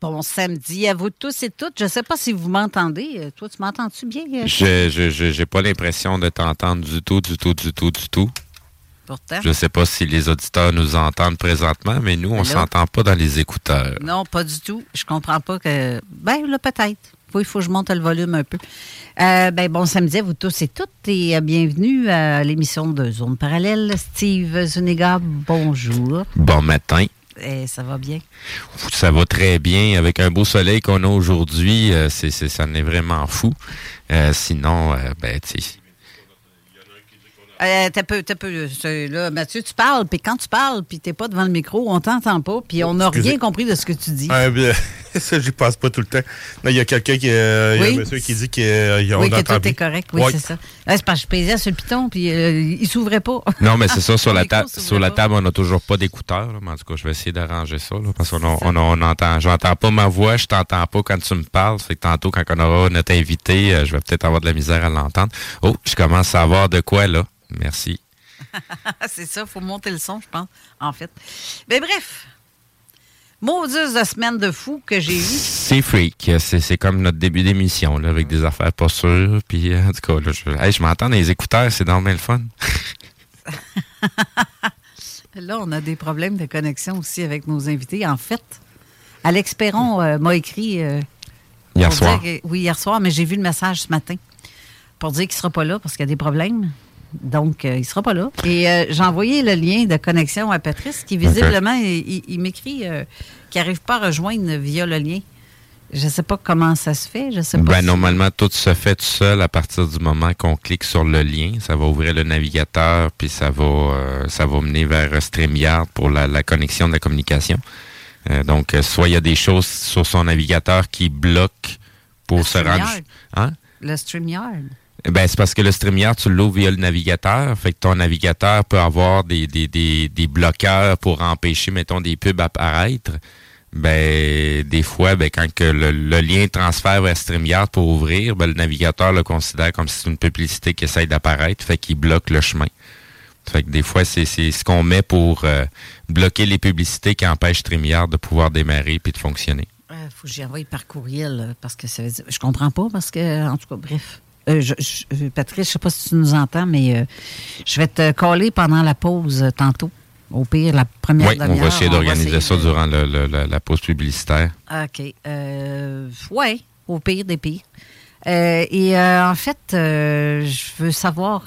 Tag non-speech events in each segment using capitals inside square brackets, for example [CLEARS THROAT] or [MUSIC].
Bon samedi à vous tous et toutes. Je ne sais pas si vous m'entendez. Euh, Toi, tu m'entends-tu bien? euh, Je j'ai pas l'impression de t'entendre du tout, du tout, du tout, du tout. Pourtant. Je sais pas si les auditeurs nous entendent présentement, mais nous, on Allô? s'entend pas dans les écouteurs. Non, pas du tout. Je comprends pas que. Ben, là, peut-être. Oui, il faut que je monte le volume un peu. Euh, ben, bon samedi à vous tous et toutes et bienvenue à l'émission de Zone Parallèle. Steve Zuniga, bonjour. Bon matin. Eh, ça va bien? Ça va très bien. Avec un beau soleil qu'on a aujourd'hui, euh, c'est, ça en est vraiment fou. Euh, sinon, euh, ben, tu Euh, t'as peu, t'as peu. Là, Mathieu, tu parles, puis quand tu parles, puis t'es pas devant le micro, on t'entend pas, puis on n'a rien compris de ce que tu dis. Ah, bien, [LAUGHS] ça, j'y passe pas tout le temps. Il y a quelqu'un qui. euh, Il y a un monsieur qui dit qu'on oui, que entend tout est correct, oui, Ouais. c'est ça. C'est parce que je pesais sur le piton, puis euh, il s'ouvrait pas. [LAUGHS] Non, mais c'est ça, sur la, ta- sur la table, on n'a toujours pas d'écouteurs. Mais en tout cas, je vais essayer d'arranger ça. là, parce qu'on on, on entend, j'entends pas ma voix, je t'entends pas quand tu me parles. Ça fait que tantôt, quand on aura notre invité, euh, je vais peut-être avoir de la misère à l'entendre. Oh, je commence à avoir de quoi, là? Merci. [LAUGHS] c'est ça, il faut monter le son, je pense, en fait. Mais bref, mauduse de semaine de fou que j'ai eu. C'est freak. C'est, comme notre début d'émission, là, avec des affaires pas sûres. Puis, euh, en tout cas, là, je, hey, je m'entends dans les écouteurs, c'est dans le fun. [LAUGHS] Là, on a des problèmes de connexion aussi avec nos invités. En fait, Alex Perron euh, m'a écrit. euh, Hier soir. que- oui, hier soir, mais j'ai vu le message ce matin pour dire qu'il ne sera pas là parce qu'il y a des problèmes. Donc, euh, il ne sera pas là. Et euh, j'ai envoyé le lien de connexion à Patrice qui, visiblement, il, il- il m'écrit euh, qu'il n'arrive pas à rejoindre via le lien. Je ne sais pas comment ça se fait. Je sais pas Ben, si- normalement, tout se fait tout seul à partir du moment qu'on clique sur le lien. Ça va ouvrir le navigateur, puis ça va, euh, ça va mener vers StreamYard pour la, la connexion de la communication. Donc, soit il y a des choses sur son navigateur qui bloquent pour Le se rendre... Hein? Le StreamYard. Ben, c'est parce que le StreamYard, tu l'ouvres via le navigateur. Fait que ton navigateur peut avoir des, des, des, des bloqueurs pour empêcher, mettons, des pubs apparaître. Ben, des fois, ben, quand que le, lien transfère vers StreamYard pour ouvrir, ben, le navigateur le considère comme si c'est une publicité qui essaye d'apparaître. Fait qu'il bloque le chemin. Fait que des fois, c'est ce qu'on met pour euh, bloquer les publicités qui empêchent StreamYard de pouvoir démarrer puis de fonctionner. Il faut que j'y envoie par courriel euh, parce que ça veut dire. Je comprends pas parce que, en tout cas, bref. Euh, je- je- euh, Patrice, je sais pas si tu nous entends, mais euh, je vais te coller pendant la pause euh, tantôt. Au pire, la première Oui, on va essayer d'organiser ça durant le- le- la, la pause publicitaire. OK. Euh, ouais, au pire des pires. Et en fait, je veux savoir,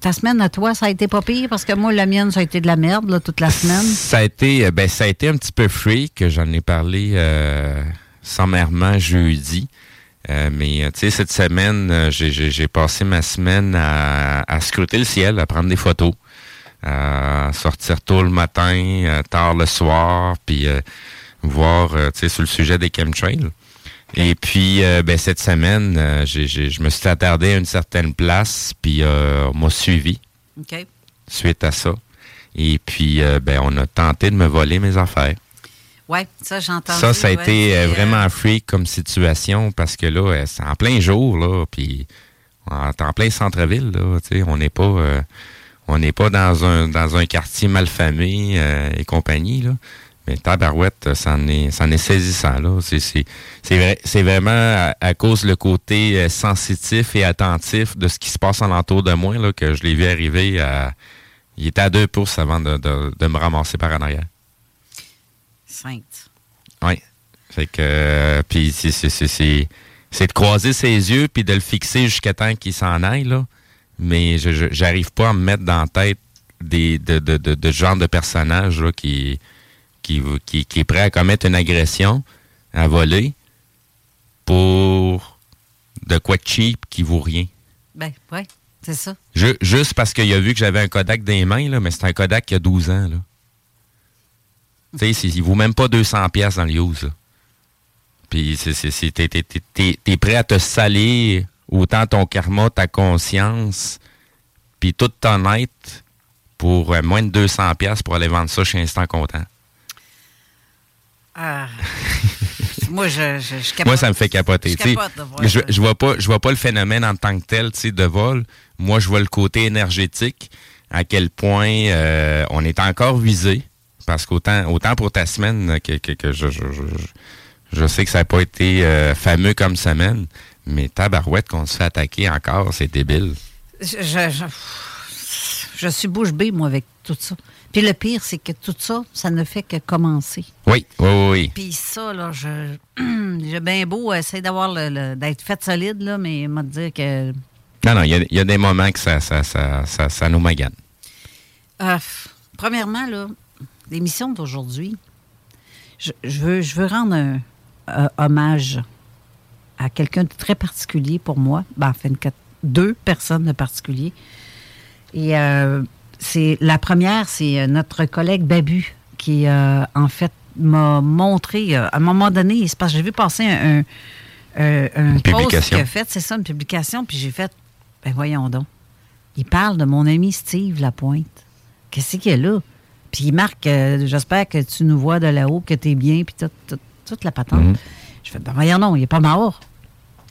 ta semaine à toi, ça a été pas pire? Parce que moi, la mienne, ça a été de la merde là, toute la [LAUGHS] semaine. Ça a été, ben, ça a été un petit peu freak. J'en ai parlé sommairement jeudi. Euh, mais tu sais, cette semaine, j'ai passé ma semaine à, à, scruter le ciel, à prendre des photos, à sortir tôt le matin, tard le soir, puis voir, tu sais, sur le sujet des chemtrails. Et puis, ben, cette semaine, je me suis attardé à une certaine place, puis on m'a suivi. Suite à ça. Et puis, ben, on a tenté de me voler mes affaires. Oui, ça, j'entends. Ça, ça a été euh, vraiment un freak comme situation parce que là, euh, c'est en plein jour, là, puis en, plein centre-ville, là, tu sais, on n'est pas, euh, on n'est pas dans un, dans un quartier malfamé et compagnie, là. Mais tabarouette, ça en est, ça en est saisissant, là. C'est, c'est, c'est, c'est vraiment à, cause le côté sensitif et attentif de ce qui se passe alentour de moi, là, que je l'ai vu arriver à, il était à deux pouces avant de, de, de me ramasser par en arrière. Oui. Fait que, euh, puis c'est de croiser ses yeux puis de le fixer jusqu'à temps qu'il s'en aille, là. Mais je j'arrive pas à me mettre dans la tête des, de, de, de, de genre de personnage là, qui, qui, qui, qui est prêt à commettre une agression, à voler, pour de quoi cheap qui vaut rien. Ben, oui, c'est ça. juste parce qu'il a vu que j'avais un Kodak les mains, là, mais c'est un Kodak qui a 12 ans. Là. Tu sais, il vaut même pas 200 pièces dans le use. Puis t'es es, prêt à te saler autant ton karma, ta conscience, puis tout honnête pour euh, moins de 200 pièces pour aller vendre ça chez Instant Content. Ah. [LAUGHS] moi, je, je, Moi, ça me fait capoter. Je, je, vois pas, je vois pas le phénomène en tant que tel de vol. Moi, je vois le côté énergétique, à quel point euh, on est encore visé. Parce qu'autant autant pour ta semaine que, que, je, je, je, sais que ça n'a pas été euh, fameux comme semaine, mais tabarouette qu'on se fait attaquer encore, c'est débile. Je, je, suis bouche bée, moi, avec tout ça. Puis le pire, c'est que tout ça, ça ne fait que commencer. Oui, oui, oui. Puis ça, là, je, [CLEARS THROAT] j'ai bien beau essayer d'avoir le, d'être fait solide, là, mais m'a dire que. Non, non, il y, a des moments que ça, ça, ça, ça, nous magane. Euh, premièrement, là, l'émission d'aujourd'hui, je, veux, je veux rendre un, hommage à quelqu'un de très particulier pour moi. Ben, enfin, deux personnes de particulier. Et euh, c'est la première, c'est euh, notre collègue Babu qui, euh, en fait, m'a montré, à un moment donné, c'est parce que j'ai vu passer un, un, post qu'il a fait, c'est ça, une publication, puis j'ai fait, ben voyons donc. Il parle de mon ami Steve Lapointe. Qu'est-ce qu'il y a là? Puis il marque, euh, j'espère que tu nous vois de là-haut, que tu es bien, puis toute la patente. Mhm. Je fais, ben voyons non, il n'est pas mort.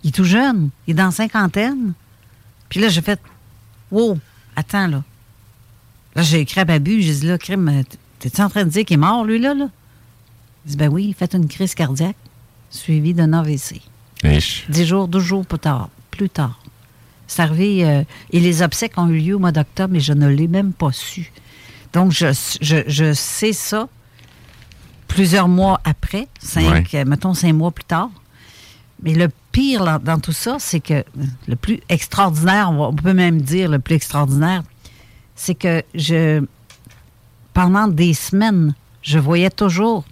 Il est tout jeune. Il est dans cinquantaine. Puis là, j'ai fait, wow, attends, là. Là, j'ai écrit à Babu, j'ai dit, là, crime, t'es-tu en train de dire qu'il est mort, lui, là, là? Il dit, ben oui, il fait une crise cardiaque suivie d'un AVC. Dix jours, douze jours plus tard. Plus tard. C'est arrivé, euh, et les obsèques ont eu lieu au mois d'octobre, mais je ne l'ai même pas su. Donc, je, sais ça plusieurs mois après, cinq, mettons cinq mois plus tard. Mais le pire dans, tout ça, c'est que le plus extraordinaire, on, peut même dire le plus extraordinaire, c'est que je, pendant des semaines, je voyais toujours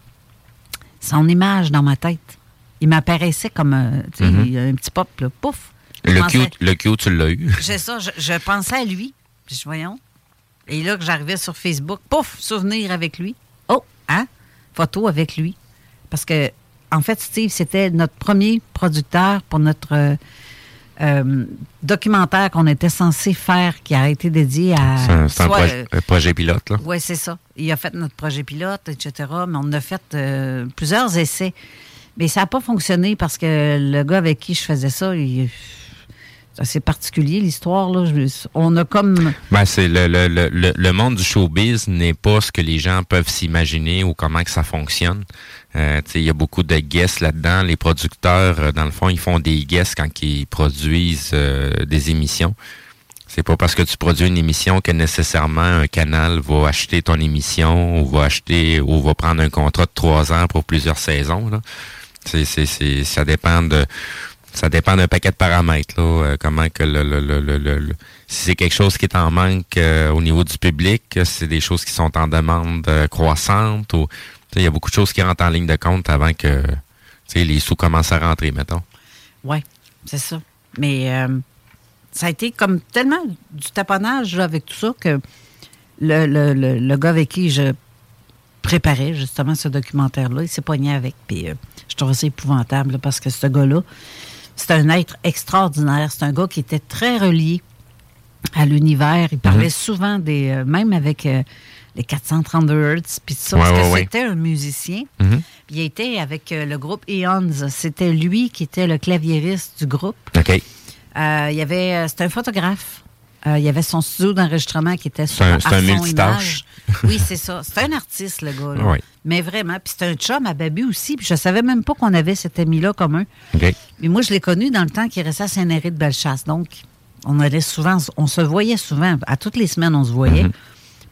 son image dans ma tête. Il m'apparaissait comme un, mm-hmm. un petit pop, là, pouf. Le cute, le cute, tu l'as eu. J'ai ça, je, je, pensais à lui. Puis je voyons, et là, que j'arrivais sur Facebook, pouf, souvenir avec lui. Oh, hein? Photo avec lui. Parce que, en fait, Steve, c'était notre premier producteur pour notre euh, euh, documentaire qu'on était censé faire, qui a été dédié à. C'est un, euh, projet, pilote, là. Oui, c'est ça. Il a fait notre projet pilote, etc. Mais on a fait plusieurs essais. Mais ça n'a pas fonctionné parce que le gars avec qui je faisais ça, il c'est particulier l'histoire. Là. On a comme. Ben, c'est le, le, le, le, monde du showbiz n'est pas ce que les gens peuvent s'imaginer ou comment que ça fonctionne. Euh, il y a beaucoup de guests là-dedans. Les producteurs, euh, dans le fond, ils font des guests quand ils produisent euh, des émissions. C'est pas parce que tu produis une émission que nécessairement un canal va acheter ton émission ou va acheter ou va prendre un contrat de trois ans pour plusieurs saisons. Là. C'est, c'est, c'est, ça dépend de ça dépend d'un paquet de paramètres. Là, euh, comment que le, le, le, le si c'est quelque chose qui est en manque euh, au niveau du public, si c'est des choses qui sont en demande euh, croissante, ou il y a beaucoup de choses qui rentrent en ligne de compte avant que les sous commencent à rentrer, mettons. Oui, c'est ça. Mais euh, ça a été comme tellement du taponnage là, avec tout ça que le, le, le, le, gars avec qui je préparais justement ce documentaire-là, il s'est poigné avec. Puis euh, je trouvais ça épouvantable là, parce que ce gars-là, c'est un être extraordinaire. C'est un gars qui était très relié à l'univers. Il parlait souvent des. euh, même avec euh, les 432 Hertz, puis ça, Ouais, parce ouais, que ouais. c'était un musicien. Mhm. Il était avec euh, le groupe Eons. C'était lui qui était le claviériste du groupe. OK. Il y avait, c'était un photographe. Euh, il y avait son studio d'enregistrement qui était sur un- c'est un multitâche. Oui, c'est ça. C'est un artiste, le gars. là. Oui. Mais vraiment. Puis c'est un chum à Babu aussi. Puis je savais même pas qu'on avait cet ami-là commun. OK. Mais moi, je l'ai connu dans le temps qu'il restait à Saint-Héry de Bellechasse. Donc, on allait souvent, on se voyait souvent. À toutes les semaines, on se voyait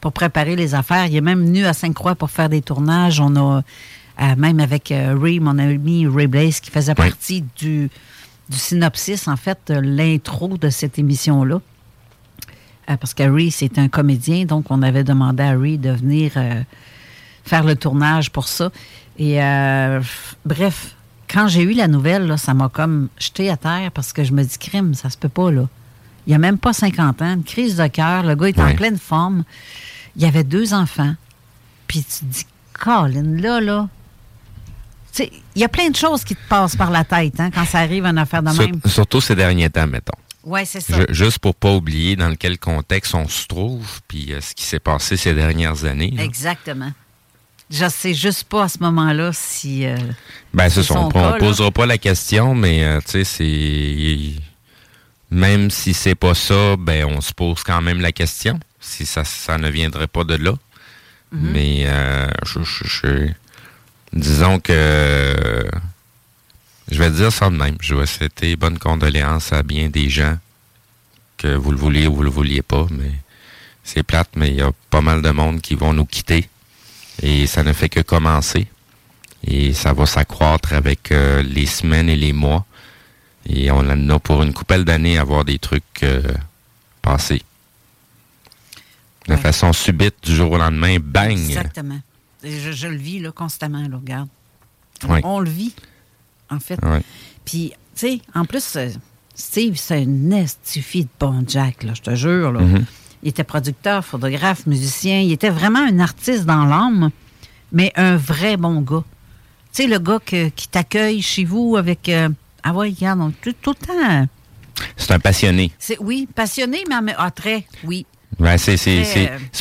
pour préparer les affaires. Il est même venu à Sainte-Croix pour faire des tournages. On a, euh, même avec euh, Ray, mon ami Ray Blaze, qui faisait Oui. partie du, du synopsis, en fait, l'intro de cette émission-là. Euh, parce que Ray, c'est un comédien, donc on avait demandé à Ray de venir euh, faire le tournage pour ça. Et euh, bref, quand j'ai eu la nouvelle, là, ça m'a comme jeté à terre parce que je me dis, crime, ça se peut pas, là. Il a même pas 50 ans, une crise de cœur, le gars est en pleine forme. Il avait deux enfants. Puis tu te dis, Colin, là, là. Tu sais, il y a plein de choses qui te passent par la tête hein, quand ça arrive une affaire de même. surtout ces derniers temps, mettons. Oui, c'est ça. Je- juste pour pas oublier dans quel contexte on se trouve, puis euh, ce qui s'est passé ces dernières années. là. Exactement. Je sais juste pas à ce moment-là si. euh, Ben, c'est. On, là. posera pas la question, mais euh, tu sais, c'est. Même si c'est pas ça, ben, on se pose quand même la question. Si ça, ça ne viendrait pas de là. Mhm. Mais, je, je- je- disons que. Je vais dire ça de même. Je vais souhaiter bonne condoléance à bien des gens, que vous le vouliez ou vous le vouliez pas, mais c'est plate, mais il y a pas mal de monde qui vont nous quitter. Et ça ne fait que commencer. Et ça va s'accroître avec euh, les semaines et les mois. Et on en a pour une coupelle d'années à voir des trucs euh, passer. De Ouais. façon subite, du jour au lendemain, bang! Exactement. Je, je le vis là, constamment, là, regarde. On le vit, en fait. Ouais. Puis, tu sais, en plus, euh, Steve, c'est un estifie de bon Jack, là, je te jure. Là. Mhm. Il était producteur, photographe, musicien. Il était vraiment un artiste dans l'âme, mais un vrai bon gars. Tu sais, le gars que- qui t'accueille chez vous avec... euh, ah ouais, regarde, on- tout, tout le temps... C'est un passionné. C'est, oui, passionné, mais ah, très, oui. Ouais, c'est,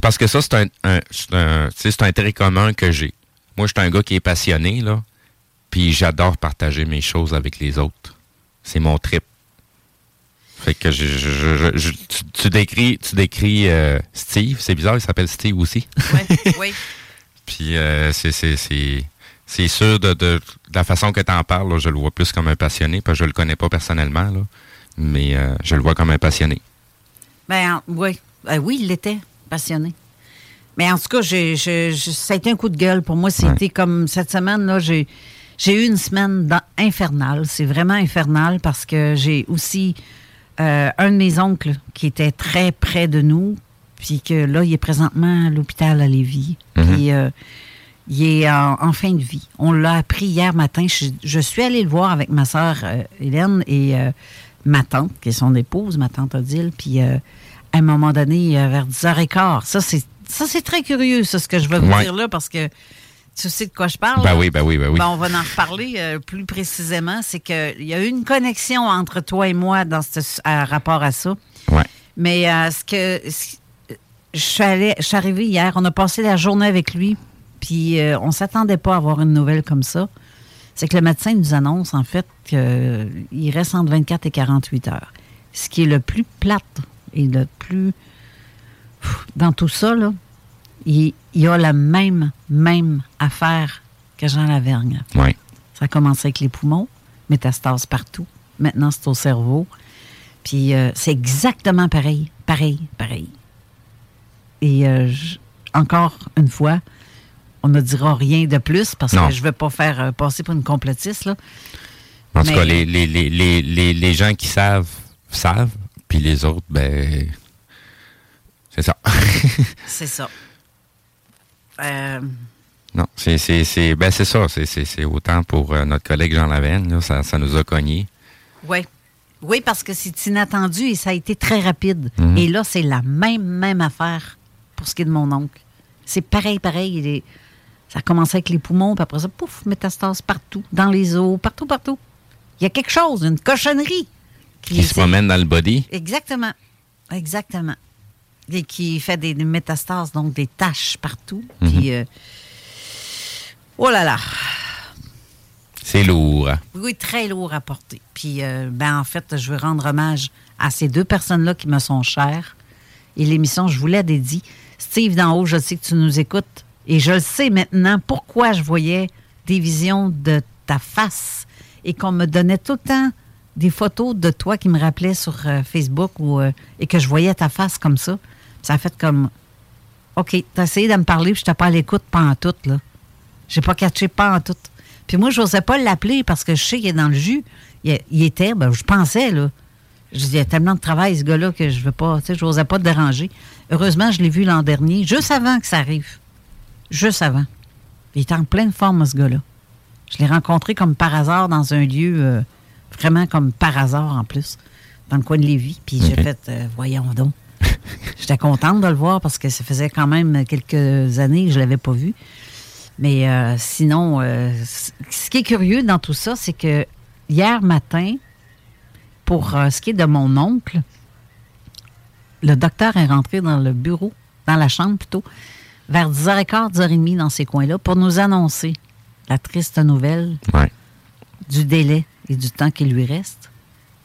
parce que ça, c'est un, un- un trait commun que j'ai. Moi, je suis un gars qui est passionné, là. Puis j'adore partager mes choses avec les autres. C'est mon trip. Fait que je, je- je- tu, tu décris, tu décris euh, Steve. C'est bizarre, il s'appelle Steve aussi. Oui, [LAUGHS] oui. Puis euh, c'est, c'est, c'est, c'est sûr de, de, de la façon que tu en parles, là, je le vois plus comme un passionné, parce que je le connais pas personnellement, là. Mais euh, je le vois comme un passionné. Ben, en- oui. Euh, oui, il était passionné. Mais en tout cas, j'ai, j'ai- j'ai- ça a été un coup de gueule pour moi. C'était comme cette semaine, là, j'ai, j'ai eu une semaine infernale. C'est vraiment infernal parce que j'ai aussi euh, un de mes oncles qui était très près de nous, puis que là, il est présentement à l'hôpital à Lévis. Puis euh, il est en, en fin de vie. On l'a appris hier matin. Je, je suis allée le voir avec ma sœur euh, Hélène et ma tante, qui est son épouse, ma tante Odile. Puis à un moment donné, vers 10h15, ça c'est, ça, c'est très curieux, ça, ce que je vais vous Ouais. dire là, parce que tu sais de quoi je parle. Ben oui, ben oui, ben oui. Ben, on va en reparler euh, plus précisément. C'est qu'il y a eu une connexion entre toi et moi dans ce à rapport à ça. Ouais. Mais euh, ce que ce- je suis allée- je suis arrivée hier, on a passé la journée avec lui, puis euh, on s'attendait pas à avoir une nouvelle comme ça. C'est que le médecin nous annonce en fait qu'il reste entre 24 et 48 heures. Ce qui est le plus plate et le plus Pff, dans tout ça là, il, il y a la même même affaire que Jean Lavergne. Ouais. Ça a commencé avec les poumons, métastase partout. Maintenant, c'est au cerveau. Puis euh, c'est exactement pareil, pareil, pareil. Et euh, je- encore une fois, on ne dira rien de plus parce Non. que je ne veux pas faire euh, passer pour une complotiste. Là. En tout cas, les, les, les, les, les, les gens qui savent, savent, puis les autres, ben. C'est ça. C'est ça. Euh, non, c'est, ben c'est ça. C'est, autant pour euh, notre collègue Jean Lavenne, là, ça, ça nous a cogné. Oui. Oui, parce que c'est inattendu et ça a été très rapide. Mhm. Et là, c'est la même, même affaire pour ce qui est de mon oncle. C'est pareil, pareil. Il est- Ça a commencé avec les poumons, puis après ça, pouf, métastase partout, dans les os, partout, partout. Il y a quelque chose, une cochonnerie. Qui se promène dans le body. Exactement. Exactement. Et qui fait des, des métastases, donc des taches partout. Mhm. Puis, euh, oh là là. C'est lourd. Oui, très lourd à porter. Puis, euh, ben, en fait, je veux rendre hommage à ces deux personnes-là qui me sont chères. Et l'émission, je vous l'ai dédiée. Steve d'en haut, je sais que tu nous écoutes. Et je le sais maintenant pourquoi je voyais des visions de ta face et qu'on me donnait tout le temps des photos de toi qui me rappelaient sur euh, Facebook ou, euh, et que je voyais ta face comme ça. Ça a fait comme OK, t'as essayé de me parler, puis je t'ai pas à l'écoute, pas en tout, là. J'ai pas catché, pas en tout. Puis moi, je n'osais pas l'appeler parce que je sais qu'il est dans le jus. Il, il était, ben, je pensais, là. Je dis, il y a tellement de travail, ce gars-là, que je veux pas, tu sais, je n'osais pas te déranger. Heureusement, je l'ai vu l'an dernier, juste avant que ça arrive. Juste avant. Il était en pleine forme, ce gars-là. Je l'ai rencontré comme par hasard dans un lieu, euh, vraiment comme par hasard en plus, dans le coin de Lévis. Puis j'ai fait, euh, voyons donc. [LAUGHS] J'étais contente de le voir parce que ça faisait quand même quelques années que je ne l'avais pas vu. Mais euh, sinon, euh, ce qui est curieux dans tout ça, c'est que hier matin, pour euh, ce qui est de mon oncle, le docteur est rentré dans le bureau, dans la chambre plutôt, vers 10h15, 10h30 dans ces coins-là, pour nous annoncer la triste nouvelle Ouais. du délai et du temps qui lui reste.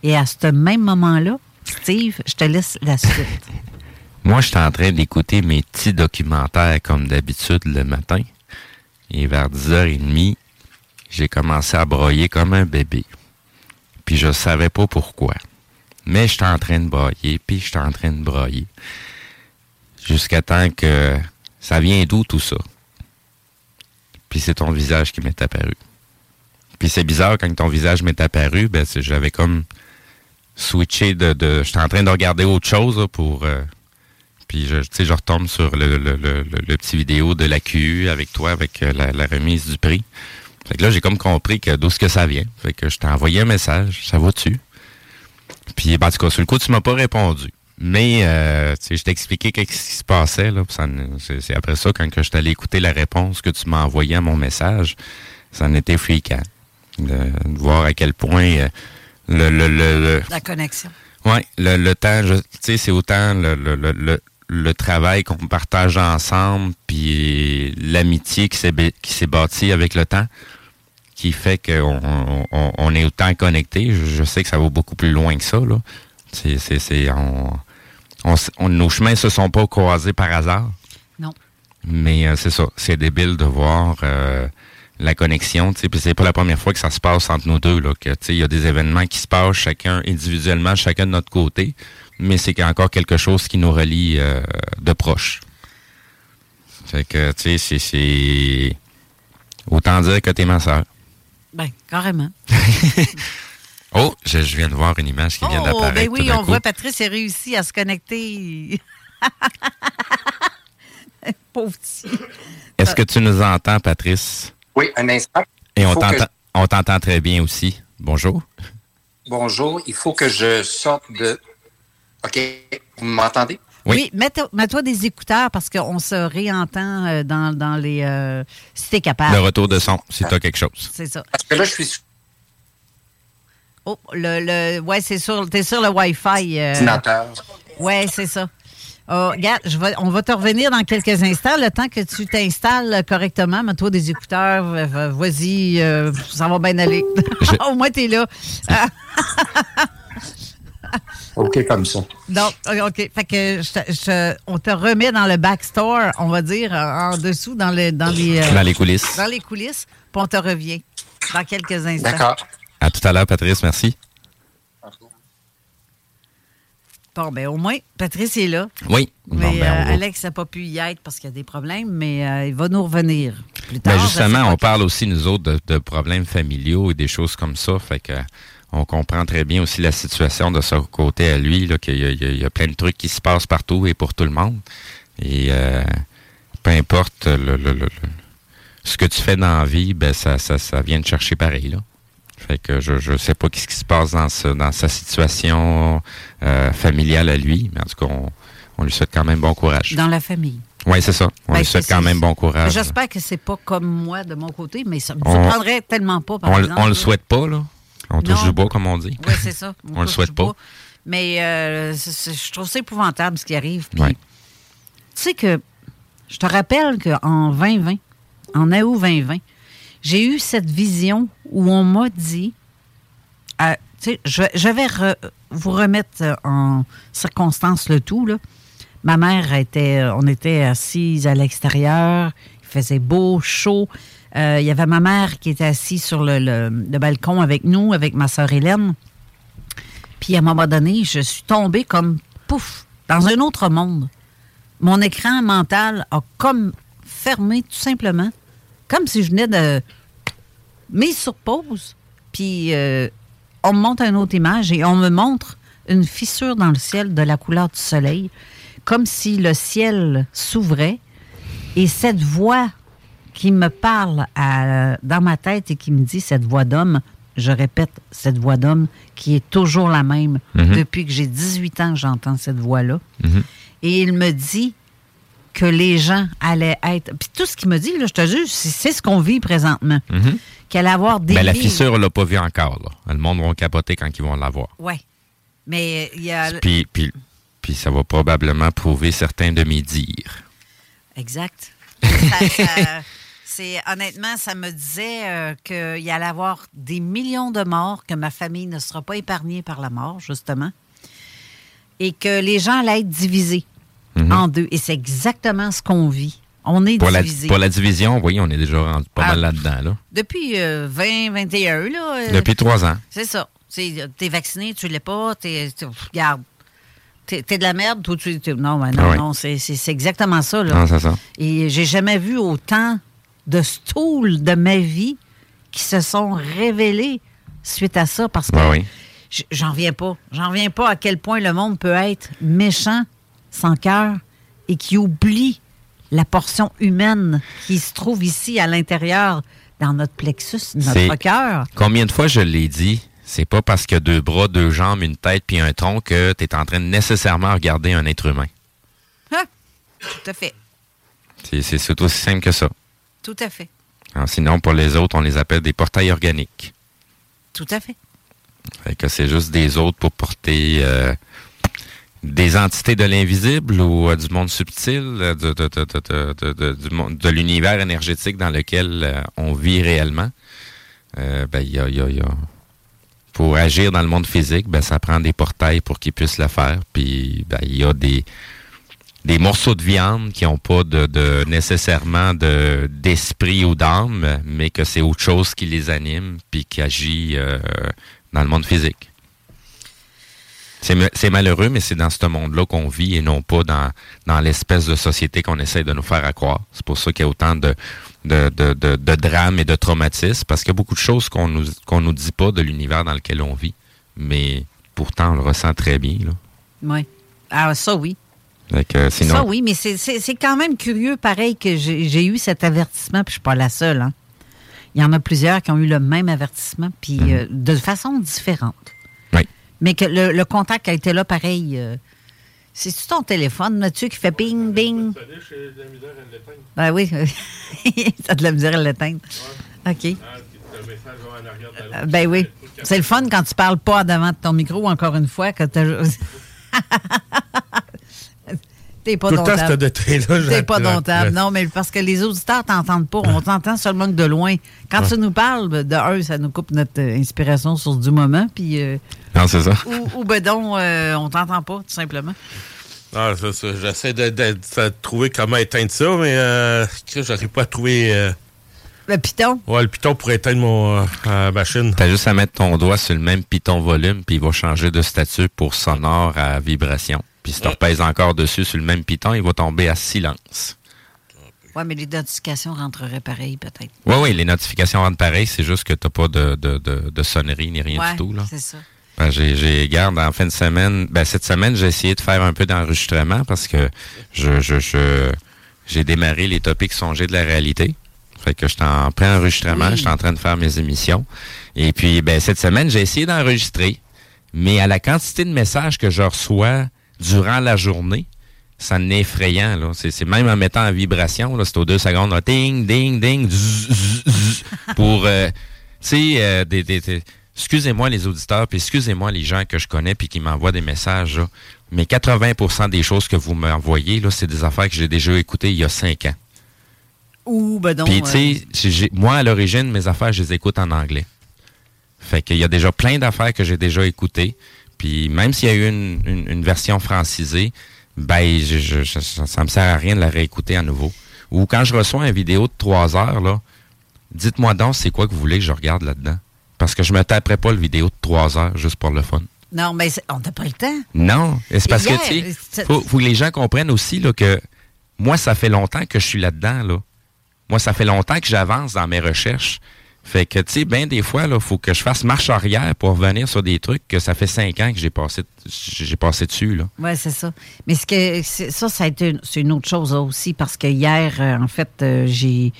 Et à ce même moment-là, Steve, je te laisse la suite. [LAUGHS] Moi, j'étais en train d'écouter mes petits documentaires comme d'habitude le matin. Et vers 10h30, j'ai commencé à broyer comme un bébé. Puis je savais pas pourquoi. Mais j'étais en train de broyer, puis j'étais en train de broyer. Jusqu'à temps que ça vient d'où tout ça? Puis c'est ton visage qui m'est apparu. Puis c'est bizarre quand ton visage m'est apparu, ben j'avais comme switché de, de j'étais en train de regarder autre chose pour euh, puis je, tu sais, je retombe sur le, le, le, petit vidéo de la QU avec toi, avec euh, la, remise du prix. Fait que là, j'ai comme compris que d'où ce que ça vient. Fait que je t'ai envoyé un message, ça va-tu? Puis, ben, en tout cas, sur le coup, tu m'as pas répondu. Mais, euh, tu sais, je t'ai expliqué qu'est-ce qui se passait, là. c'est après ça, quand que je t'allais écouter la réponse que tu m'as envoyée à mon message, ça en était fréquent. De, de voir à quel point euh, le, le, le, le- La connexion. oui, le, le temps, tu sais, c'est autant le, le, le, le, le travail qu'on partage ensemble, puis l'amitié qui s'est ba- qui s'est bâtie avec le temps, qui fait qu'on on, on- est autant connecté. Je, je sais que ça va beaucoup plus loin que ça, là. C'est, c'est, c'est, on, on- nos chemins se sont pas croisés par hasard. Non. Mais euh, c'est ça, c'est débile de voir euh, la connexion, tu sais, puis c'est pas la première fois que ça se passe entre nous deux, là, que, il y a des événements qui se passent chacun individuellement, chacun de notre côté, mais c'est qu'il y a encore quelque chose qui nous relie euh, de proche. Fait que, tu sais, c'est-. Autant dire que t'es ma soeur. Ben, carrément. [LAUGHS] Oh, je, je viens de voir une image qui vient Oh, d'apparaître ben oui, on coup. voit Patrice a réussi à se connecter. [LAUGHS] Pauvre petit. Est-ce que tu nous entends, Patrice? Oui, un instant. Et on que t'entend, on t'entend très bien aussi. Bonjour. Bonjour, il faut que je sorte de. OK, vous m'entendez? Oui. mets-toi mets-toi des écouteurs parce qu'on se réentend euh, dans, dans les. euh, si t'es capable. Le retour de son, si tu as quelque chose. C'est ça. Parce que là, je suis sur Oh, le, le, ouais, c'est sur, t'es sur le Wi-Fi. euh, ouais, c'est ça. Oh, regarde, je vais, on va te revenir dans quelques instants, le temps que tu t'installes correctement. Mets-toi des écouteurs, v- v- vas-y, euh, ça va bien aller. [LAUGHS] Au moins, t'es là. [LAUGHS] OK, comme ça. donc, OK. Fait que je on te remet dans le backstore, on va dire, en en dessous, dans, le, dans, les, euh, Dans les coulisses. dans les coulisses, puis on te revient dans quelques instants. D'accord. À tout à l'heure, Patrice. Merci. Bon, ben au moins, Patrice est là. Oui. Bon, Mais ben, euh, Alex n'a pas pu y être parce qu'il y a des problèmes, mais euh, il va nous revenir plus tard. Ben, je justement, on parle aussi, nous autres, de, de problèmes familiaux et des choses comme ça. Fait que on comprend très bien aussi la situation de son côté à lui, qu'il y a, y y plein de trucs qui se passent partout et pour tout le monde. Et euh, peu importe le, le- le- le- ce que tu fais dans la vie, ben ça, ça, ça vient te chercher pareil. Là. Fait que je ne sais pas ce qui se passe dans, ce, dans sa situation euh, familiale à lui, mais en tout cas, on, on, lui souhaite quand même bon courage. Dans la famille. Oui, c'est ça. On Ben, lui souhaite quand même bon courage. J'espère que c'est pas comme moi de mon côté, mais ça me On- surprendrait tellement pas, par On, le- exemple. [LAUGHS] on le souhaite pas, là. On touche Non. du bois, comme on dit. Oui, c'est ça. On le touche souhaite pas. bois. Mais euh, je trouve ça épouvantable ce qui arrive. Puis, Ouais. Tu sais que je te rappelle qu'en 2020, en août 2020, j'ai eu cette vision où on m'a dit, euh, tu sais, je, je vais vous remettre euh, en circonstance le tout. Là. Ma mère était, euh, on était assises à l'extérieur, il faisait beau, chaud. Euh, Il y avait ma mère qui était assise sur le, le- le balcon avec nous, avec ma sœur Hélène. Puis à un moment donné, je suis tombée comme pouf, dans un autre monde. Mon écran mental a comme fermé tout simplement, comme si je venais de mise sur pause. Puis euh, on me montre une autre image et on me montre une fissure dans le ciel de la couleur du soleil, comme si le ciel s'ouvrait et cette voix qui me parle à- dans ma tête et qui me dit cette voix d'homme, je répète, cette voix d'homme qui est toujours la même Mhm. depuis que j'ai 18 ans j'entends cette voix-là. Mhm. Et il me dit que les gens allaient être... Puis tout ce qu'il me dit, là, je te jure, c'est ce qu'on vit présentement. Mhm. Qu'elle allait avoir des Ben, la fissure, on l'a pas vue encore. Là. Le monde va capoter quand ils vont l'avoir. Oui. Mais il y a... Puis, puis, puis ça va probablement prouver certains de mes dires. Exact. Ça- ça- [LAUGHS] c'est honnêtement, ça me disait euh, qu'il y allait avoir des millions de morts, que ma famille ne sera pas épargnée par la mort, justement, et que les gens allaient être divisés en deux. Et c'est exactement ce qu'on vit. On est Mhm. Pour la, divisés. pour la division, oui, on est déjà rendu pas Ah. mal là-dedans. Là. Depuis euh, 20, 21, là. euh, Depuis trois ans. C'est ça. C'est- T'es vacciné, tu l'es pas, t'es. t'es- Regarde. T'es t'es de la merde, tu- non, mais non, Ah oui. non, c'est exactement ça, là. Non, c'est ça. Et j'ai jamais vu autant de stools de ma vie qui se sont révélés suite à ça parce que oui. j'en viens pas. J'en viens pas à quel point le monde peut être méchant, sans cœur et qui oublie la portion humaine qui se trouve ici à l'intérieur dans notre plexus, notre cœur. Combien de fois je l'ai dit, c'est pas parce que deux bras, deux jambes, une tête puis un tronc que tu es en train de nécessairement regarder un être humain. Hein? Tout à fait. C'est- aussi simple que ça. Tout à fait. Alors, sinon, pour les autres, on les appelle des portails organiques. Tout à fait. Fait que c'est juste des autres pour porter euh, des entités de l'invisible ou euh, du monde subtil, euh, de, de, de, de, l'univers énergétique dans lequel euh, on vit réellement. Ben, y a, y a- y a- Pour agir dans le monde physique, ben, ça prend des portails pour qu'ils puissent le faire. Puis ben, il y a des, des morceaux de viande qui n'ont pas de, nécessairement de d'esprit ou d'âme, mais que c'est autre chose qui les anime puis qui agit dans le monde physique. C'est ma- c'est malheureux, mais c'est dans ce monde-là qu'on vit et non pas dans, dans l'espèce de société qu'on essaie de nous faire à croire. C'est pour ça qu'il y a autant de, de, de, de, de drames et de traumatismes, parce qu'il y a beaucoup de choses qu'on nous, qu'on nous dit pas de l'univers dans lequel on vit. Mais pourtant, on le ressent très bien. Là. Oui. Ah, ça, oui. Que, sinon, Ça, oui, mais c'est- quand même curieux, pareil, que j'ai eu cet avertissement, puis je suis pas la seule. Hein. Il y en a plusieurs qui ont eu le même avertissement, puis euh, de façon différente. Mais que le, le contact a été là, pareil. euh, C'est-tu ton téléphone, là-dessus, qui fait bing, bing? Ben oui. [LAUGHS] ça a de la misère à l'éteindre. OK. Euh, Ben oui. C'est le fun quand tu parles pas devant de ton micro, encore une fois, que t'as... [LAUGHS] T'es pas Tout le temps, je- T'es pas domptable. Non, mais parce que les auditeurs t'entendent pas. On t'entend seulement que de loin. Quand tu nous parles, de un, ça nous coupe notre euh, inspiration sur du moment. Puis, euh, non, c'est ça. ou, ou ben donc, euh, on t'entend pas, tout simplement. Ah, ça, ça, J'essaie de, de- de trouver comment éteindre ça, mais euh, j'arrive pas à trouver. euh, Le piton? ouais, le piton pour éteindre mon euh, machine. T'as juste à mettre ton doigt sur le même piton volume, puis il va changer de statut pour sonore à vibration. Puis si tu repèses encore dessus sur le même piton, il va tomber à silence. Oui, mais les notifications rentreraient pareil, peut-être. Oui, oui, les notifications rentrent pareil, c'est juste que t'as pas de, de, de, de sonnerie ni rien Ouais, du tout. Là. c'est ça. Ben, j'ai, j'ai, garde, en fin de semaine, ben, cette semaine, j'ai essayé de faire un peu d'enregistrement parce que je, je, je, j'ai démarré les topics songés de la réalité. Fait que j'étais en pré-enregistrement, j'étais en train de faire mes émissions. Et puis, ben, cette semaine, j'ai essayé d'enregistrer. Mais à la quantité de messages que je reçois durant la journée, ça n'est effrayant. Là. C'est, c'est même en mettant en vibration, là, c'est aux deux secondes, là, ding, ding, ding, zzz, zzz, zzz, [LAUGHS] pour, euh, tu sais, euh, des, des, des- excusez-moi les auditeurs, puis excusez-moi les gens que je connais puis qui m'envoient des messages, là, mais 80% des choses que vous m'envoyez, là, c'est des affaires que j'ai déjà écoutées il y a cinq ans. Ou, ben donc. Puis, euh, tu sais, j'ai- moi, à l'origine, mes affaires, je les écoute en anglais. Fait qu'il y a déjà plein d'affaires que j'ai déjà écoutées. Puis, même s'il y a eu une, une- une version francisée, ben, je, je- je- ça, me sert à rien de la réécouter à nouveau. Ou quand je reçois une vidéo de trois heures, là, dites-moi donc c'est quoi que vous voulez que je regarde là-dedans. Parce que je me taperai pas le vidéo de trois heures juste pour le fun. Non, mais on n'a pas le temps. Non, c'est parce Hier, que, tu sais, faut, faut que les gens comprennent aussi là, que moi, ça fait longtemps que je suis là-dedans. Là. Moi, ça fait longtemps que j'avance dans mes recherches. Fait que, tu sais, bien des fois, il faut que je fasse marche arrière pour revenir sur des trucs que ça fait cinq ans que j'ai passé, j'ai passé dessus. Là. Oui, c'est ça. Mais ce que ça, ça a été une, c'est une autre chose aussi, parce que hier, euh, en fait, euh, j'ai.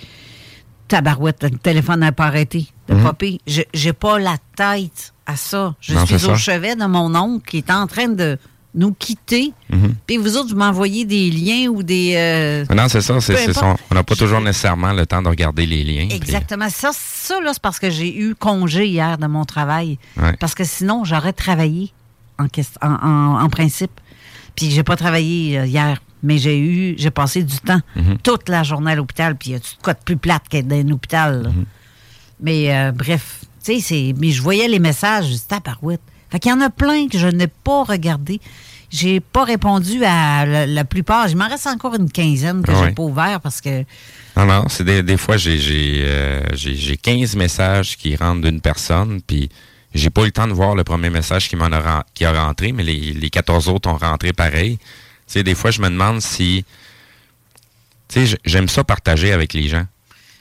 Tabarouette, le téléphone n'a pas arrêté de Mhm. J'ai pas la tête à ça. Je Non, suis au ça. chevet de mon oncle qui est en train de nous quitter. Mhm. Puis vous autres, vous m'envoyez des liens ou des. euh, Non, c'est ça. son- on n'a pas toujours nécessairement le temps de regarder les liens. puis- Exactement. Ça, ça là, c'est parce que j'ai eu congé hier de mon travail. Ouais. Parce que sinon, j'aurais travaillé en, quest- en, en- en principe. Puis j'ai pas travaillé euh, hier, mais j'ai eu, j'ai passé du temps Mhm. toute la journée à l'hôpital. Puis il y a tout quoi de plus plate qu'être dans un hôpital. Mhm. Mais euh, bref, tu sais, c'est. Mais je voyais les messages, je disais, tabarouette. Fait qu'il y en a plein que je n'ai pas regardé. J'ai pas répondu à la, la plupart. Il m'en reste encore une quinzaine que Ouais. j'ai pas ouvert parce que. Non, non, c'est des, des fois, j'ai j'ai euh, j'ai- j'ai 15 messages qui rentrent d'une personne, puis j'ai pas eu le temps de voir le premier message qui m'en a, qui a rentré, mais les, les 14 autres ont rentré pareil. Tu sais, des fois, je me demande si... Tu sais, j'aime ça partager avec les gens.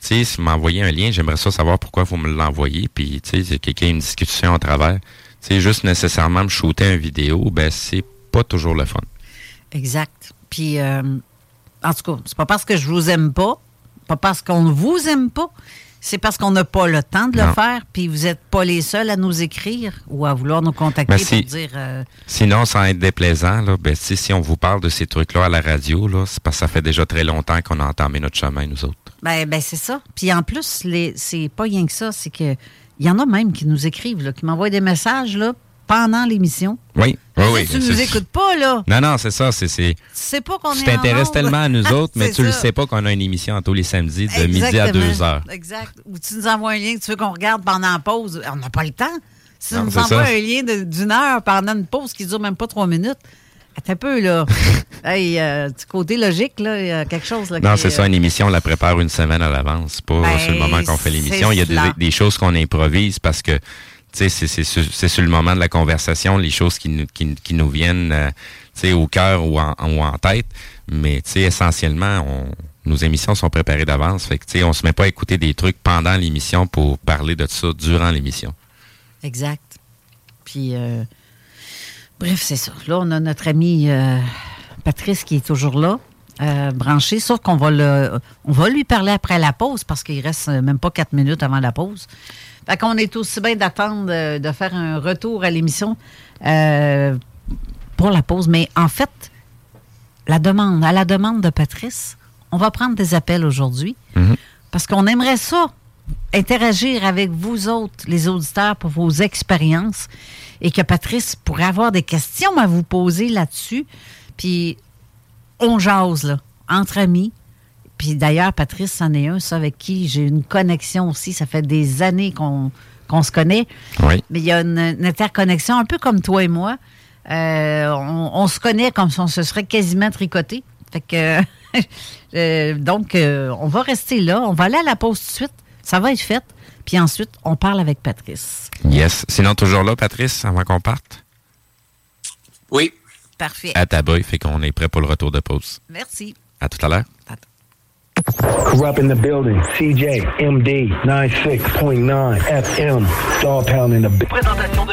Tu sais, si vous m'envoyez un lien, j'aimerais ça savoir pourquoi vous me l'envoyez, puis tu sais, quelqu'un a une discussion à travers. Sais, juste nécessairement me shooter une vidéo, ben c'est pas toujours le fun. Exact. Puis, euh, en tout cas, c'est pas parce que je vous aime pas, pas parce qu'on ne vous aime pas, c'est parce qu'on n'a pas le temps de le faire, puis vous n'êtes pas les seuls à nous écrire ou à vouloir nous contacter Ben, pour dire... euh, Sinon, sans être déplaisant, là, ben, si on vous parle de ces trucs-là à la radio, là, c'est parce que ça fait déjà très longtemps qu'on a entamé notre chemin, nous autres. ben, ben c'est ça. Puis en plus, les, c'est pas rien que ça, c'est que il y en a même qui nous écrivent, là, qui m'envoient des messages là, pendant l'émission. Oui, oui, oui. tu nous c'est- écoutes pas, là. Non, non, c'est ça. C'est, c'est, Tu sais pas qu'on tu t'intéresses tellement à nous [LAUGHS] autres, mais tu le ça. sais pas qu'on a une émission tous les samedis de midi à Exactement. 2 heures. Exact. Ou tu nous envoies un lien que tu veux qu'on regarde pendant la pause. On n'a pas le temps. Si tu Non, nous envoies ça. un lien d'une heure pendant une pause qui dure même pas trois minutes, attends un peu, là. [LAUGHS] hey, euh, du côté logique, là, il y a quelque chose. Là, Non, c'est ça, euh, une émission, on la prépare une semaine à l'avance. C'est pas Ben, sur le moment qu'on fait l'émission. Il y a des, choses qu'on improvise parce que, tu sais, c'est, sur- c'est sur le moment de la conversation, les choses qui, nous- qui, qui nous viennent, euh, tu sais, au cœur ou en, ou en tête. Mais, tu sais, essentiellement, on, nos émissions sont préparées d'avance. Fait que, tu sais, on se met pas à écouter des trucs pendant l'émission pour parler de ça durant l'émission. Exact. Puis, euh, bref, c'est ça. Là, on a notre ami euh, Patrice qui est toujours là, euh, branché, sauf qu'on va le, on va lui parler après la pause parce qu'il reste euh, même pas quatre minutes avant la pause. Fait qu'on est aussi bien d'attendre de faire un retour à l'émission euh, pour la pause. Mais en fait, la demande, à la demande de Patrice, on va prendre des appels aujourd'hui parce qu'on aimerait ça interagir avec vous autres, les auditeurs, pour vos expériences et que Patrice pourrait avoir des questions à vous poser là-dessus. Puis on jase, là, entre amis. Puis d'ailleurs, Patrice, c'en est un, ça, avec qui j'ai une connexion aussi. Ça fait des années qu'on se connaît. Oui. Mais il y a une, une interconnexion, un peu comme toi et moi. Euh, on, on se connaît comme si on se serait quasiment tricoté. Fait que, [LAUGHS] euh, donc, euh, on va rester là. On va aller à la pause tout de suite. Ça va être fait. Puis ensuite, on parle avec Patrice. Yes. Sinon, toujours là, Patrice, avant qu'on parte? Oui. Parfait. À ta boy, fait qu'on est prêt pour le retour de pause. Merci. À tout à l'heure. Corrupt in the building. CJ, MD, 96.9 FM. Dog Pound in the building. Présentation de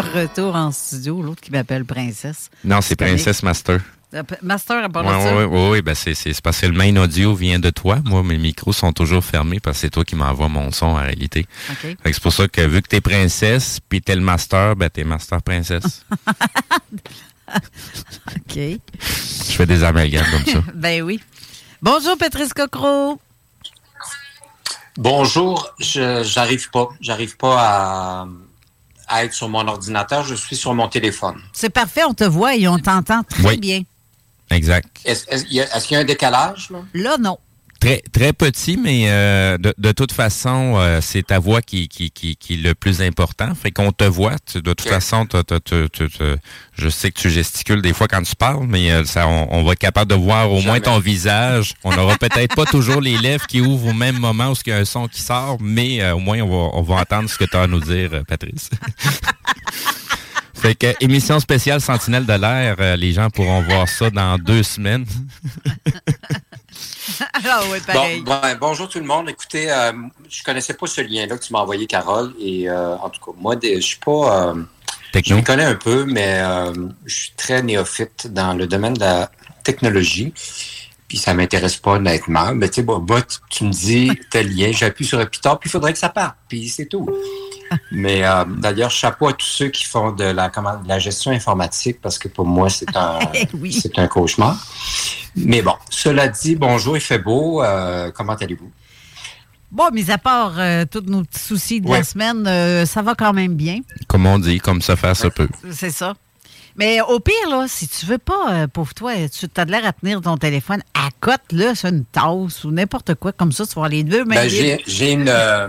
Retour en studio, l'autre qui m'appelle Princesse. Non, c'est Princesse Master. Euh, Master à part de ça? oui, oui, oui, ben c'est c'est parce que le main audio vient de toi. Moi, mes micros sont toujours fermés parce que c'est toi qui m'envoie mon son en réalité. C'est pour ça que vu que t'es princesse, puis t'es le master, ben t'es master princesse. [LAUGHS] OK. Je fais des amalgames comme ça. [LAUGHS] ben oui. Bonjour, Patrice Cocro. Bonjour, je j'arrive pas, j'arrive pas à, à être sur mon ordinateur, je suis sur mon téléphone. C'est parfait, on te voit et on t'entend très Oui. bien. Exact. Est-ce est-ce qu'il y, a- est-ce qu'il y a un décalage là? Là, non. Très, très petit, mais euh, de, de toute façon, euh, c'est ta voix qui, qui, qui, qui est le plus important. Fait qu'on te voit. Tu- de toute façon, t'as- t'as- t'as- t'as- t'as- je sais que tu gesticules des fois quand tu parles, mais euh, ça, on, on va être capable de voir au moins ton visage. On n'aura peut-être pas toujours les lèvres qui ouvrent au même moment où il y a un son qui sort, mais euh, au moins on va, on va entendre ce que tu as à nous dire, euh, Patrice. [LAUGHS] Fait que émission spéciale Sentinelle de l'air, euh, les gens pourront voir ça dans deux semaines. [LAUGHS] [LAUGHS] Ah pareil. Bon, ben, bonjour tout le monde. Écoutez, euh, je connaissais pas ce lien-là que tu m'as envoyé, Carole. Et euh, en tout cas, moi, je suis pas. euh, je me connais un peu, mais euh, je suis très néophyte dans le domaine de la technologie. Puis ça m'intéresse pas honnêtement. Mais tu sais, bon, tu- tu me dis [LAUGHS] tel lien, j'appuie sur un piton, puis il faudrait que ça parte. Puis c'est tout. Mais euh, d'ailleurs, chapeau à tous ceux qui font de la, comment, de la gestion informatique, parce que pour moi, c'est un, [LAUGHS] Oui. c'est un cauchemar. Mais bon, cela dit, bonjour, il fait beau. Euh, comment allez-vous? Bon, mis à part euh, tous nos petits soucis de la semaine, euh, ça va quand même bien. Comme on dit, comme ça faire se peut. C'est ça. Mais au pire, là, si tu veux pas, euh, pauvre toi, tu as de l'air à tenir ton téléphone à côte, là, sur une tasse ou n'importe quoi, comme ça, tu vas les deux mains Ben, j'ai, une. [LAUGHS] euh,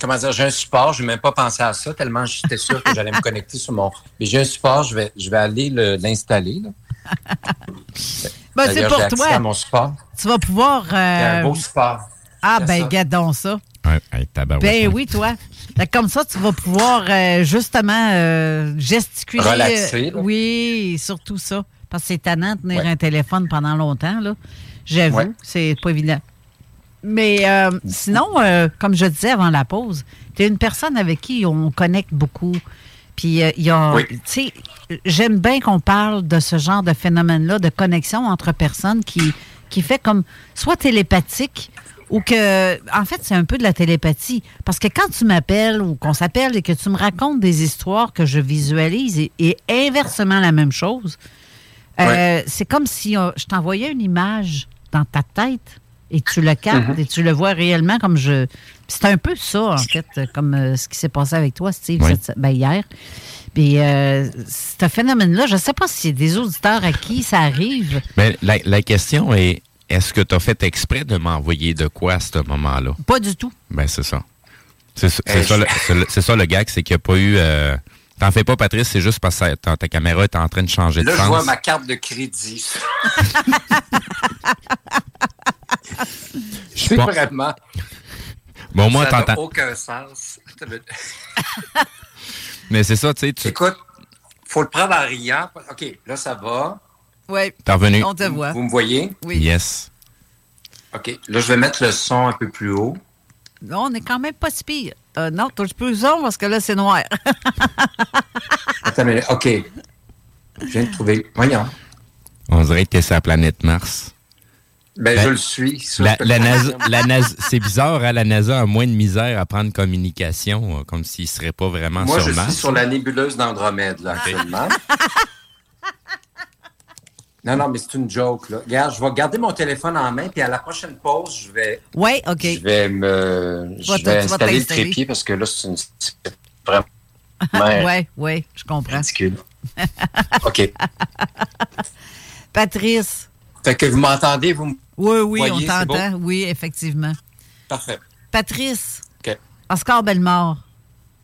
comment dire, j'ai un support, je n'ai même pas pensé à ça, tellement j'étais sûr que j'allais me connecter sur mon. Mais j'ai un support, je vais, je vais aller le- l'installer. [LAUGHS] Ben, c'est pour toi. à mon support. Tu vas pouvoir. C'est un euh, beau support. ah, ben, donc ça. Ouais, hey, tabarouette, Ben hein. oui, toi. Comme ça, tu vas pouvoir euh, justement euh, gesticuler. Relaxer, euh, là. oui, surtout ça. Parce que c'est tannant de tenir Ouais. un téléphone pendant longtemps, là. J'avoue, Ouais. c'est pas évident. Mais euh, sinon, euh, comme je disais avant la pause, tu es une personne avec qui on connecte beaucoup. Puis, euh, il y a, Oui. tu sais, j'aime bien qu'on parle de ce genre de phénomène-là, de connexion entre personnes qui, qui fait comme soit télépathique ou que, en fait, c'est un peu de la télépathie. Parce que quand tu m'appelles ou qu'on s'appelle et que tu me racontes des histoires que je visualise et, et inversement la même chose, euh, c'est comme si euh, je t'envoyais une image dans ta tête et tu le captes et tu le vois réellement comme je. C'est un peu ça, en fait, comme euh, ce qui s'est passé avec toi, Steve, Oui. cette- ben, hier. Puis, euh, ce phénomène-là, je ne sais pas si c'est des auditeurs à qui ça arrive. Mais la, la question est, est-ce que tu as fait exprès de m'envoyer de quoi à ce moment-là? Pas du tout. Ben, c'est ça. C'est ça, c'est Euh, ça, je- le- ça gag, c'est qu'il n'y a pas eu... euh, T'en fais pas, Patrice, c'est juste parce que ta, ta caméra est en train de changer Là, de je vois sens. ma carte de crédit. [LAUGHS] Je pas- vraiment. Bon, moi, ça n'a aucun sens. [LAUGHS] Mais c'est ça, tu sais, tu Écoute, faut le prendre en riant. OK, là, ça va. Oui. t'es revenu. On te voit. Vous me voyez? Oui. Yes. OK, là, je vais mettre le son un peu plus haut. Non, on n'est quand même pas si pire. Euh, non, touche plus le son parce que là, c'est noir. [LAUGHS] Attends, mais OK. Je viens de trouver. Voyons. On dirait que t'es sur la planète Mars. Ben, Ben, je le suis. La, je NASA, confirmer. la NASA- c'est bizarre, hein, la NASA a moins de misère à prendre communication, euh, comme s'il ne serait pas vraiment Moi, sur je Mars. suis sur la nébuleuse d'Andromède, là, actuellement. non, non, mais c'est une joke, là. Regarde, je vais garder mon téléphone en main, puis à la prochaine pause, je vais, Oui, OK. je vais me, je vais installer le trépied parce que là, c'est une... vraiment [LAUGHS] oui, oui, je comprends. ridicule. [LAUGHS] OK. Patrice. Fait que vous m'entendez, vous me Oui, oui, voyez, on c'est t'entend. Oui, effectivement. Parfait. Patrice. OK. Oscar Bellemare,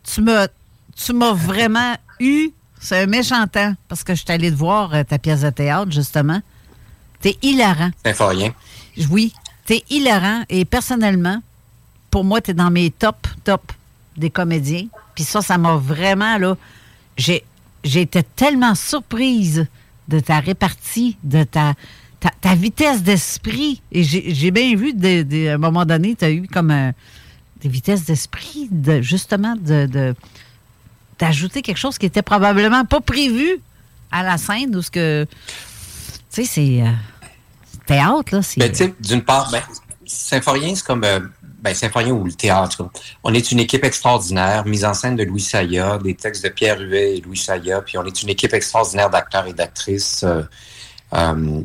tu m'as, tu m'as [LAUGHS] vraiment eu. C'est un méchant temps parce que je suis allée te voir euh, ta pièce de théâtre, justement. T'es hilarant. Symphorien. Oui, t'es hilarant et personnellement, pour moi, t'es dans mes top, top des comédiens. Puis ça, ça m'a vraiment, là, j'ai, j'ai été tellement surprise de ta répartie, de ta, ta, vitesse d'esprit. Et j'ai, bien vu, de, de- à un moment donné, tu as eu comme des vitesses d'esprit, de, justement, de, d'ajouter quelque chose qui était probablement pas prévu à la scène, ou ce que, tu sais, c'est euh, théâtre, là. Ben, d'une part, ben, Symphorien, c'est comme. euh, ben, Symphorien ou le théâtre. On est une équipe extraordinaire, mise en scène de Louis Saya, des textes de Pierre Huet et Louis Saya, puis on est une équipe extraordinaire d'acteurs et d'actrices. euh,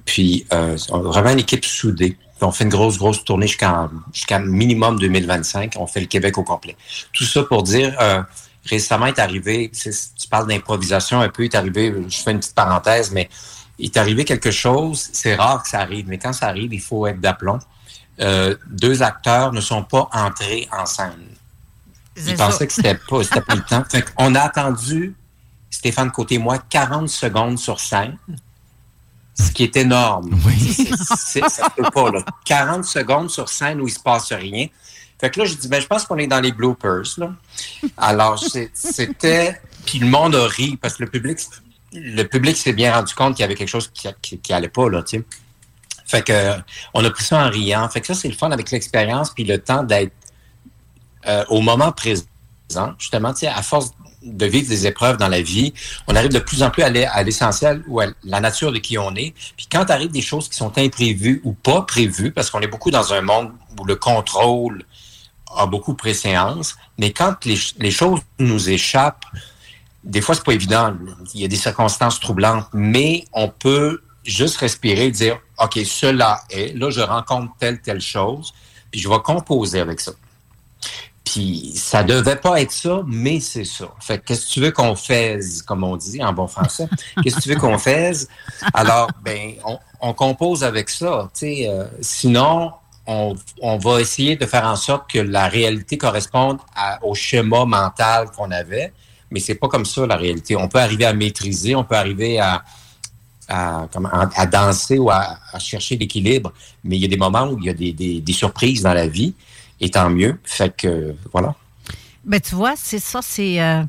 puis, euh, vraiment une équipe soudée. Puis on fait une grosse, grosse tournée jusqu'en jusqu'à minimum 2025. On fait le Québec au complet. Tout ça pour dire, euh, récemment est arrivé, c'est- tu parles d'improvisation un peu, est arrivé, je fais une petite parenthèse, mais il est arrivé quelque chose, c'est rare que ça arrive, mais quand ça arrive, il faut être d'aplomb. Euh, deux acteurs ne sont pas entrés en scène. Ils ça. pensaient que c'était pas, c'était pas le [LAUGHS] temps. Fait on a attendu, Stéphane Côté et moi, 40 secondes sur scène, ce qui est énorme. Ça se peut pas, là. 40 secondes sur scène où il se passe rien. Fait que là, je dis, ben, je pense qu'on est dans les bloopers, là. Alors, c'était, puis le monde a ri parce que le public, le public s'est bien rendu compte qu'il y avait quelque chose qui, qui, qui allait pas, là, tu sais. Fait que, on a pris ça en riant. Fait que ça, c'est le fun avec l'expérience puis le temps d'être euh, au moment présent. Justement, tu sais, à force de vivre des épreuves dans la vie, on arrive de plus en plus à l'e- à l'essentiel ou à la nature de qui on est. Puis quand arrivent des choses qui sont imprévues ou pas prévues, parce qu'on est beaucoup dans un monde où le contrôle a beaucoup préséance, mais quand les, les choses nous échappent, des fois, c'est pas évident. Il y a des circonstances troublantes, mais on peut juste respirer et dire, OK, cela est, là, je rencontre telle, telle chose, puis je vais composer avec ça. Puis ça devait pas être ça, mais c'est ça. Fait que qu'est-ce que tu veux qu'on fasse, comme on dit en bon français? [LAUGHS] Qu'est-ce que tu veux qu'on fasse? Alors, ben, on, on compose avec ça. tu sais. euh, sinon, on, on va essayer de faire en sorte que la réalité corresponde à- au schéma mental qu'on avait, mais c'est pas comme ça la réalité. On peut arriver à maîtriser, on peut arriver à, à, comment- à- à danser ou à, à chercher l'équilibre, mais il y a des moments où il y a des, des- des surprises dans la vie, et tant mieux. Fait que voilà. Ben, tu vois, c'est ça, c'est. euh,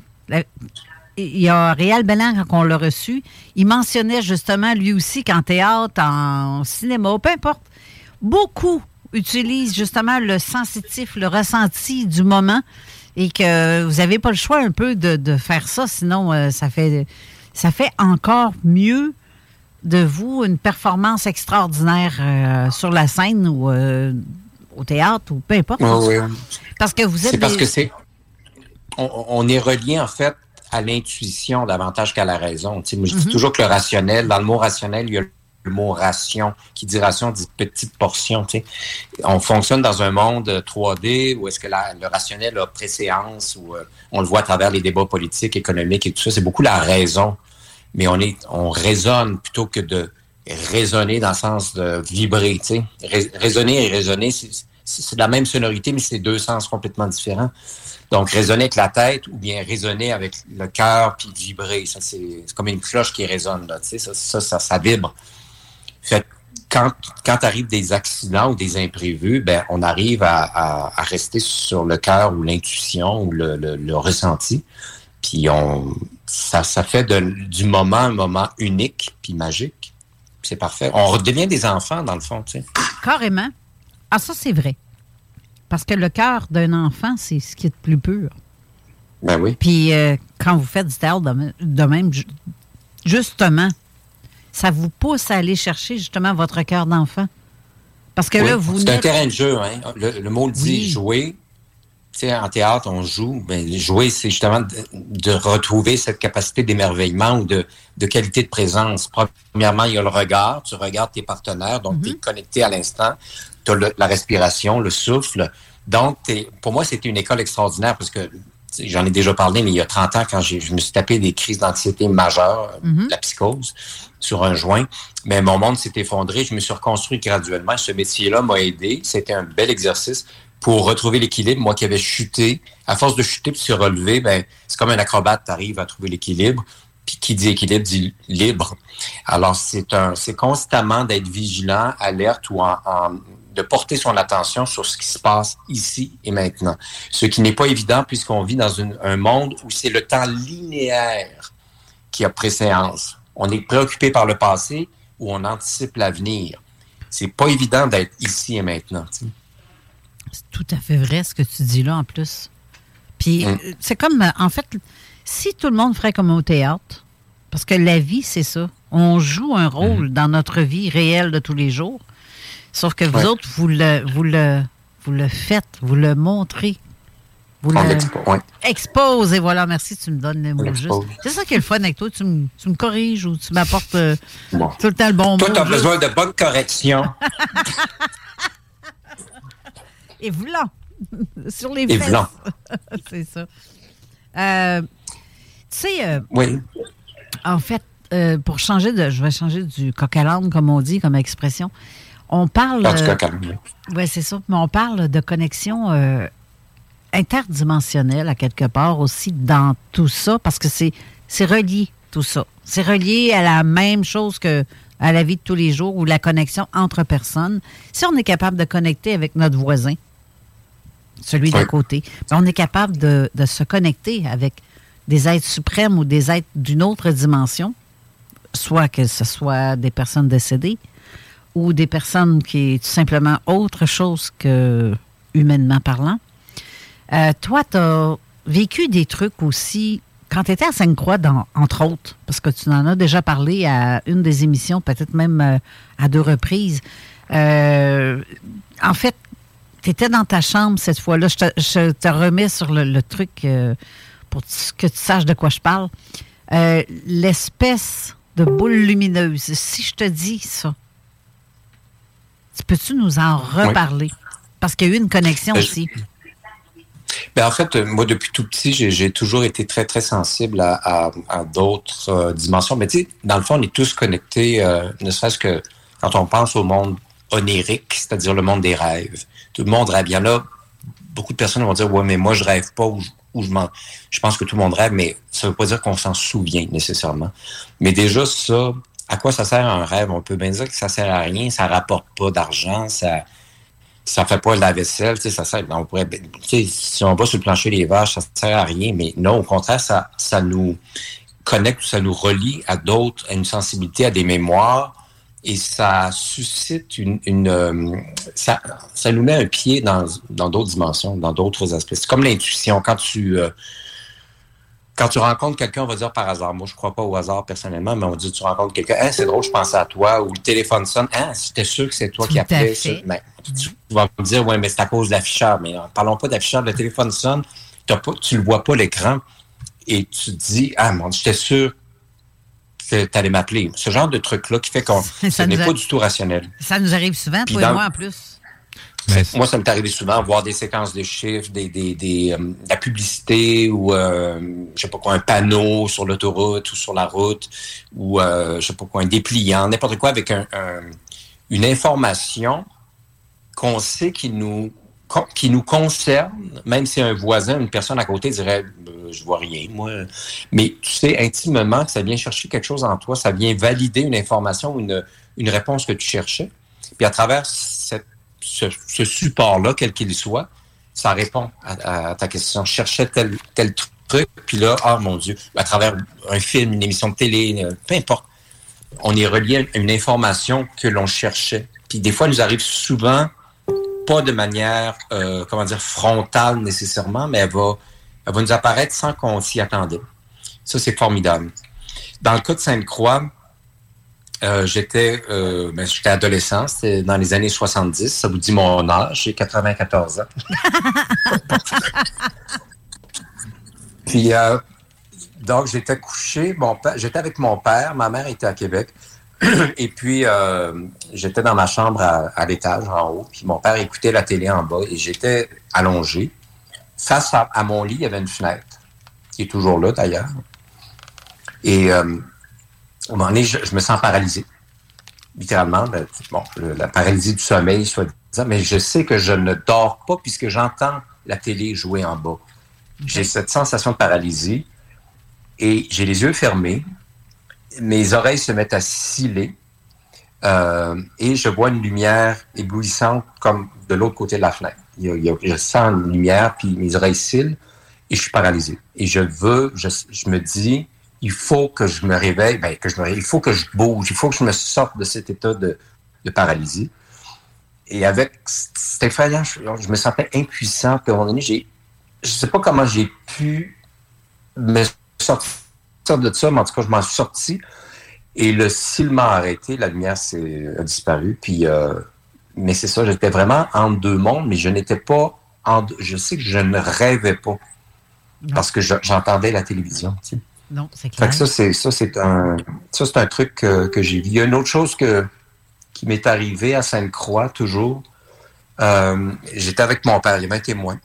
il y a Réal Bellan, quand on l'a reçu, il mentionnait justement, lui aussi, qu'en théâtre, en cinéma, peu importe, beaucoup utilisent justement le sensitif, le ressenti du moment et que vous n'avez pas le choix un peu de, faire ça, sinon euh, ça, fait, ça fait encore mieux de vous une performance extraordinaire euh, sur la scène ou au théâtre ou peu importe. Oui, oui. Parce que vous êtes C'est parce des- que c'est. On, on est relié, en fait, à l'intuition davantage qu'à la raison. Tu sais, moi, je dis Mhm. toujours que le rationnel, dans le mot rationnel, il y a le mot ration. Qui dit ration dit petite portion. Tu sais. On fonctionne dans un monde euh, 3D où est-ce que la- le rationnel a préséance, ou euh, on le voit à travers les débats politiques, économiques et tout ça. C'est beaucoup la raison. Mais on est, on raisonne plutôt que de raisonner dans le sens de vibrer. Tu sais. Raisonner et raisonner, c'est la même sonorité, mais c'est deux sens complètement différents. Donc, raisonner avec la tête ou bien raisonner avec le cœur puis vibrer. Ça, c'est comme une cloche qui résonne, là. Tu sais, ça, ça, ça, vibre. Quand, quand arrivent des accidents ou des imprévus, ben, on arrive à, à, à rester sur le cœur ou l'intuition ou le, le, le ressenti. Puis on, ça, ça fait de- du moment un moment unique puis magique. C'est parfait. On redevient des enfants, dans le fond, tu sais. Carrément. Ah, ça, c'est vrai. Parce que le cœur d'un enfant, c'est ce qui est de plus pur. Ben oui. Puis euh, quand vous faites du théâtre de, même- justement, ça vous pousse à aller chercher justement votre cœur d'enfant. Parce que Oui, là, vous C'est un terrain de jeu. Hein? Le, le mot le dit, Oui. jouer. Sais, en théâtre, on joue. Ben, jouer, c'est justement de, de retrouver cette capacité d'émerveillement ou de, de qualité de présence. Premièrement, il y a le regard. Tu regardes tes partenaires, donc tu es connecté à l'instant. Tu as la respiration, le souffle. Donc, pour moi, c'était une école extraordinaire parce que j'en ai déjà parlé, mais il y a 30 ans, quand je me suis tapé des crises d'anxiété majeures, Mhm. la psychose, sur un joint, mais mon monde s'est effondré. Je me suis reconstruit graduellement. Ce métier-là m'a aidé. C'était un bel exercice pour retrouver l'équilibre. Moi qui avais chuté, à force de chuter puis se relever, ben, c'est comme un acrobate, tu arrives à trouver l'équilibre. Puis qui dit équilibre dit libre. Alors, c'est un, c'est constamment d'être vigilant, alerte ou de porter son attention sur ce qui se passe ici et maintenant. Ce qui n'est pas évident puisqu'on vit dans un monde où c'est le temps linéaire qui a préséance. On est préoccupé par le passé ou on anticipe l'avenir. C'est pas évident d'être ici et maintenant. C'est tout à fait vrai ce que tu dis là en plus. Puis Mm. euh, c'est comme, euh, en fait, si tout le monde ferait comme au théâtre, parce que la vie, c'est ça. On joue un rôle dans notre vie réelle de tous les jours. Sauf que vous Ouais. autres, vous le, vous, le, vous le faites, vous le montrez. Vous On le l'expo- ouais. expose, et voilà, merci, tu me donnes le mot juste. C'est ça qui est le fun avec toi, tu me, tu me corriges ou tu m'apportes euh, Bon. tout le temps le bon Toi, mot. tu as juste. besoin de bonnes corrections. [LAUGHS] Et voulant. [LAUGHS] Sur les Et fesses. [LAUGHS] c'est ça. Euh, tu sais, euh, Oui. en fait, euh, pour changer de. Je vais changer du coq à l'âne, comme on dit, comme expression. On parle. Euh, calme. oui, c'est ça. Mais on parle de connexion interdimensionnelle, à quelque part, aussi, dans tout ça, parce que c'est c'est relié, tout ça. C'est relié à la même chose que à la vie de tous les jours ou la connexion entre personnes. Si on est capable de connecter avec notre voisin, celui d'à côté, ben, on est capable de, de se connecter avec des êtres suprêmes ou des êtres d'une autre dimension, soit que ce soit des personnes décédées, ou des personnes qui est tout simplement autre chose que humainement parlant. Euh, toi, tu as vécu des trucs aussi quand tu étais à Sainte-Croix, dans- entre autres, parce que tu en as déjà parlé à une des émissions, peut-être même euh, à deux reprises. Euh, en fait, tu étais dans ta chambre cette fois-là. Je te, je te remets sur le, le truc euh, pour que tu saches de quoi je parle. L'espèce de boule lumineuse. Si je te dis ça, tu peux-tu nous en reparler? Parce qu'il y a eu une connexion aussi. Ben, en fait, euh, moi, depuis tout petit, j'ai- toujours été très, très sensible à, d'autres euh, dimensions. Mais tu sais, dans le fond, on est tous connectés, euh, ne serait-ce que quand on pense au monde onirique, c'est-à-dire le monde des rêves. Tout le monde rêve. Il y en a, beaucoup de personnes vont dire, ouais, mais moi, je rêve pas ou je, je, m'en- je pense que tout le monde rêve, mais ça veut pas dire qu'on s'en souvient nécessairement. Mais déjà, ça, à quoi ça sert un rêve? On peut bien dire que ça sert à rien, ça rapporte pas d'argent, ça ça fait pas la vaisselle, ça sert, on pourrait, sais, si on va sur le plancher des vaches, ça sert à rien, mais non, au contraire, ça, ça nous connecte, ça nous relie à d'autres, à une sensibilité, à des mémoires, et ça suscite une, une euh, ça, ça nous met un pied dans, dans d'autres dimensions, dans d'autres aspects. C'est comme l'intuition, quand tu, euh, quand tu rencontres quelqu'un, on va dire par hasard. Moi, je crois pas au hasard personnellement, mais on dit tu rencontres quelqu'un, ah, c'est drôle, je pensais à toi, ou le téléphone sonne, ah, c'était sûr que c'est toi Tout qui appelais. ça. Ben, tu vas me dire, ouais, mais c'est à cause de l'afficheur. Mais euh, parlons pas d'afficheur, le téléphone sonne, pas, tu le vois pas l'écran, et tu te dis, ah, mon, Dieu, j'étais sûr que tu allais m'appeler. Ce genre de truc-là qui fait qu'on Ça ce n'est pas du tout rationnel. Ça nous arrive souvent, Puis toi et moi en plus. Moi, ça m'est arrivé souvent, voir des séquences de chiffres, des, des, des, euh, de la publicité ou, euh, je sais pas quoi, un panneau sur l'autoroute ou sur la route ou, euh, je sais pas quoi, un dépliant, n'importe quoi avec un, un- une information qu'on sait qui nous, qui nous concerne, même si un voisin, une personne à côté dirait, Euh, je vois rien, moi. Mais tu sais intimement que ça vient chercher quelque chose en toi, ça vient valider une information ou une, une réponse que tu cherchais. Puis à travers cette ce, ce support-là, quel qu'il soit, ça répond à, à ta question. Je cherchais tel, tel truc, puis là, oh mon Dieu, à travers un film, une émission de télé, peu importe, on est relié à une information que l'on cherchait. Puis des fois, nous arrive souvent, pas de manière, euh, comment dire, frontale nécessairement, mais elle va, elle va nous apparaître sans qu'on s'y attendait. Ça, c'est formidable. Dans le cas de Sainte-Croix, euh, j'étais euh, ben, j'étais adolescent, c'était dans les années 70, ça vous dit mon âge, j'ai 94 ans. [LAUGHS] Puis euh, donc j'étais couché, mon père, j'étais avec mon père, ma mère était à Québec. [CLEARS THROAT] Et puis euh, j'étais dans ma chambre à, à l'étage en haut, puis mon père écoutait la télé en bas et j'étais allongé. face à, à mon lit, il y avait une fenêtre, qui est toujours là d'ailleurs. Et euh, à un moment donné, je, je me sens paralysé. Littéralement, ben, bon, le- la paralysie du sommeil, soit disant, mais je sais que je ne dors pas puisque j'entends la télé jouer en bas. J'ai cette sensation de paralysie et j'ai les yeux fermés. Mes oreilles se mettent à sciller euh, et je vois une lumière éblouissante comme de l'autre côté de la fenêtre. Il y a- il y a- je sens une lumière, puis mes oreilles scillent et je suis paralysé. Et je veux, je, je me dis, il faut que je me réveille, ben, que je me réveille, il faut que je bouge, il faut que je me sorte de cet état de, de paralysie. Et avec, effrayant, je, je me sentais impuissant, puis à un moment donné, j'ai, je sais pas comment j'ai pu me sortir de ça, mais en tout cas, je m'en suis sorti. Et le cil m'a arrêté, la lumière s'est, a disparu. Puis, euh, mais c'est ça, j'étais vraiment entre deux mondes, mais je n'étais pas en deux- Je sais que je ne rêvais pas parce que je- j'entendais la télévision. tu sais. Non, c'est clair. ça, c'est ça, c'est un, ça, c'est un truc que, que j'ai vu. Il y a une autre chose que, qui m'est arrivée à Sainte-Croix, toujours. Euh, j'étais avec mon père, il y avait un témoin.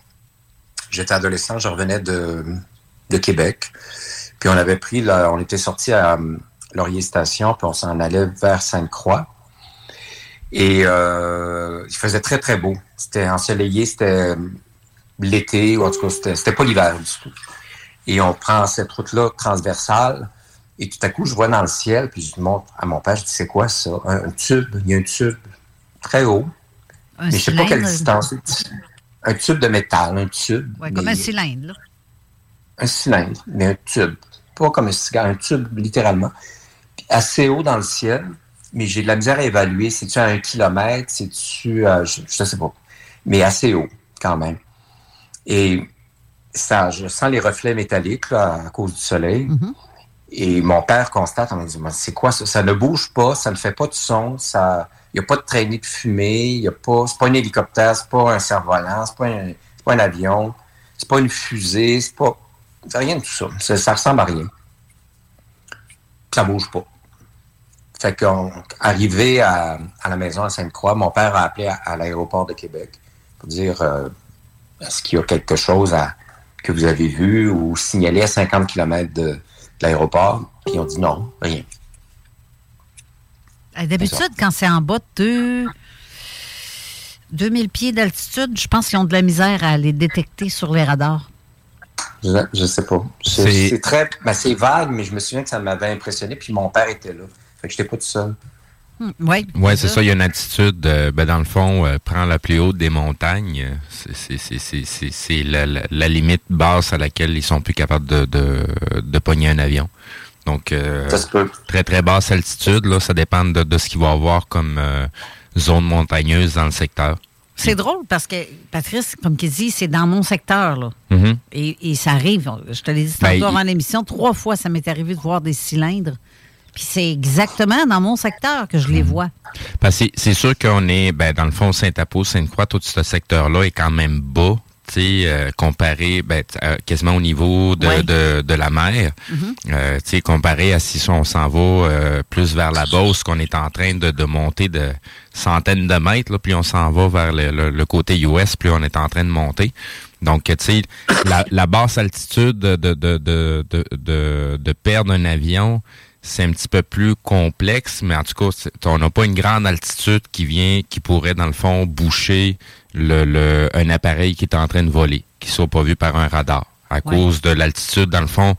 J'étais adolescent, je revenais de, de Québec. Puis on avait pris, on était sorti à Laurier Station, puis on s'en allait vers Sainte-Croix. Et euh, il faisait très, très beau. C'était ensoleillé, c'était l'été, ou en tout cas, c'était c'était pas l'hiver du tout. Et on prend cette route-là transversale. Et tout à coup, je vois dans le ciel, puis je montre à mon père, je dis, c'est quoi ça? Un, un tube. Il y a un tube très haut. Un mais je sais pas quelle distance. Un tube de métal, un tube. Ouais, comme un cylindre, là. un cylindre, mais un tube. Pas comme un cigare, un tube, littéralement. Puis assez haut dans le ciel, mais j'ai de la misère à évaluer. C'est-tu à un kilomètre? C'est-tu, à- je, je sais pas. Mais assez haut, quand même. Et ça, je sens les reflets métalliques, là, à cause du soleil. Et mon père constate, on me dit, Mais c'est quoi ça? Ça ne bouge pas, ça ne fait pas de son, ça, il n'y a pas de traînée de fumée, il y a pas, c'est pas un hélicoptère, c'est pas un cerf-volant, c'est pas un, c'est pas un avion, c'est pas une fusée, c'est pas, c'est rien de tout ça. Ça, ça ressemble à rien. Ça bouge pas. Fait qu'on, arrivé à, à la maison à Sainte-Croix, mon père a appelé à, à l'aéroport de Québec pour dire, euh, est-ce qu'il y a quelque chose à, que vous avez vu ou signalé à 50 km de, de l'aéroport? Puis ils ont dit non, rien. Euh, D'habitude, quand c'est en bas de deux- 2000 pieds d'altitude, je pense qu'ils ont de la misère à les détecter sur les radars. Je, je sais pas. C'est très, ben, c'est vague, mais je me souviens que ça m'avait impressionné. Puis mon père était là. Fait que j'étais pas tout seul. Oui. Oui, c'est ça. Il y a une attitude, euh, ben, dans le fond, euh, prends la plus haute des montagnes. c'est- c'est- c'est- c'est- C'est c'est la, la- la limite basse à laquelle ils sont plus capables de, de, de pogner un avion. Donc, euh, très, très basse altitude, là, ça dépend de, de ce qu'il va y avoir comme euh, zone montagneuse dans le secteur. C'est drôle parce que, Patrice, comme qu'il dit, c'est dans mon secteur, là. Mhm. Et, et ça arrive, je te l'ai dit Ben, tantôt avant il- l'émission, trois fois, ça m'est arrivé de voir des cylindres. Puis c'est exactement dans mon secteur que je les vois. Parce que c'est- sûr qu'on est, ben, dans le fond, Saint-Apo, Sainte-Croix, tout ce secteur-là est quand même bas, tu sais, euh, comparé ben, euh, quasiment au niveau de, Ouais. de, de la mer. Euh, tu sais, comparé à si on s'en va euh, plus vers la Beauce, qu'on est en train de, de monter de centaines de mètres, là, puis on s'en va vers le, le- le côté US, puis on est en train de monter. Donc, tu sais, la, la basse altitude de, de, de, de, de, de- de perdre un avion, c'est un petit peu plus complexe, mais en tout cas, on n'a pas une grande altitude qui vient, qui pourrait, dans le fond, boucher le, le, un appareil qui est en train de voler, qui soit pas vu par un radar. À cause de l'altitude, dans le fond,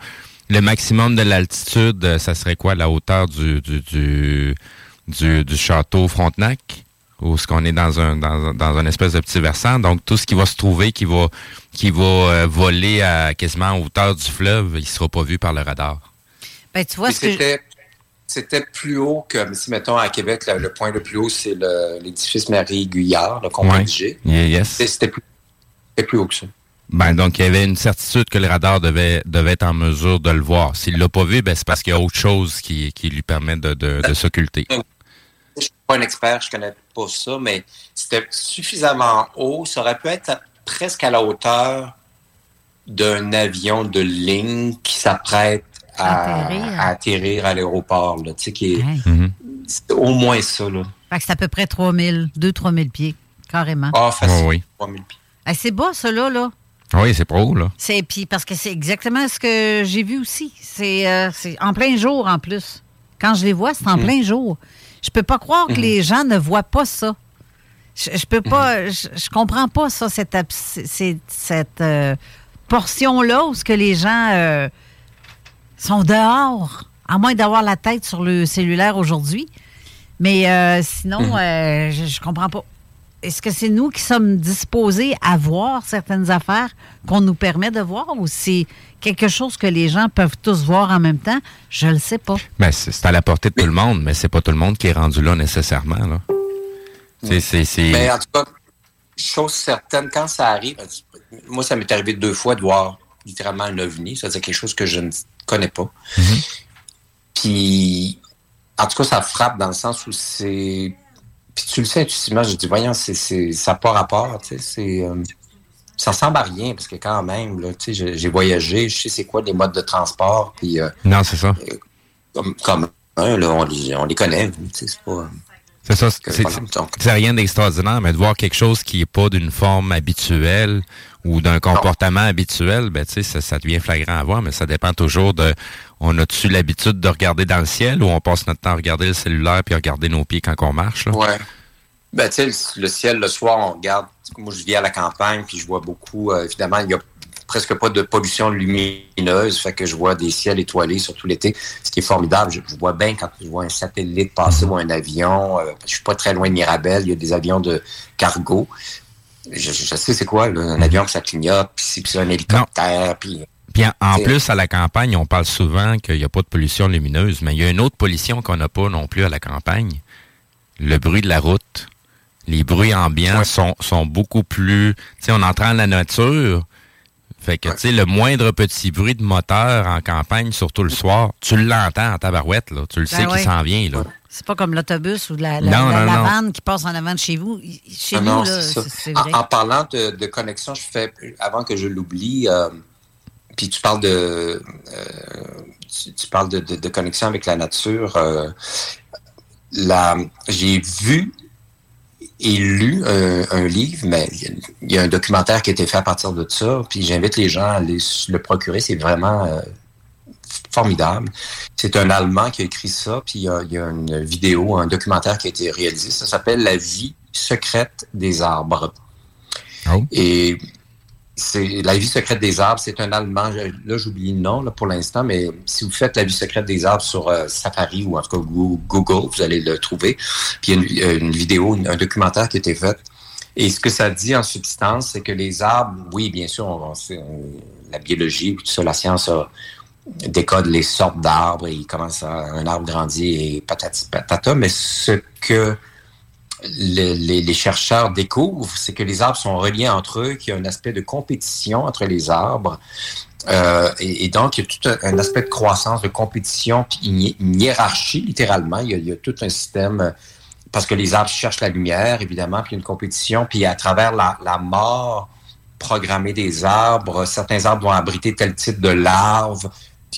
le maximum de l'altitude, euh, ça serait quoi, la hauteur du, du, du, du, du château Frontenac? Ou est-ce qu'on est dans un, dans, un- dans un espèce de petit versant? Donc, tout ce qui va se trouver, qui va, qui va euh, voler à quasiment à hauteur du fleuve, il sera pas vu par le radar. Ben, tu vois Puis ce que. C'était c'était plus haut que, si mettons à Québec, le, le point le plus haut, c'est le- l'édifice Marie-Guyard, le Ouais. Comté Yeah, yes. C'était plus, c'était plus haut que ça. Ben, donc, il y avait une certitude que le radar devait, devait être en mesure de le voir. S'il l'a pas vu, ben, c'est parce qu'il y a autre chose qui, qui lui permet de, de, de s'occulter. Je suis pas un expert, je connais pas ça, mais c'était suffisamment haut. Ça aurait pu être à- presque à la hauteur d'un avion de ligne qui s'apprête à, Atterrir. à atterrir à l'aéroport. là. Tu sais, qui est, Hey. C'est au moins ça. Là. Fait que c'est à peu près 3000, 2-3000 pieds, carrément. Ah, facile. Ouais, oui. 3000 pieds. Hey, c'est bas, ça, là, là. Oui, c'est pro, là. C'est puis parce que c'est exactement ce que j'ai vu aussi. C'est euh, c'est en plein jour en plus. Quand je les vois, c'est en plein jour. Je peux pas croire que Mhm. les gens ne voient pas ça. Je, je peux pas, Mhm. je, je comprends pas ça, cette, cette euh, portion-là où ce que les gens euh, sont dehors, à moins d'avoir la tête sur le cellulaire aujourd'hui. Mais euh, sinon, Mhm. euh, je, je comprends pas. Est-ce que c'est nous qui sommes disposés à voir certaines affaires qu'on nous permet de voir ou c'est quelque chose que les gens peuvent tous voir en même temps? Je le sais pas. Ben, c'est c'est à la portée de tout le monde, mais c'est pas tout le monde qui est rendu là nécessairement. Là. C'est- C'est c'est- Mais en tout cas, chose certaine, quand ça arrive, moi, ça m'est arrivé deux fois de voir littéralement un ovni, c'est-à-dire quelque chose que je ne connais pas. Puis, en tout cas, ça frappe dans le sens où c'est. Puis tu le sais intuitivement, je dis, voyons, c'est, c'est, ça n'a pas rapport, tu sais, c'est. euh, ça ressemble à rien, parce que quand même, là, tu sais, j'ai, voyagé, je sais c'est quoi les modes de transport, puis euh, Non, c'est ça. comme, comme un, là, on les, on les connaît, tu sais, c'est pas. C'est ça. C'est rien d'extraordinaire, mais de voir quelque chose qui est pas d'une forme habituelle ou d'un comportement habituel, ben tu sais, ça, ça devient flagrant à voir, mais ça dépend toujours de on a-tu l'habitude de regarder dans le ciel ou on passe notre temps à regarder le cellulaire puis à regarder nos pieds quand on marche. Là? Ouais. Ben, tu sais, le, le ciel, le soir, on regarde. Moi, je vis à la campagne, puis je vois beaucoup. euh, évidemment, il y a presque pas de pollution lumineuse, fait que je vois des ciels étoilés, surtout l'été, ce qui est formidable. Je, je vois bien quand je vois un satellite passer ou un avion. euh, je suis pas très loin de Mirabel, il y a des avions de cargo. Je, je sais c'est quoi, là, un avion que ça clignote, puis c'est- un hélicoptère, puis... Puis en, plus, à la campagne, on parle souvent qu'il n'y a pas de pollution lumineuse, mais il y a une autre pollution qu'on n'a pas non plus à la campagne. Le bruit de la route. Les bruits ambiants sont, sont beaucoup plus... Tu sais, on entre dans la nature. Fait que, tu sais, le moindre petit bruit de moteur en campagne, surtout le soir, tu l'entends en tabarouette, là. Tu le sais Ben qu'il ouais. s'en vient, là. C'est pas comme l'autobus ou la, la, Non, la- non, la non. vanne qui passe en avant de chez vous. Chez Ah nous, là, c'est En, parlant de, de connexion, je fais, avant que je l'oublie, euh, puis tu parles de, euh, tu, tu parles de, de- de connexion avec la nature. euh, la, j'ai vu et lu un, un livre, mais il y y a un documentaire qui a été fait à partir de ça, puis j'invite les gens à aller le procurer. C'est vraiment euh, formidable. C'est un Allemand qui a écrit ça, puis il y, a, il y a une vidéo, un documentaire qui a été réalisé. Ça s'appelle La vie secrète des arbres. Oh. Et c'est La vie secrète des arbres, c'est un Allemand. Là, j'oublie le nom là, pour l'instant, mais si vous faites La vie secrète des arbres sur euh, Safari ou en tout cas Goo- Google, vous allez le trouver. Puis il y a une, une vidéo, une- un documentaire qui a été fait. Et ce que ça dit en substance, c'est que les arbres, oui, bien sûr, on, on sait, on- la biologie, tout ça, la science a, décode les sortes d'arbres et il commence à un arbre grandit et patati patata, mais ce que le- les, chercheurs découvrent, c'est que les arbres sont reliés entre eux, qu'il y a un aspect de compétition entre les arbres. Euh, et, donc, il y a tout un, aspect de croissance, de compétition, puis une, hi- une hiérarchie, littéralement. Il y, a, tout un système, parce que les arbres cherchent la lumière, évidemment, puis une compétition, puis à travers la, mort programmée des arbres, certains arbres vont abriter tel type de larves,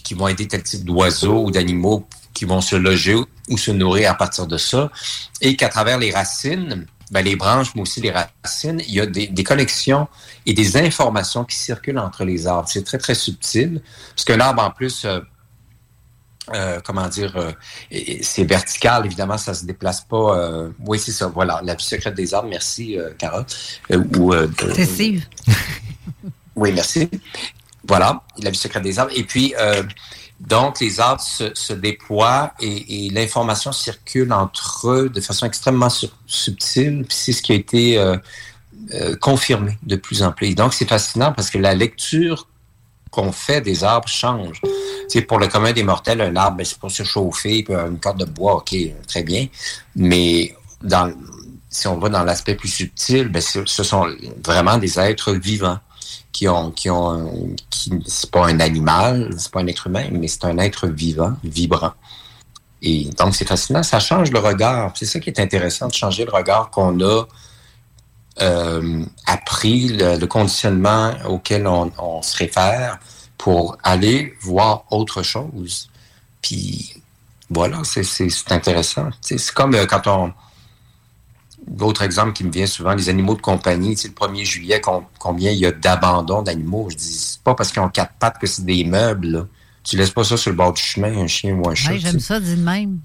qui vont aider tel type d'oiseaux ou d'animaux qui vont se loger ou se nourrir à partir de ça, et qu'à travers les racines, ben les branches, mais aussi les racines, il y a des, des connexions et des informations qui circulent entre les arbres. C'est très, très subtil, parce qu'un arbre, en plus, euh, euh, comment dire, euh, c'est vertical, évidemment, ça se déplace pas. euh, oui, c'est ça, voilà, la vie secrète des arbres, merci, Cara. Ou, Steve. oui, merci. Voilà, la vie secrète des arbres. Et puis, euh, donc, les arbres se, se déploient et, l'information circule entre eux de façon extrêmement su- subtile. Puis c'est ce qui a été euh, euh, confirmé de plus en plus. Et donc, c'est fascinant parce que la lecture qu'on fait des arbres change. Sais, pour le commun des mortels, un arbre, ben, c'est pour se chauffer, puis une corde de bois, OK, très bien. Mais dans, si on va dans l'aspect plus subtil, ben, c'est- ce sont vraiment des êtres vivants qui ont, qui ont, qui, c'est pas un animal, c'est pas un être humain, mais c'est un être vivant, vibrant. Et donc, c'est fascinant. Ça change le regard. C'est ça qui est intéressant, de changer le regard qu'on a euh, appris, le, conditionnement auquel on, on se réfère pour aller voir autre chose. Puis, voilà, c'est, c'est, c'est intéressant. Sais, C'est comme euh, quand on... Autre exemple qui me vient souvent, les animaux de compagnie. Tu sais, le 1er juillet, combien il y a d'abandon d'animaux? Je dis, c'est pas parce qu'ils ont quatre pattes que c'est des meubles. Là. Tu laisses pas ça sur le bord du chemin, un chien ou un chat. J'aime ça, dis de même.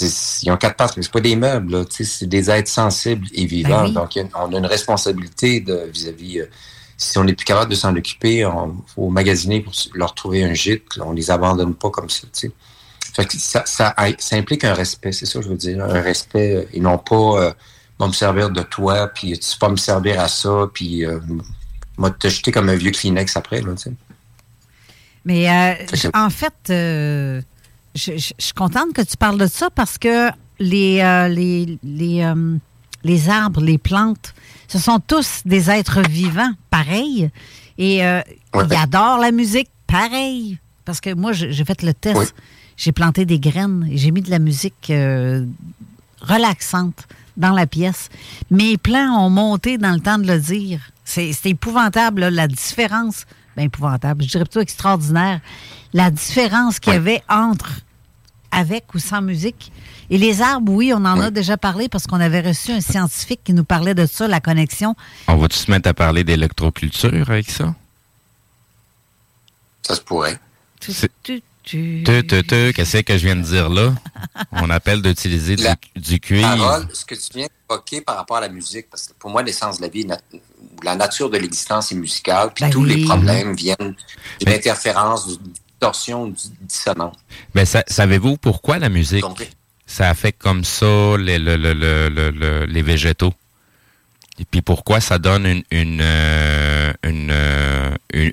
Ils ont quatre pattes, mais c'est pas des meubles. Là. Tu sais, c'est des êtres sensibles et vivants. Ben oui. Donc, on a une responsabilité vis-à-vis... euh, si on n'est plus capable de s'en occuper, il faut magasiner pour leur trouver un gîte. Là, on les abandonne pas comme ça. Tu sais. Fait que ça, ça, ça implique un respect, c'est ça que je veux dire. Un respect, et non pas euh, me servir de toi, puis tu pas me servir à ça, puis euh, m'a te jeter comme un vieux Kleenex après. Là, tu sais. Mais euh, en fait, euh, je, je- je suis contente que tu parles de ça parce que les, euh, les, les, euh, les arbres, les plantes, ce sont tous des êtres vivants, pareil. Et euh, ils adorent la musique, pareil. Parce que moi, j'ai fait le test. Oui. J'ai planté des graines et j'ai mis de la musique euh, relaxante dans la pièce. Mes plans ont monté dans le temps de le dire. C'est épouvantable, là, la différence. Ben, épouvantable, je dirais plutôt extraordinaire. La différence qu'il y avait entre avec ou sans musique. Et les arbres, oui, on en a déjà parlé parce qu'on avait reçu un scientifique qui nous parlait de ça, la connexion. On va-tu se mettre à parler d'électroculture avec ça? Ça se pourrait. Tu- Tu, tu, tu, qu'est-ce que je viens de dire là? On appelle d'utiliser du, du cuivre. Parole, ce que tu viens d'évoquer par rapport à la musique, parce que pour moi, l'essence de la vie, la nature de l'existence est musicale, puis Ben tous oui. les problèmes viennent d'une interférence, d'une distorsion, d'une dissonance. Sa- savez-vous pourquoi la musique, Donc, ça affecte comme ça les, le- le- le- le- le- les végétaux? Et puis pourquoi ça donne une, une, euh, une, euh, une-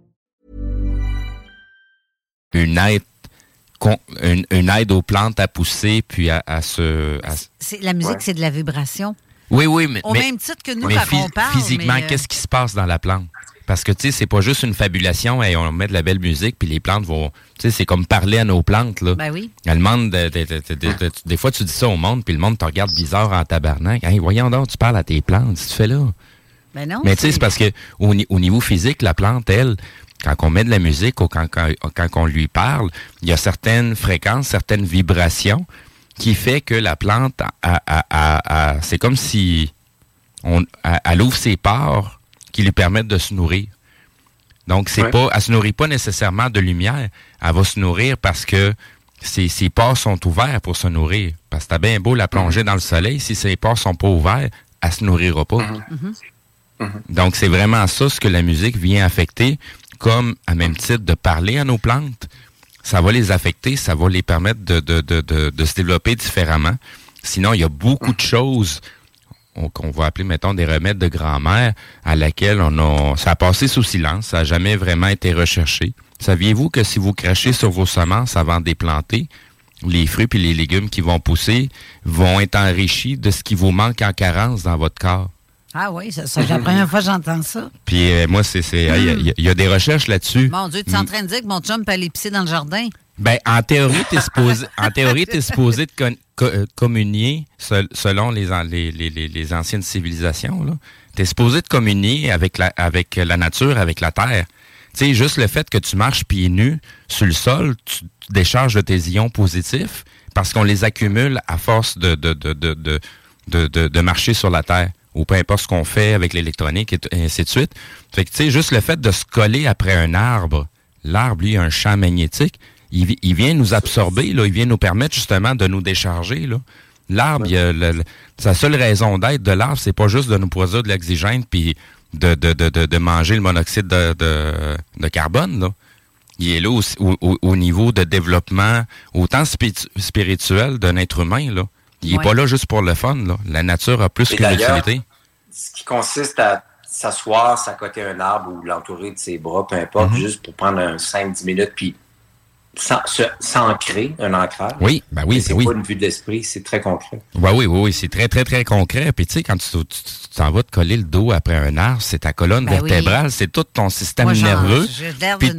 Une aide, une, une aide aux plantes à pousser puis à, à se. à- C'est- la musique, c'est de la vibration. Oui, oui, mais. Au mais- même titre que nous, mais quand phys- on parle, Physiquement, mais, euh, qu'est-ce qui se passe dans la plante? Parce que, tu sais, c'est pas juste une fabulation et on met de la belle musique, puis les plantes vont. Tu sais, c'est comme parler à nos plantes, là. Ben oui. Elles demandent. de- de- de- de- de- de- des fois, tu dis ça au monde, puis le monde te regarde bizarre en tabarnak. Hey, voyons donc, tu parles à tes plantes, si tu fais là. Ben non. Mais tu sais, c'est parce que au niveau physique, la plante, elle, quand on met de la musique ou quand, quand, quand on lui parle, il y a certaines fréquences, certaines vibrations qui fait que la plante, a- a- a- a- c'est comme si on, a- elle ouvre ses pores qui lui permettent de se nourrir. Donc, c'est Ouais. pas, elle se nourrit pas nécessairement de lumière. Elle va se nourrir parce que ses, ses pores sont ouverts pour se nourrir. Parce que t'as bien beau la plonger dans le soleil, si ses pores sont pas ouverts, elle se nourrira pas. Donc, c'est vraiment ça ce que la musique vient affecter, comme à même titre de parler à nos plantes. Ça va les affecter, ça va les permettre de, de, de, de, se développer différemment. Sinon, il y a beaucoup de choses on- qu'on va appeler, mettons, des remèdes de grand-mère à laquelle on a, ça a passé sous silence, ça n'a jamais vraiment été recherché. Saviez-vous que si vous crachez sur vos semences avant de les planter, les fruits et les légumes qui vont pousser vont être enrichis de ce qui vous manque en carence dans votre corps? Ah oui, c'est la première fois que j'entends ça. [LAUGHS] Puis euh, moi, c'est, c'est, il y a- il y, a- des recherches là-dessus. Mon Dieu, tu es en train de dire que mon chum peut aller pisser dans le jardin? Ben, en théorie, t'es supposé, [LAUGHS] en théorie, t'es supposé de con- co- euh, communier sel- selon les, les, les, les, anciennes civilisations. Là. T'es supposé de communier avec la, avec la nature, avec la terre. Tu sais, juste le fait que tu marches pieds nus sur le sol, tu, tu décharges de tes ions positifs parce qu'on les accumule à force de, de, de, de, de, de, de- de marcher sur la terre ou peu importe ce qu'on fait avec l'électronique et, ainsi de suite. Fait que, tu sais, juste le fait de se coller après un arbre, l'arbre, lui, a un champ magnétique, il, vi- il vient nous absorber, là, il vient nous permettre justement de nous décharger. Là. L'arbre, sa seule raison d'être de l'arbre, c'est pas juste de nous produire de l'oxygène puis de, de, de, de, manger le monoxyde de, carbone. Là. Il est là au, au- au niveau de développement autant spiritu- spirituel d'un être humain. Là. Il est Ouais. pas là juste pour le fun. Là. La nature a plus Et qu'une d'ailleurs, utilité. Ce qui consiste à s'asseoir, s'accoter un arbre ou l'entourer de ses bras, peu importe, Mhm. juste pour prendre un 5-10 minutes, puis se- s'ancrer, un ancrage. Oui, ben oui, c'est oui. pas une vue d'esprit, c'est très concret. Ouais, oui, oui, oui, c'est très, très, très concret. Puis tu sais, quand tu tu- tu t'en vas te coller le dos après un arbre, c'est ta colonne Ben oui. vertébrale, c'est tout ton système Moi, nerveux. Puis,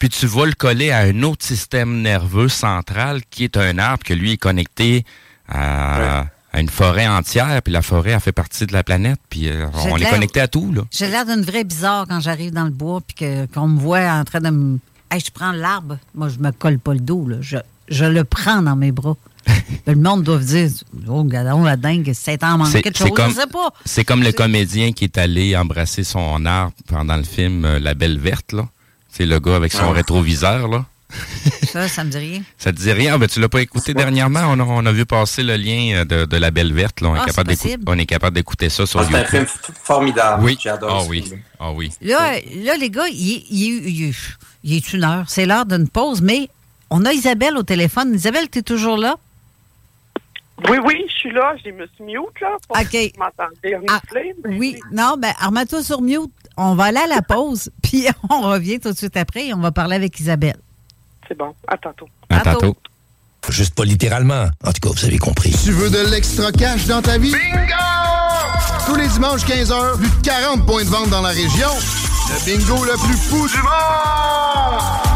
puis tu vas le coller à un autre système nerveux central qui est un arbre que lui est connecté à, à une forêt entière. Puis la forêt, elle fait partie de la planète. Puis euh, on est connecté à tout. J'ai l'air d'une vraie bizarre quand j'arrive dans le bois puis qu'on me voit en train de me. Hey, je prends l'arbre. Moi, je me colle pas le dos. Là. Je, je le prends dans mes bras. [LAUGHS] le monde doit dire Oh, gadon, la dingue, c'est en manque quelque chose? comme, je sais pas. c'est comme le comédien qui est allé embrasser son arbre pendant le film euh, La Belle Verte, là. C'est le gars avec son Ah. rétroviseur, là. Ça, ça me dit rien. Ça te dit rien? Ah, ben, tu l'as pas écouté dernièrement? On a, on a vu passer le lien euh, de, de La Belle Verte. Là. On, Ah, est c'est capable d'écouter- possible. on est capable d'écouter ça sur Ah, c'est un YouTube. film formidable. Oui. J'adore Ah ce oui. film. Ah oui. Là, là, les gars, il, est- il est- il est- il est une heure. C'est l'heure d'une pause, mais on a Isabelle au téléphone. Isabelle, tu es toujours là? Oui, oui, je suis là. Je me suis mute, là. Pour OK. que mais- Oui, non, ben, remets-toi sur mute. On va aller à la pause, [LAUGHS] puis on revient tout de suite après et on va parler avec Isabelle. C'est bon. À tantôt. À tantôt. Juste pas littéralement. En tout cas, vous avez compris. Tu veux de l'extra cash dans ta vie? Bingo! Tous les dimanches 15h, plus de 40 points de vente dans la région. Le bingo le plus fou du monde!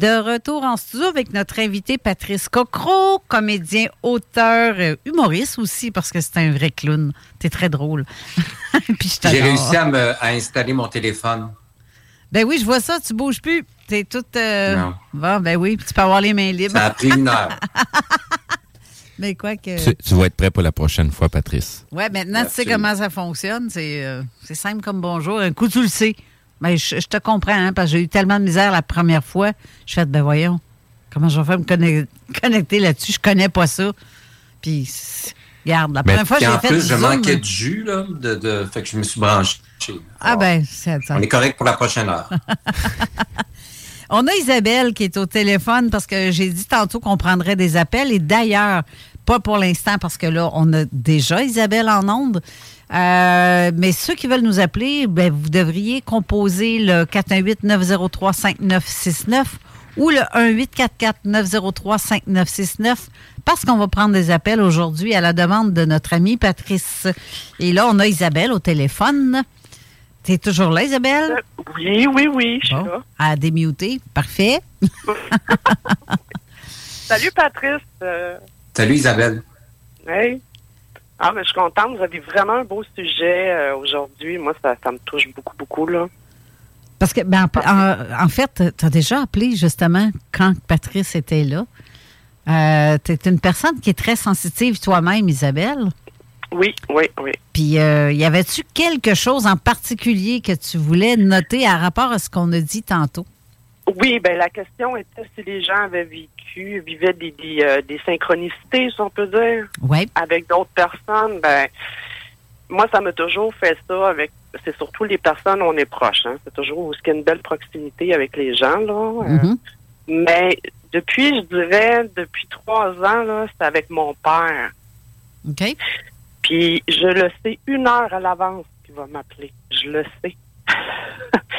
De retour en studio avec notre invité Patrice Cocro, comédien, auteur, euh, humoriste aussi, parce que c'est un vrai clown. T'es très drôle. [LAUGHS] Puis je J'ai réussi à, me, à installer mon téléphone. Ben oui, je vois ça, tu bouges plus. T'es toute. euh, Non. Bon, ben oui, tu peux avoir les mains libres. Ça a pris une heure. [LAUGHS] Mais quoi que. Tu, tu vas être prêt pour la prochaine fois, Patrice. Ouais, maintenant, tu sais comment ça fonctionne. C'est euh, c'est simple comme bonjour. Un coup, tu le sais. Mais je, je te comprends, hein, parce que j'ai eu tellement de misère la première fois. Je fais, ben voyons, comment je vais faire me connect- [LAUGHS] connecter là-dessus? Je connais pas ça. Puis, regarde, la première fois, Puis j'ai en fait plus, du je Zoom. manquais de jus, là, de, de- fait que je me suis branché. Ah ben, c'est ça. On est correct pour la prochaine heure. [LAUGHS] On a Isabelle qui est au téléphone parce que j'ai dit tantôt qu'on prendrait des appels. Et d'ailleurs, pas pour l'instant parce que là, on a déjà Isabelle en onde. Euh, mais ceux qui veulent nous appeler, ben, vous devriez composer le 418-903-5969 ou le 1844-903-5969 parce qu'on va prendre des appels aujourd'hui à la demande de notre amie Patrice. Et là, on a Isabelle au téléphone. T'es toujours là, Isabelle? Oui, oui, oui, je suis Bon. là. À démuter. Parfait. [LAUGHS] Salut, Patrice. Euh, Salut Isabelle. hey. Ah, mais je suis contente. Vous avez vraiment un beau sujet euh, aujourd'hui. Moi, ça, ça me touche beaucoup, beaucoup, là. Parce que, ben, en, en- en fait, tu as déjà appelé justement quand Patrice était là. Euh, tu es une personne qui est très sensitive toi-même, Isabelle. Oui, oui, oui. Puis, euh, y avait-tu quelque chose en particulier que tu voulais noter à rapport à ce qu'on a dit tantôt? Oui, ben la question était si les gens avaient vécu, vivaient des, des, euh, des synchronicités, si on peut dire, Oui. avec d'autres personnes. Ben, moi, ça m'a toujours fait ça avec. C'est surtout les personnes où on est proche. Hein. C'est toujours où il y a une belle proximité avec les gens. Là. Euh, Mhm. Mais depuis, je dirais, depuis trois ans, là, c'est avec mon père. OK. Puis je le sais une heure à l'avance qu'il va m'appeler. Je le sais.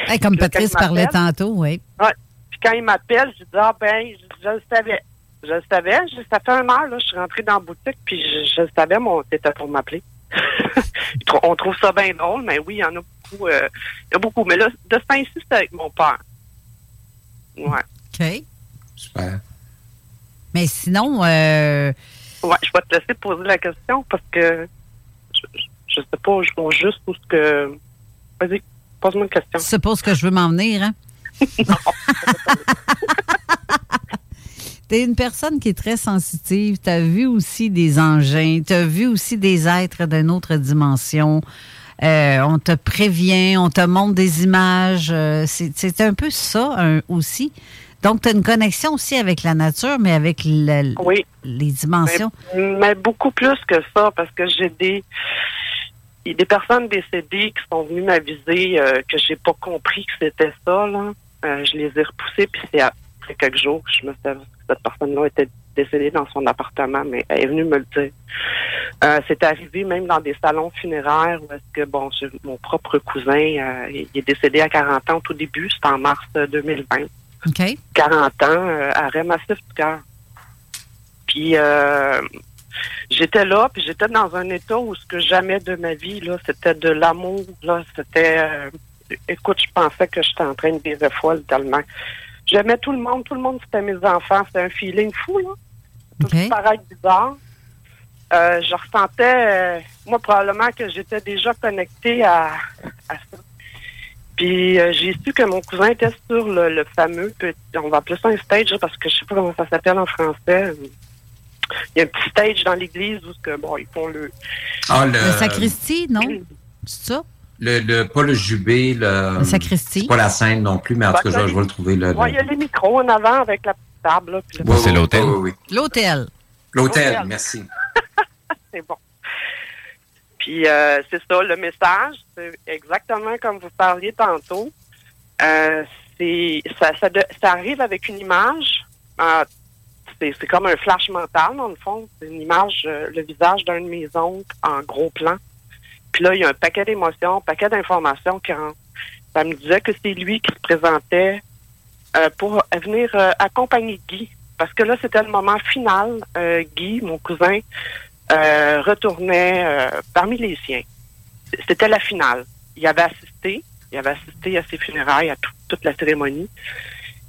Hey, comme Patrice parlait tantôt, oui. Ouais. Puis quand il m'appelle, je dis ah ben, je, je le savais. Je le savais. Je- ça fait une heure, là, je suis rentrée dans la boutique, puis je, je le savais, mon c'était pour m'appeler. [LAUGHS] On trouve ça bien drôle, mais oui, il y en a beaucoup. euh, il y en a beaucoup. Mais là, de ce temps-ci, c'est avec mon père. Ouais. OK. Super. Mais sinon, euh, Ouais, je vais te laisser poser la question parce que je, je- je sais pas, je vois juste où ce que. Vas-y, pose-moi une question. tu sais pas ce que je veux m'en venir, hein? [LAUGHS] Tu es une personne qui est très sensitive. Tu as vu aussi des engins. Tu as vu aussi des êtres d'une autre dimension. Euh, on te prévient, on te montre des images. euh, c'est un peu ça un- aussi. Donc, tu as une connexion aussi avec la nature, mais avec le- les dimensions. Mais, mais beaucoup plus que ça, parce que j'ai des des personnes décédées qui sont venues m'aviser euh, que j'ai pas compris que c'était ça. Là. Euh, je les ai repoussées, puis c'est après quelques jours je me suis aperçue que cette personne-là était décédée dans son appartement, mais elle est venue me le dire. Euh, c'est arrivé même dans des salons funéraires où est-ce que bon, mon propre cousin, euh, il est décédé à 40 ans au tout début, c'était en mars euh, 2020. OK. 40 ans, euh, arrêt massif du cœur. Puis euh, j'étais là, puis j'étais dans un état où ce que jamais de ma vie, là, c'était de l'amour, là, c'était écoute, je pensais que j'étais en train de vivre folle tellement. J'aimais tout le monde, tout le monde c'était mes enfants, c'était un feeling fou, là. Ça peut paraître bizarre. Euh, je ressentais, euh, moi, probablement que j'étais déjà connectée à, à ça. Puis euh, j'ai su que mon cousin était sur le, le fameux petit, on va appeler ça un stage parce que je sais pas comment ça s'appelle en français. Il y a un petit stage dans l'église où que, bon, ils font le. Ah, le, Le sacristie, non? C'est ça? Le, le- pas le jubé, le. Le sacristie. C'est pas la scène non plus, mais en tout cas, je, vais- je vais le trouver. Le, Ouais, il y a les micros en avant avec la petite table. Là, puis ouais, ouais, ouais. L'hôtel? L'hôtel, L'hôtel. merci. [LAUGHS] c'est bon. Puis euh, c'est ça, le message, c'est exactement comme vous parliez tantôt. Euh, c'est ça, ça, de- ça arrive avec une image. euh, c'est c'est comme un flash mental, dans le fond. C'est une image, euh, le visage d'un de mes oncles en gros plan. Puis là, il y a un paquet d'émotions, un paquet d'informations rentrent. Ça me disait que c'est lui qui se présentait euh, pour venir euh, accompagner Guy. Parce que là, c'était le moment final. Euh, Guy, mon cousin, euh, retournait euh, parmi les siens. C'était la finale. Il avait assisté, il avait assisté à ses funérailles, à tout- toute la cérémonie.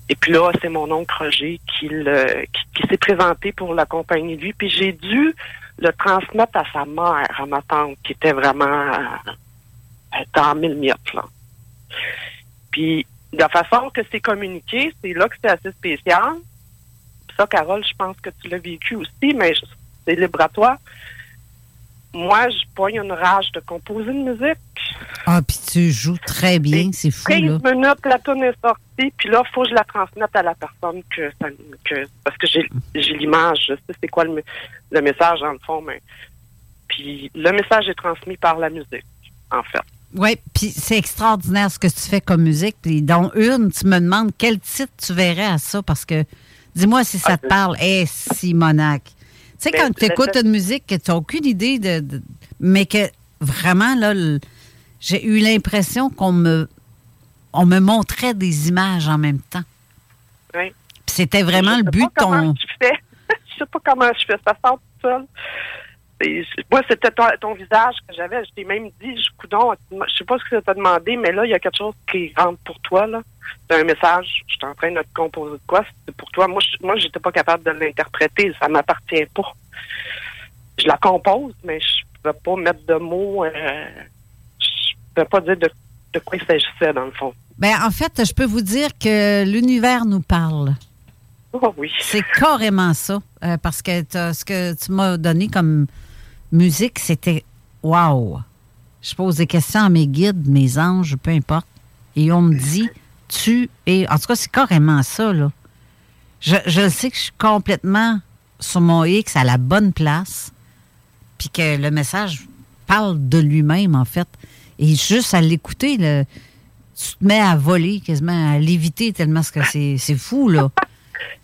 Et puis là, c'est mon oncle Roger qui, qui s'est présenté pour l'accompagner lui. Puis j'ai dû le transmettre à sa mère, à ma tante, qui était vraiment euh, était en mille miettes, là. Puis de la façon que c'est communiqué, c'est là que c'est assez spécial. Puis ça, Carole, je pense que tu l'as vécu aussi, mais c'est libre à toi. Moi, je pogne une rage de composer une musique. Ah, puis tu joues très bien, c'est fou, 15 là. minutes, la tune est sortie, puis là, il faut que je la transmette à la personne que, parce que j'ai l'image, je sais c'est quoi le, le message dans le fond, mais puis le message est transmis par la musique, en fait. Oui, puis c'est extraordinaire ce que tu fais comme musique. Puis dans une, tu me demandes quel titre tu verrais à ça parce que dis-moi si ça te parle. Eh, Simonac. Tu sais, Ben, quand tu écoutes une musique que tu n'as aucune idée de, de- Mais que vraiment, là, j'ai eu l'impression qu'on me, on me montrait des images en même temps. Oui. Puis c'était vraiment le but de ton. [LAUGHS] je sais pas comment je fais. Ça sort tout seul. Moi, c'était ton, ton visage que j'avais. Je t'ai même dit, je, coudon, je sais pas ce que ça t'a demandé, mais là, il y a quelque chose qui rentre pour toi. là. C'est un message. Je suis en train de te composer de quoi. C'est pour toi. Moi, je, moi, j'étais pas capable de l'interpréter. Ça m'appartient pas. Je la compose, mais je peux pas mettre de mots. Euh, je peux pas dire de, de quoi il s'agissait, dans le fond. Ben, en fait, je peux vous dire que l'univers nous parle. Oh oui. C'est carrément ça. euh, parce que ce que tu m'as donné comme musique, c'était wow. Je pose des questions à mes guides, mes anges, peu importe. Et on me dit, tu es. En tout cas, c'est carrément ça, là. Je, je sais que je suis complètement sur mon X à la bonne place. Puis que le message parle de lui-même, en fait. Et juste à l'écouter, le- tu te mets à voler, quasiment à léviter tellement ce que c'est c'est fou, là.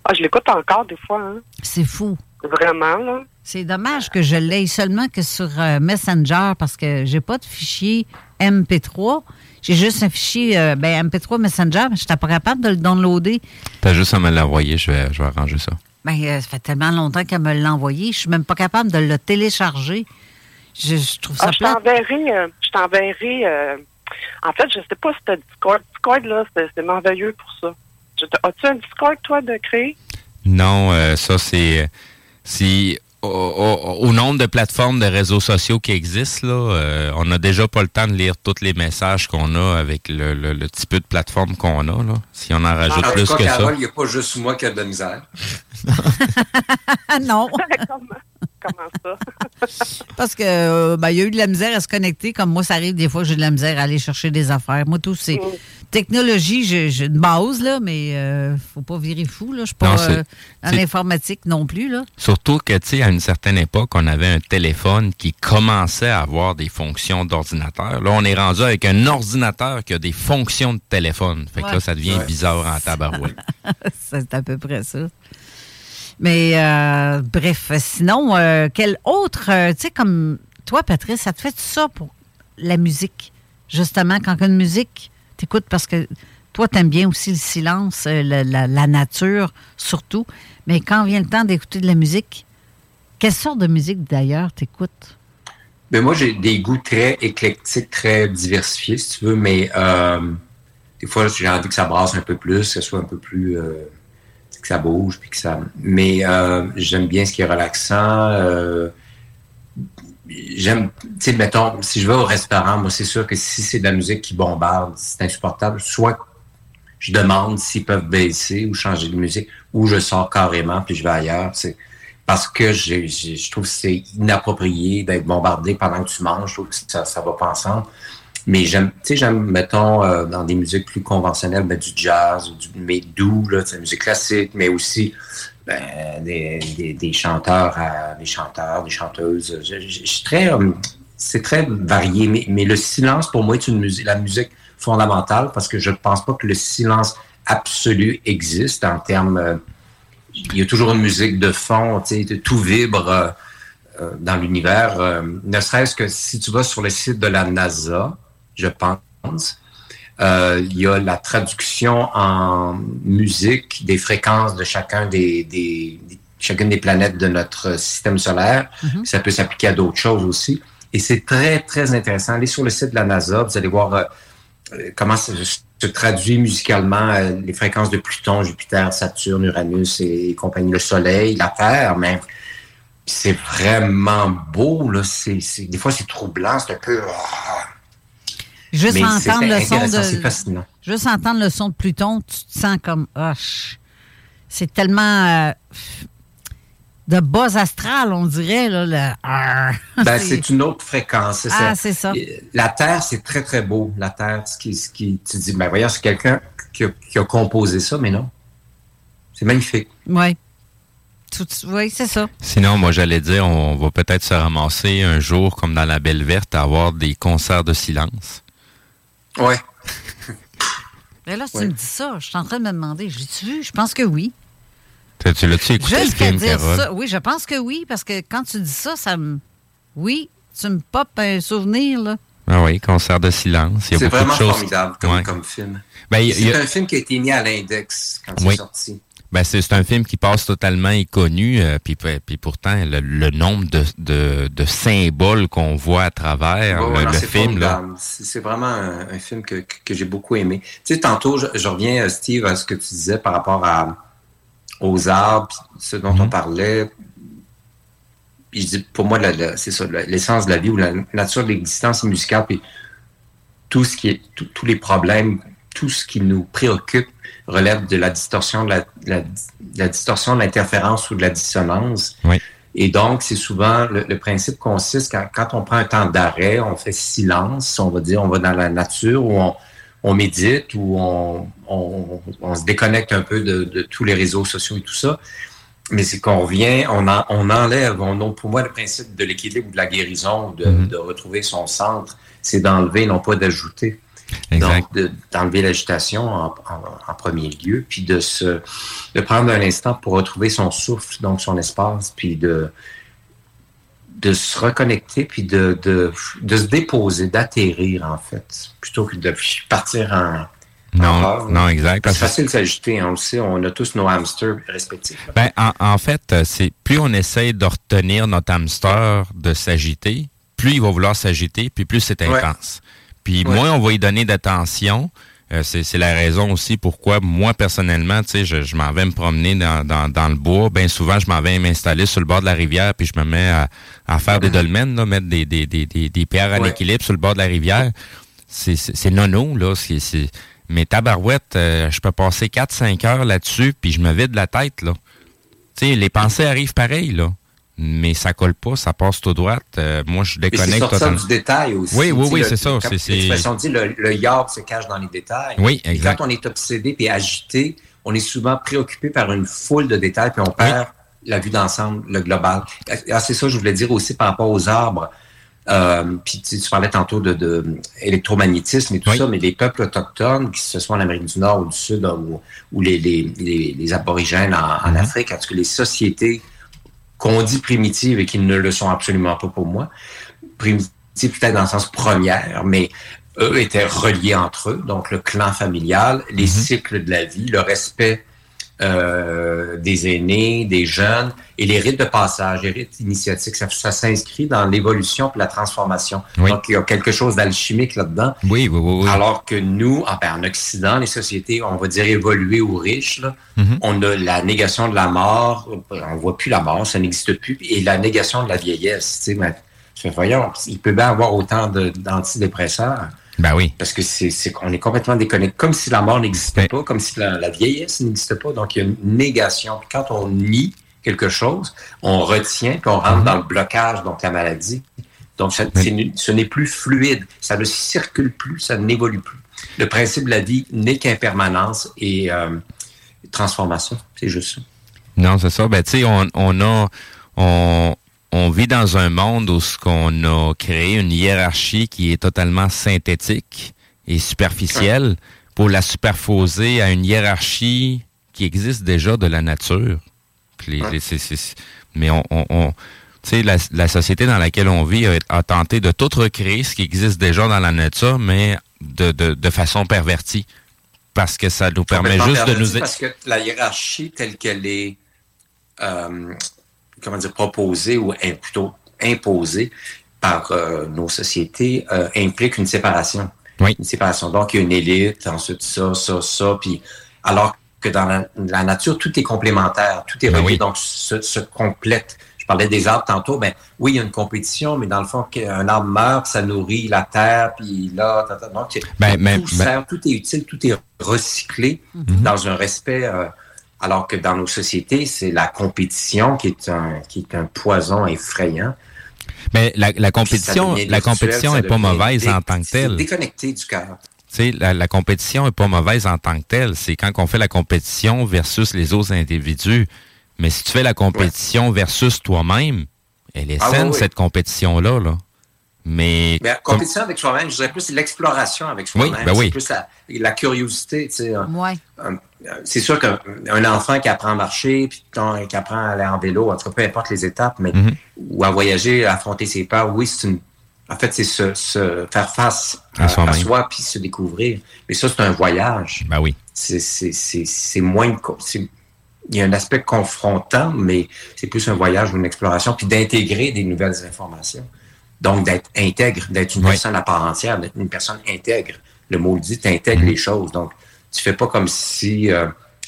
Ah, je l'écoute encore des fois. Hein. C'est fou. Vraiment, là. C'est dommage que je l'aie seulement que sur euh, Messenger parce que j'ai pas de fichier MP3. J'ai juste un fichier euh, ben, MP3 Messenger, mais je n'étais pas capable de le downloader. T'as juste à me l'envoyer, je vais, je vais arranger ça. Ben, euh, ça fait tellement longtemps qu'elle me l'a envoyé. Je suis même pas capable de le télécharger. Je, je trouve ça Ah, je t'enverrai, euh, je t'enverrai, euh, en fait, je sais pas si t'as Discord. Discord, là, c'est merveilleux pour ça. As-tu un Discord, toi, de créer? Non, euh, ça c'est si au, au- au nombre de plateformes de réseaux sociaux qui existent là, euh, on n'a déjà pas le temps de lire tous les messages qu'on a avec le, le- le petit peu de plateforme qu'on a là. Si on en rajoute En plus cas, que ça. Carole, il n'y a pas juste moi qui a de la misère. Ah [LAUGHS] non. [LAUGHS] Comment ça? [LAUGHS] Parce que euh, ben, il y a eu de la misère à se connecter. Comme moi, ça arrive des fois, j'ai de la misère à aller chercher des affaires. Moi, tout, c'est technologie, j'ai une base, là, mais euh, faut pas virer fou. Là. Je suis pas Non, euh, dans c'est- l'informatique non plus. Là. Surtout que, tu sais, à une certaine époque, on avait un téléphone qui commençait à avoir des fonctions d'ordinateur. Là, on est rendu avec un ordinateur qui a des fonctions de téléphone. Fait que Ouais. là, ça devient Ouais. bizarre en tabarouette. [LAUGHS] c'est à peu près ça. Mais euh, bref, sinon, euh, quel autre, euh, tu sais, comme toi, Patrice, ça te fait ça pour la musique? Justement, quand une musique, t'écoutes parce que toi, t'aimes bien aussi le silence, euh, la, nature, surtout. Mais quand vient le temps d'écouter de la musique, quelle sorte de musique d'ailleurs t'écoutes? Ben moi, j'ai des goûts très éclectiques, très diversifiés, si tu veux, mais euh, des fois, j'ai envie que ça brasse un peu plus, que ce soit un peu plus... euh, que ça bouge, puis que ça... Mais j'aime bien ce qui est relaxant. J'aime, tu sais, mettons, si je vais au restaurant, moi, c'est sûr que si c'est de la musique qui bombarde, c'est insupportable. Soit je demande s'ils peuvent baisser ou changer de musique, ou je sors carrément, puis je vais ailleurs, parce que j'ai- j'ai- je trouve que c'est inapproprié d'être bombardé pendant que tu manges. Je trouve que ça ça va pas ensemble. Mais j'aime, tu sais, j'aime, mettons, euh, dans des musiques plus conventionnelles, ben, du jazz, ou du, mais doux, là, tu sais, musique classique, mais aussi ben, des, des, chanteurs, des chanteurs, des chanteuses. Je, suis très, euh, c'est très varié, mais, mais le silence, pour moi, est une musique, la musique fondamentale, parce que je ne pense pas que le silence absolu existe en termes... euh, il y a toujours une musique de fond, tu sais, tout vibre dans l'univers. ne serait-ce que si tu vas sur le site de la NASA, je pense, euh, il y a la traduction en musique des fréquences de chacun des, des- des- chacune des planètes de notre système solaire. Ça peut s'appliquer à d'autres choses aussi. Et c'est très, très intéressant. Allez sur le site de la NASA, vous allez voir euh, comment ça se traduit musicalement euh, les fréquences de Pluton, Jupiter, Saturne, Uranus et, compagnie, le Soleil, la Terre, mais c'est vraiment beau. Là. Des fois, c'est troublant, c'est un peu... ah. Juste Mais entendre le son de. fascinant. Juste entendre le son de Pluton, tu te sens comme. Ah, ch- c'est tellement. euh, de bas astral, on dirait. Là, le- Ah, [LAUGHS] Ben, c'est une autre fréquence. Ah, c'est ça. La Terre, c'est très, très beau. La Terre, ce qui, ce qui, tu dis, ben voyons, c'est quelqu'un qui a, qui a composé ça, mais non. C'est magnifique. Oui. Tout- Oui, c'est ça. Sinon, moi, j'allais dire, on va peut-être se ramasser un jour, comme dans la Belle Verte, à avoir des concerts de silence. Ouais. [LAUGHS] Mais là, si Ouais. tu me dis ça, je suis en train de me demander, j'ai-tu vu? Je pense que oui. Tu, tu l'as-tu écouté le Jusqu'à film, dire Carole? ça, oui, je pense que oui, parce que quand tu dis ça, ça me. Oui, tu me popes un souvenir, là. Ah oui, concert de silence. Il y a C'est beaucoup vraiment de choses. formidable comme, Ouais. comme film. Ben, c'est a- un film qui a été mis à l'index quand Oui. c'est sorti. Ben, c'est un film qui passe totalement inconnu, euh, puis, puis pourtant, le, le nombre de, de, de symboles qu'on voit à travers Ouais, le, non, film. C'est vraiment un, un film que, que- j'ai beaucoup aimé. Tu sais, tantôt, je, je reviens, euh, Steve, à ce que tu disais par rapport à, aux arbres, ce dont Mhm. on parlait. Puis je dis, pour moi, c'est ça, l'essence de la vie ou la nature de l'existence musicale, puis tout ce qui est, tout- tous les problèmes, tout ce qui nous préoccupe relève de la distorsion, de la, de la- de la distorsion, de l'interférence ou de la dissonance. Oui. Et donc, c'est souvent le, le principe consiste quand, quand on prend un temps d'arrêt, on fait silence, on va dire, on va dans la nature ou on, on médite ou on, on- on se déconnecte un peu de, de tous les réseaux sociaux et tout ça. Mais c'est qu'on revient, on, en- on enlève, on, donc, pour moi, le principe de l'équilibre ou de la guérison, de, Mhm. de retrouver son centre, c'est d'enlever, non pas d'ajouter. Exact. Donc, de- d'enlever l'agitation en, en- en premier lieu, puis de se de prendre un instant pour retrouver son souffle, donc son espace, puis de, de se reconnecter, puis de, de, de se déposer, d'atterrir, en fait, plutôt que de partir en. Non, non, exact. C'est facile de s'agiter, hein, on le sait, on a tous nos hamsters respectifs. Ben, en, en fait, euh, c'est plus on essaye de retenir notre hamster de s'agiter, plus il va vouloir s'agiter, puis plus c'est intense. Puis moins on va y donner d'attention. Euh, c'est la raison aussi pourquoi moi personnellement, tu sais, je, je m'en vais me promener dans, dans, dans le bois. Bien souvent, je m'en vais m'installer sur le bord de la rivière, puis je me mets à, à faire des dolmens, là, mettre des, des, des, des, des pierres en équilibre sur le bord de la rivière. C'est nono, là. C'est mais tabarouette, euh, je peux passer 4-5 heures là-dessus, puis je me vide la tête, là. Tu sais, les pensées arrivent pareil, là mais ça colle pas, ça passe tout droit. Euh, moi, je déconnecte C'est ça du détail aussi. Oui, oui, oui, c'est ça. L'expression dit, le, le yard se cache dans les détails. Oui, exact. Et quand on est obsédé et agité, on est souvent préoccupé par une foule de détails, puis on perd la vue d'ensemble, le global. Ah, c'est ça, je voulais dire aussi par rapport aux arbres. Euh, puis tu, parlais tantôt de, de électromagnétisme et tout ça, mais les peuples autochtones, que ce soit en Amérique du Nord ou du Sud ou, ou les, les, les, aborigènes en, en mm-hmm. Afrique, parce que les sociétés qu'on dit primitives et qui ne le sont absolument pas pour moi. Primitives peut-être dans le sens première, mais eux étaient reliés entre eux, donc le clan familial, les mm-hmm. cycles de la vie, le respect euh, des aînés, des jeunes, et les rites de passage, les rites initiatiques, ça, s'inscrit dans l'évolution et la transformation. Donc, il y a quelque chose d'alchimique là-dedans. Oui, oui, oui, Alors que nous, en, ben, en, Occident, les sociétés, on va dire évoluées ou riches, mm-hmm. on a la négation de la mort, on voit plus la mort, ça n'existe plus, et la négation de la vieillesse. Tu sais, voyons, il peut bien avoir autant d'antidépresseurs. Ben oui. Parce que c'est qu'on est complètement déconnecté, comme si la mort n'existait pas, comme si la, vieillesse n'existait pas. Donc, il y a une négation. Puis quand on nie quelque chose, on retient, puis on rentre mhm. dans le blocage, donc la maladie. Donc, ce n'est plus fluide. Ça ne circule plus, ça n'évolue plus. Le principe de la vie n'est qu'impermanence et euh, transformation. C'est juste ça. Non, c'est ça. Ben, tu sais, on, on a... On, on vit dans un monde où ce qu'on a créé une hiérarchie qui est totalement synthétique et superficielle pour la superposer à une hiérarchie qui existe déjà de la nature. mais on, on, la, la, société dans laquelle on vit a, tenté de tout recréer ce qui existe déjà dans la nature, mais de, de, de façon pervertie. Parce que ça nous permet juste de nous... Parce que la hiérarchie telle qu'elle est euh, comment dire, proposé ou plutôt imposé par euh, nos sociétés euh, implique une séparation. Oui. Une séparation. Donc, il y a une élite, ensuite ça, ça, ça, puis alors que dans la, nature, tout est complémentaire, tout est ben relié, donc se, se, complète. Je parlais des arbres tantôt, ben oui, il y a une compétition, mais dans le fond, qu'un arbre meurt, ça nourrit la terre, puis là, donc, ben, tout, ben tout est utile, tout est recyclé mm-hmm. dans un respect euh, alors que dans nos sociétés, c'est la compétition qui est un, qui est un poison effrayant. Mais la, la compétition, la compétition est pas mauvaise en tant que telle. Déconnecté du cœur. Tu sais, la, la, compétition est pas mauvaise en tant que telle. C'est quand on fait la compétition versus les autres individus. Mais si tu fais la compétition versus toi-même, elle est ah saine, cette compétition-là. Là. Mais, mais la compétition avec soi-même, je dirais plus l'exploration avec soi-même. Oui, ben oui. C'est plus la, curiosité. Tu sais, ouais. c'est sûr qu'un enfant qui apprend à marcher, puis qui apprend à aller en vélo, en tout cas, peu importe les étapes, mais mm-hmm. ou à voyager, à affronter ses peurs, oui, c'est une. En fait, c'est se, se, faire face à, à soi puis se découvrir. Mais ça, c'est un voyage. Ben oui. C'est moins. Il y a un aspect confrontant, mais c'est plus un voyage ou une exploration, puis d'intégrer des nouvelles informations. Donc, d'être intègre, d'être une personne à part entière, d'être une personne intègre. Le mot le dit, tu intègres mhm. les choses. Donc, tu fais pas comme si euh,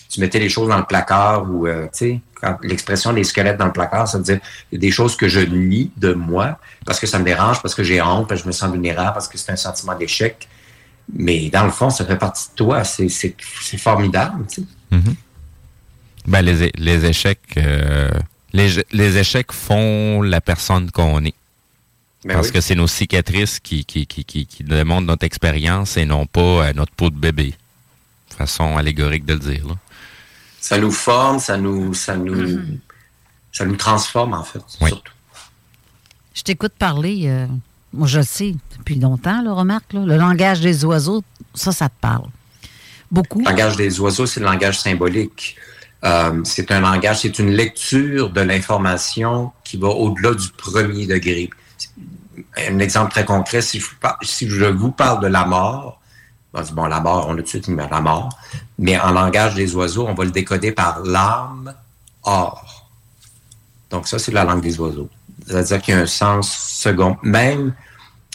tu mettais les choses dans le placard ou, euh, tu sais, l'expression des squelettes dans le placard, ça veut dire des choses que je nie de moi parce que ça me dérange, parce que j'ai honte, parce que je me sens vulnérable, parce que c'est un sentiment d'échec. Mais dans le fond, ça fait partie de toi. C'est formidable, tu sais. Mhm. Ben, les, les échecs, euh, les, les échecs font la personne qu'on est. Ben Parce que c'est nos cicatrices qui, qui, qui, qui, qui démontrent notre expérience et non pas euh, notre peau de bébé. Façon allégorique de le dire. Ça nous forme, ça nous, ça nous, mm-hmm. ça nous transforme, en fait, surtout. Je t'écoute parler, euh, moi je le sais depuis longtemps, le remarque, le langage des oiseaux, ça, ça te parle. Beaucoup. Le langage des oiseaux, c'est le langage symbolique. Euh, c'est un langage, c'est une lecture de l'information qui va au-delà du premier degré un exemple très concret, si je, vous parle de la mort, bon, la mort, on a tout de suite la mort, mais en langage des oiseaux, on va le décoder par l'âme or. Donc ça, c'est la langue des oiseaux. C'est-à-dire qu'il y a un sens second. Même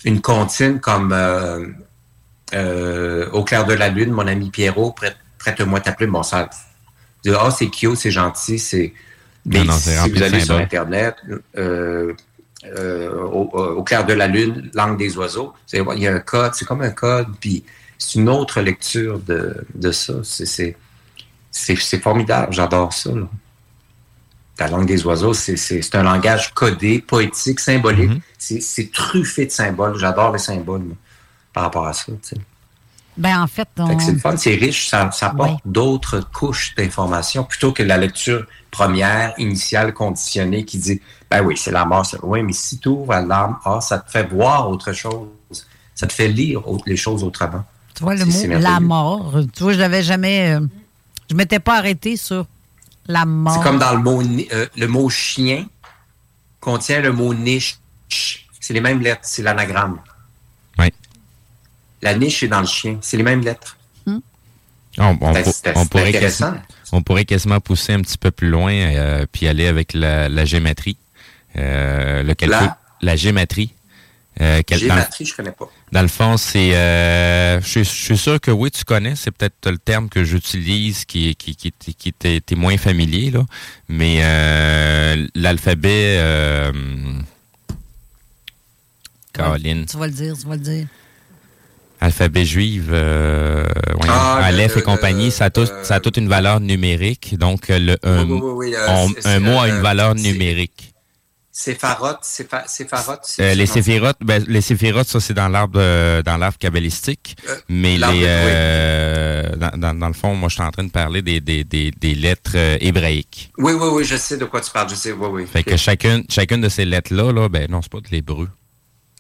une comptine comme euh, euh, Au clair de la lune, mon ami Pierrot, prête, prête-moi ta plume. Bon, ça, ah, c'est cute, c'est gentil, c'est. Mais Non, non, c'est si vous allez sur. Internet, euh, euh, au, au clair de la lune, langue des oiseaux, vous allez voir, il y a un code, c'est comme un code, puis c'est une autre lecture de, de ça. C'est, formidable, j'adore ça. là. La langue des oiseaux, c'est, un langage codé, poétique, symbolique. Mm-hmm. c'est, c'est truffé de symboles. J'adore les symboles moi, par rapport à ça. Ben, en fait, on... Fait c'est le fun, c'est riche, ça, ça apporte Ouais. d'autres couches d'informations plutôt que la lecture première, initiale, conditionnée qui dit Ben oui, c'est la mort. c'est- Oui, mais si tu ouvres à l'âme, ah, ça te fait voir autre chose. Ça te fait lire autre- les choses autrement. Tu vois, le mot la mort, tu vois, je l'avais jamais. euh, je m'étais pas arrêté sur la mort. C'est comme dans le mot, euh, le mot chien contient le mot niche. C'est les mêmes lettres, c'est l'anagramme. La niche est dans le chien, c'est les mêmes lettres. On, on Ben, on c'est pourrait intéressant. quasiment, on pourrait quasiment pousser un petit peu plus loin euh, puis aller avec la, la gématrie. Euh, le calcul, La? la gématrie. Euh, quel- dans, Gématrie, je connais pas. dans le fond, c'est. euh, je, suis- je suis sûr que oui, tu connais. C'est peut-être le terme que j'utilise qui, qui, qui, qui, qui t'est t'es moins familier, là. Mais euh, l'alphabet. Euh, Caroline. Tu vas le dire, tu vas le dire. Alphabet juive, euh, voyons, Ah, le- Aleph et le- compagnie, ça a, tout- ça a toute une valeur numérique. Donc, euh, le, un, Oui, oui, oui, oui, euh, on- un mot a une valeur numérique. Sépharote, sépha- sépharote, c'est Euh, les séphirotes, ben, les séphirotes, ça c'est dans l'arbre euh, dans l'arbre kabbalistique. Euh, mais l'arbre, les oui. dans, dans, dans le fond, moi je suis en train de parler des, des, des, des lettres hébraïques. Oui, oui, oui, je sais de quoi tu parles, je sais, oui, oui. Fait que chacune, chacune de ces lettres-là, là, ben non, c'est pas de l'hébreu.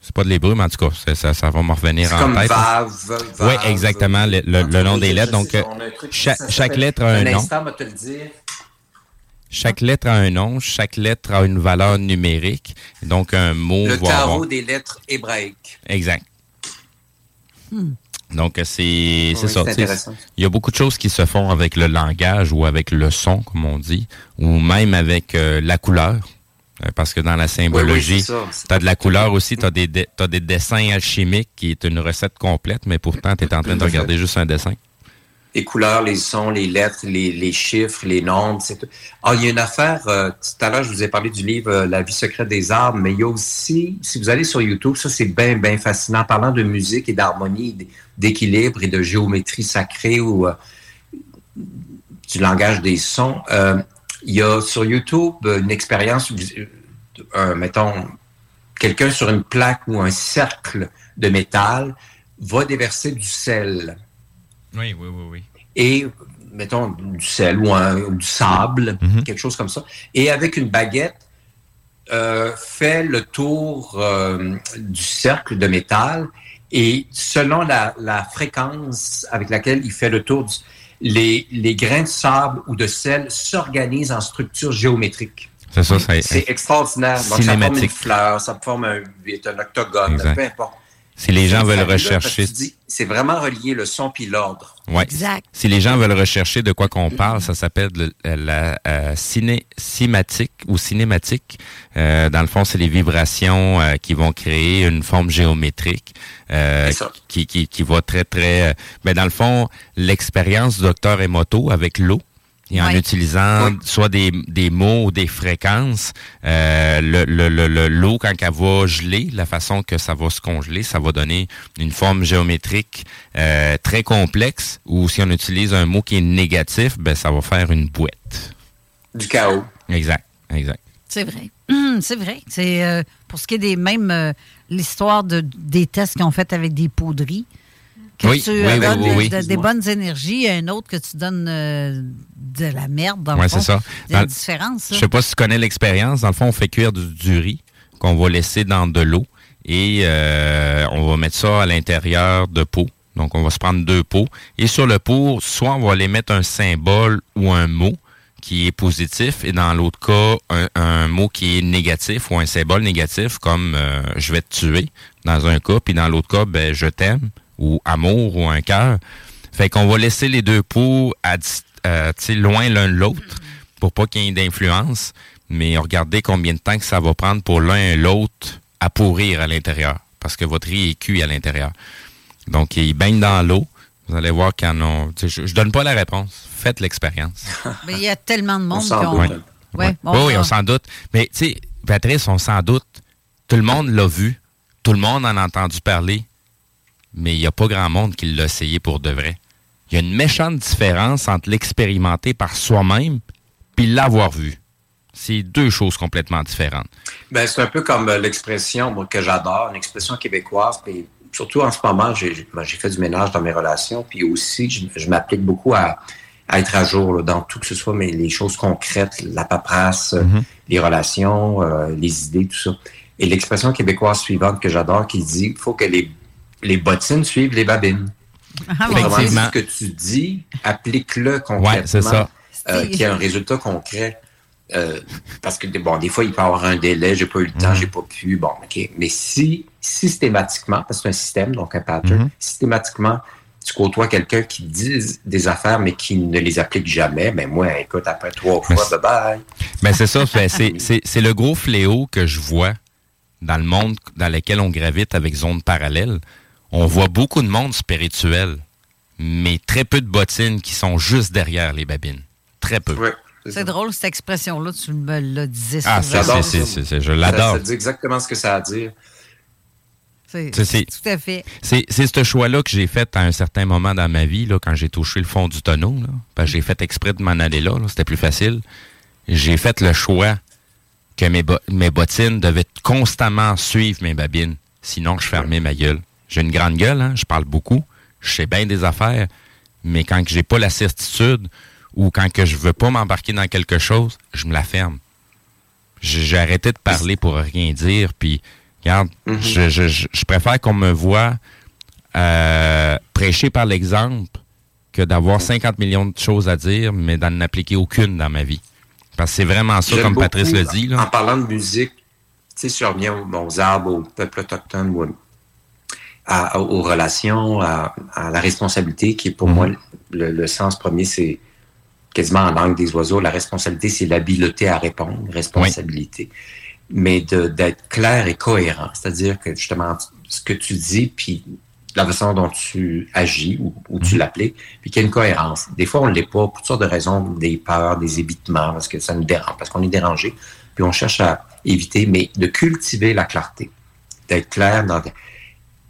C'est pas de l'hébreu, mais en tout cas, ça, ça, ça va me revenir en comme tête. Vav, Oui, exactement, le, le- le nom des lettres. Donc, sais, euh, chaque, lettre a un, nom. instant, on va te le dire. Chaque lettre a un nom, chaque lettre a une valeur numérique. Donc, un mot Le va tarot avoir... des lettres hébraïques. Exact. Donc, euh, c'est Oui, ça. Il y a beaucoup de choses qui se font avec le langage ou avec le son, comme on dit, ou même avec euh, la couleur. Euh, Parce que dans la symbologie, ça. tu as de la couleur aussi, tu as, des de- t'as des dessins alchimiques qui est une recette complète, mais pourtant, tu es en train de fait. regarder juste un dessin. Les couleurs, les sons, les lettres, les, les chiffres, les nombres, c'est tout. Ah, il y a une affaire, euh, tout à l'heure, je vous ai parlé du livre euh, La vie secrète des arbres, mais il y a aussi, si vous allez sur YouTube, ça c'est bien, bien fascinant, parlant de musique et d'harmonie, d'équilibre et de géométrie sacrée ou euh, du langage des sons. Euh, il y a sur YouTube euh, une expérience, euh, un, mettons, quelqu'un sur une plaque ou un cercle de métal va déverser du sel. Oui, oui, oui, oui. et mettons du sel ou un- du sable, quelque chose comme ça, et avec une baguette euh, fait le tour euh, du cercle de métal. Et selon la, la fréquence avec laquelle il fait le tour, du- les, les grains de sable ou de sel s'organisent en structure géométrique. C'est ça, C'est extraordinaire. Donc, ça forme une fleur, ça forme un, un octogone, Exact. peu importe. Si les gens C'est veulent rechercher... tu dis, C'est vraiment relié le son puis l'ordre. Ouais. Si les gens veulent rechercher de quoi qu'on parle, ça s'appelle le- la euh, ciné, cinématique ou cinématique. Euh, dans le fond, c'est les vibrations euh, qui vont créer une forme géométrique euh, qui, qui, qui va très, très... euh, ben, dans le fond, l'expérience du docteur Emoto avec l'eau, et en Ouais. utilisant soit des, des mots ou des fréquences, euh, le, le, le, le- l'eau, quand elle va geler, la façon que ça va se congeler, ça va donner une forme géométrique euh, très complexe, ou si on utilise un mot qui est négatif, ben ça va faire une boîte. Du chaos. Exact, exact. C'est vrai. Hum, c'est vrai. C'est euh, pour ce qui est des mêmes euh, l'histoire de, des tests qu'ils ont fait avec des poudries. Que Oui, tu oui, donnes oui, de- des bonnes énergies, un autre que tu donnes euh, de la merde dans le fond. c'est ça. Il y a Dans- une différence. Je sais pas si tu connais l'expérience. Dans le fond, on fait cuire du, du riz qu'on va laisser dans de l'eau et euh, on va mettre ça à l'intérieur de pots. Donc, on va se prendre deux pots. Et sur le pot, soit on va aller mettre un symbole ou un mot qui est positif et dans l'autre cas, un, un mot qui est négatif ou un symbole négatif comme euh, je vais te tuer dans un cas, puis dans l'autre cas, ben, je t'aime ou amour ou un cœur. Fait qu'on va laisser les deux pots à, euh, loin l'un de l'autre pour pas qu'il y ait d'influence. mais regardez combien de temps que ça va prendre pour l'un et l'autre à pourrir à l'intérieur, parce que votre riz est cuit à l'intérieur. Donc, il baigne dans l'eau. Vous allez voir qu'il y en a... Je, ne donne pas la réponse. Faites l'expérience. [LAUGHS] Mais il y a tellement de monde qui ont... Ouais. oui, on s'en doute. Mais, tu sais, Patrice, on s'en doute. Tout le monde l'a vu. Tout le monde en a entendu parler. Mais il n'y a pas grand monde qui l'a essayé pour de vrai. Il y a une méchante différence entre l'expérimenter par soi-même puis l'avoir vu. C'est deux choses complètement différentes. Ben, c'est un peu comme euh, l'expression que j'adore, une expression québécoise, puis surtout en ce moment, ben, j'ai fait du ménage dans mes relations, puis aussi, je, m'applique beaucoup à, être à jour dans tout que ce soit, mais les choses concrètes, la paperasse, mm-hmm. les relations, euh, les idées, tout ça. Et l'expression québécoise suivante que j'adore, qui dit il faut que les, les bottines suivent les babines. Ah, ce que tu dis, applique-le concrètement. Ouais, c'est ça. Euh, qui a un résultat concret. Euh, parce que bon, des fois, il peut y avoir un délai, j'ai pas eu le temps, mm-hmm. j'ai pas pu. Bon, OK. Mais si systématiquement, parce que c'est un système, donc un pattern, mm-hmm. systématiquement, tu côtoies quelqu'un qui dit des affaires, mais qui ne les applique jamais, mais ben, moi, écoute, après trois fois, bye bye. Mais c'est ça, [LAUGHS] c'est le gros fléau que je vois dans le monde dans lequel on gravite avec Zone Parallèle. On voit beaucoup de monde spirituel, mais très peu de bottines qui sont juste derrière les babines. Très peu. c'est drôle, cette expression-là, tu me l'as dit Ah, c'est, je l'adore. Ça, dit exactement ce que ça a à dire. C'est, tout à fait. C'est, ce choix-là que j'ai fait à un certain moment dans ma vie, là, quand j'ai touché le fond du tonneau. Là, j'ai fait exprès de m'en aller là, c'était plus facile. J'ai fait le choix que mes, mes bottines devaient constamment suivre mes babines. Sinon, je fermais ma gueule. J'ai une grande gueule, hein, je parle beaucoup, je sais bien des affaires, mais quand j'ai pas la certitude ou quand que je veux pas m'embarquer dans quelque chose, je me la ferme. J'ai arrêté de parler pour rien dire, puis regarde, mhm. je, préfère qu'on me voit euh, prêcher par l'exemple que d'avoir 50 millions de choses à dire, mais d'en appliquer aucune dans ma vie. Parce que c'est vraiment ça, comme Patrice le dit. En parlant de musique, tu sais, si je reviens aux, arbres, au peuple autochtone, aux relations, à, la responsabilité, qui est pour mhm. moi le, sens premier, c'est quasiment en langue des oiseaux. La responsabilité, c'est l'habileté à répondre, responsabilité. Mais d'être clair et cohérent. C'est-à-dire que justement, ce que tu dis, puis la façon dont tu agis ou, tu mhm. l'appliques, puis qu'il y a une cohérence. Des fois, on ne l'est pas pour toutes sortes de raisons, des peurs, des évitements, parce que ça nous dérange, parce qu'on est dérangé, puis on cherche à éviter, mais de cultiver la clarté, d'être clair dans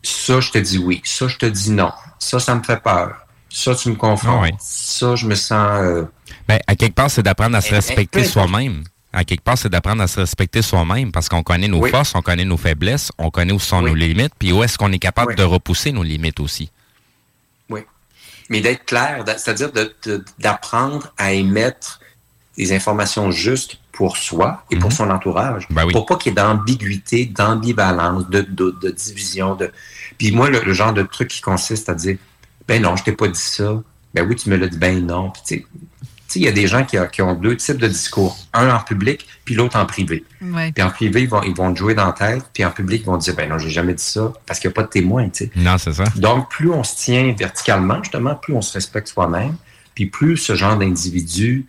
ça, je te dis oui, ça, je te dis non, ça, ça me fait peur, ça, tu me confonds, ah ça, je me sens... Euh, ben, à quelque part, c'est d'apprendre à se respecter soi-même à quelque part, c'est d'apprendre à se respecter soi-même parce qu'on connaît nos forces, on connaît nos faiblesses, on connaît où sont nos limites, puis où est-ce qu'on est capable de repousser nos limites aussi. Oui. Mais d'être clair, c'est-à-dire d'apprendre à émettre des informations justes pour soi et pour mhm. son entourage. Ben pour pas qu'il y ait d'ambiguïté, d'ambivalence, de doute, de, division. De... Puis moi, le, genre de truc qui consiste à dire, ben non, je t'ai pas dit ça. Ben oui, tu me l'as dit, ben non. Puis, il y a des gens qui, ont deux types de discours. Un en public, puis l'autre en privé. Puis en privé, ils vont, ils vont te jouer dans la tête, puis en public, ils vont dire, ben non, j'ai jamais dit ça, parce qu'il n'y a pas de témoin, tu sais. Non, c'est ça. Donc, plus on se tient verticalement, justement, plus on se respecte soi-même, puis plus ce genre d'individus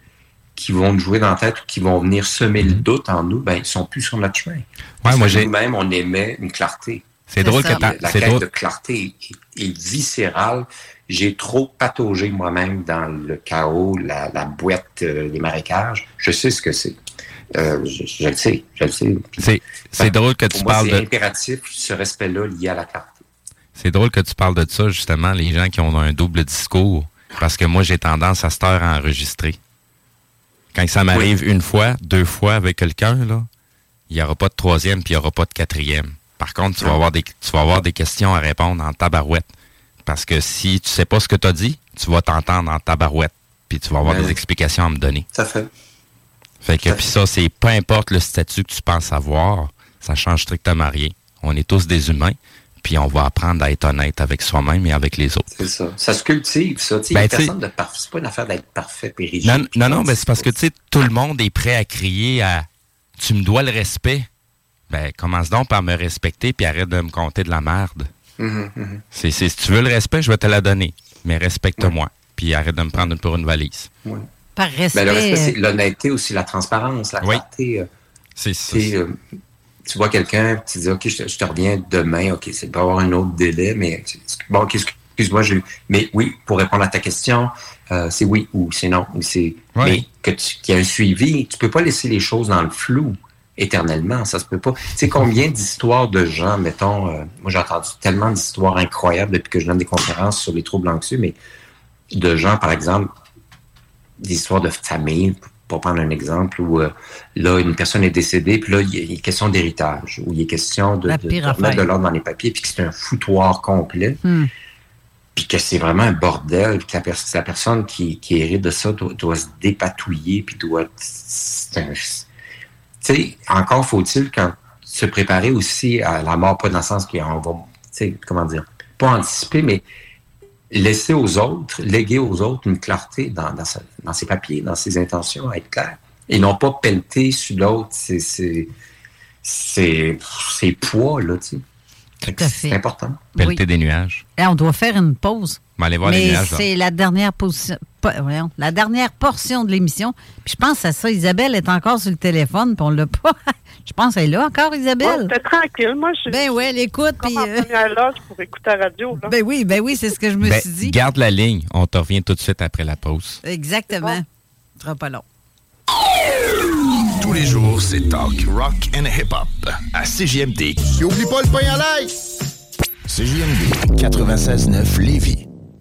qui vont nous jouer dans la tête ou qui vont venir semer le mm-hmm. doute en nous, ben, ils sont plus sur notre chemin. Ouais, moi, j'ai... Nous-mêmes, on émet une clarté. C'est drôle que La, la quête de clarté est, est viscérale j'ai trop pataugé moi-même dans le chaos, la, boîte, euh, les marécages. Je sais ce que c'est. Euh, je, le sais, je le sais. C'est drôle que tu parles de... C'est impératif, ce respect-là lié à la carte. C'est drôle que tu parles de ça, justement, les gens qui ont un double discours. Parce que moi, j'ai tendance à cette heure à enregistrer. Quand ça m'arrive une fois, deux fois avec quelqu'un, là, il n'y aura pas de troisième puis il n'y aura pas de quatrième. Par contre, tu vas, avoir des, tu vas avoir des questions à répondre en tabarouette. Parce que si tu sais pas ce que tu as dit, tu vas t'entendre en tabarouette. Puis tu vas avoir ben des explications à me donner. Ça fait. Fait que, puis ça, c'est peu importe le statut que tu penses avoir, ça change strictement rien. On est tous des humains, puis on va apprendre à être honnête avec soi-même et avec les autres. C'est ça. Ça se cultive, ça. Ben, personne de parfait. C'est pas une affaire d'être parfait et Non, non, non, mais c'est parce que, tu sais, tout le monde est prêt à crier à « tu me dois le respect ». Ben, commence donc par me respecter, puis arrête de me compter de la merde. Mhm, mhm. C'est, si tu veux le respect, je vais te la donner. Mais respecte-moi. Puis arrête de me prendre pour une valise. Par respect. Ben, le respect, c'est l'honnêteté aussi, la transparence, la clarté. euh, C'est euh, tu vois quelqu'un, tu dis, OK, je te, je te reviens demain, OK, c'est pas avoir un autre délai, mais bon, OK, excuse-moi, j'ai mais oui, pour répondre à ta question, euh, c'est oui ou c'est non, ou c'est mais que tu- qu'il y a un suivi, tu peux pas laisser les choses dans le flou éternellement, ça se peut pas. Tu sais combien d'histoires de gens, mettons, euh, moi j'ai entendu tellement d'histoires incroyables depuis que je donne des conférences sur les troubles anxieux, mais de gens, par exemple, des histoires de famille, pour prendre un exemple, où euh, là, une personne est décédée, puis là, il y a- il est question d'héritage, où il est question de, La de- pire de remettre affaire. de l'ordre dans les papiers, puis que c'est un foutoir complet, Hmm. puis que c'est vraiment un bordel, puis que la, pers- la personne qui, qui hérite de ça doit, doit se dépatouiller, puis doit... c'est un- Tu sais, encore faut-il quand se préparer aussi à la mort, pas dans le sens qu'on va, tu sais, comment dire, pas anticiper, mais laisser aux autres, léguer aux autres une clarté dans, dans, sa- dans ses papiers, dans ses intentions, à être clair. Et non pas pelleter sur l'autre ses, ses, ses, ses poids, là, tu sais. C'est important. Pelleter des nuages. Eh, on doit faire une pause. Aller voir les Mais nuages. là. c'est la dernière position, voyons, la dernière portion de l'émission. Puis je pense à ça. Isabelle est encore sur le téléphone, puis on l'a pas. [LAUGHS] Je pense qu'elle est là encore, Isabelle. T'es tranquille, moi, je Ben ouais, elle écoute. Puis, euh, première loge pour écouter la radio. Là. ben oui, ben oui, c'est ce que je me Ben, suis dit. garde la ligne. On te revient tout de suite après la pause. Exactement. Ce sera pas long. Tous les jours, c'est talk, rock and hip-hop à CJMD. Et oublie pas le pain à l'ail! CJMD 96.9 Lévis.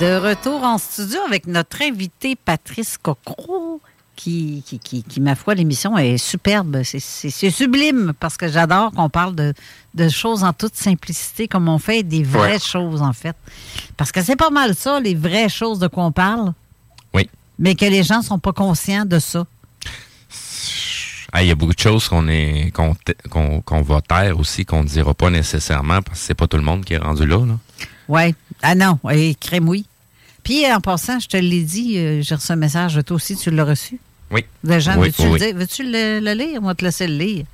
De retour en studio avec notre invité Patrice Cocro, qui, qui, qui, qui, ma foi, l'émission est superbe. C'est- sublime parce que j'adore qu'on parle de, de choses en toute simplicité, comme on fait des vraies Ouais. choses, en fait. Parce que c'est pas mal ça, les vraies choses de quoi on parle. Oui. Mais que les gens sont pas conscients de ça. Ah, Il y a beaucoup de choses qu'on est qu'on t- qu'on qu'on va taire aussi, qu'on ne dira pas nécessairement, parce que c'est pas tout le monde qui est rendu là. là. Oui. Ah non, et crème oui. Puis en passant, je te l'ai dit, euh, j'ai reçu un message, toi aussi, tu l'as reçu? Oui. De gens, Oui, veux-tu oui, le dire? Veux-tu le, le lire? On va te laisser le lire.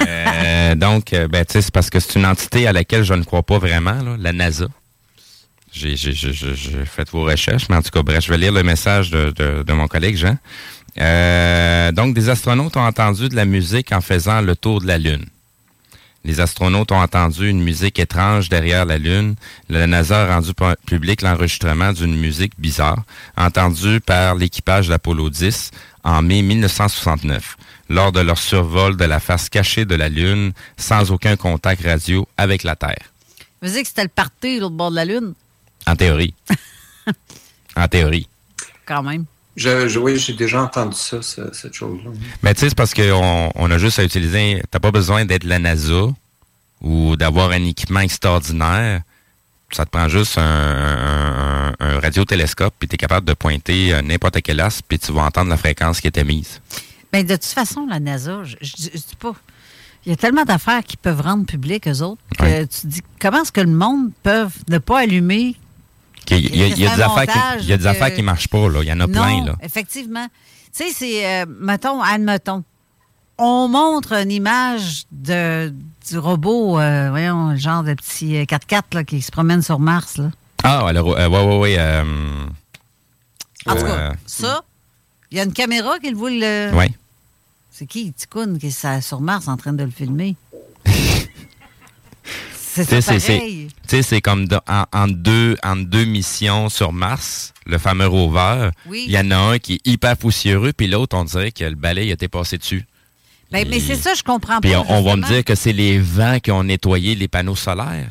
Euh, donc, euh, ben, tu sais, c'est parce que c'est une entité à laquelle je ne crois pas vraiment, là, la NASA. J'ai j'ai- j'ai- j'ai- j'ai fait vos recherches, mais en tout cas, bref, je vais lire le message de, de- de mon collègue Jean. Euh, donc, des astronautes ont entendu de la musique en faisant le tour de la Lune. Les astronautes ont entendu une musique étrange derrière la Lune. La NASA a rendu pu- public l'enregistrement d'une musique bizarre, entendue par l'équipage d'Apollo 10 en mai 1969, lors de leur survol de la face cachée de la Lune, sans aucun contact radio avec la Terre. Vous dire que c'était le party, l'autre bord de la Lune, En théorie. [LAUGHS] en théorie. quand même. Je, je- oui, j'ai déjà entendu ça, ce- cette chose-là. Mais tu sais, c'est parce qu'on on a juste à utiliser. T'as pas besoin d'être la NASA ou d'avoir un équipement extraordinaire. Ça te prend juste un, un, un radiotélescope, puis tu es capable de pointer euh, n'importe quel astre, puis tu vas entendre la fréquence qui est émise. Mais de toute façon, la NASA, je, je, dis- je dis pas. Il y a tellement d'affaires qui peuvent rendre public, eux autres, que tu te dis comment est-ce que le monde peut ne pas allumer. Il y a, il y des affaires qui, il y a des que- affaires qui marchent pas, là. Il y en a non, plein, là. effectivement. Tu sais, c'est, euh, mettons, admettons, on montre une image de, du robot, euh, voyons, le genre de petit euh, 4x4 là, qui se promène sur Mars. Là. Ah, euh, ouais, ouais, ouais. euh, En tout cas, euh, ça, il y a une caméra qui le ouais. C'est qui, Ticoun, qui est sur Mars en train de le filmer? [LAUGHS] c'est c'est- pareil. comme de- en, en deux, en deux missions sur Mars, le fameux rover. Oui. Il y en a un qui est hyper poussiéreux, puis l'autre, on dirait que le balai a été passé dessus. Ben, mais c'est ça, je comprends Puis pas. on, on va me dire que c'est les vents qui ont nettoyé les panneaux solaires.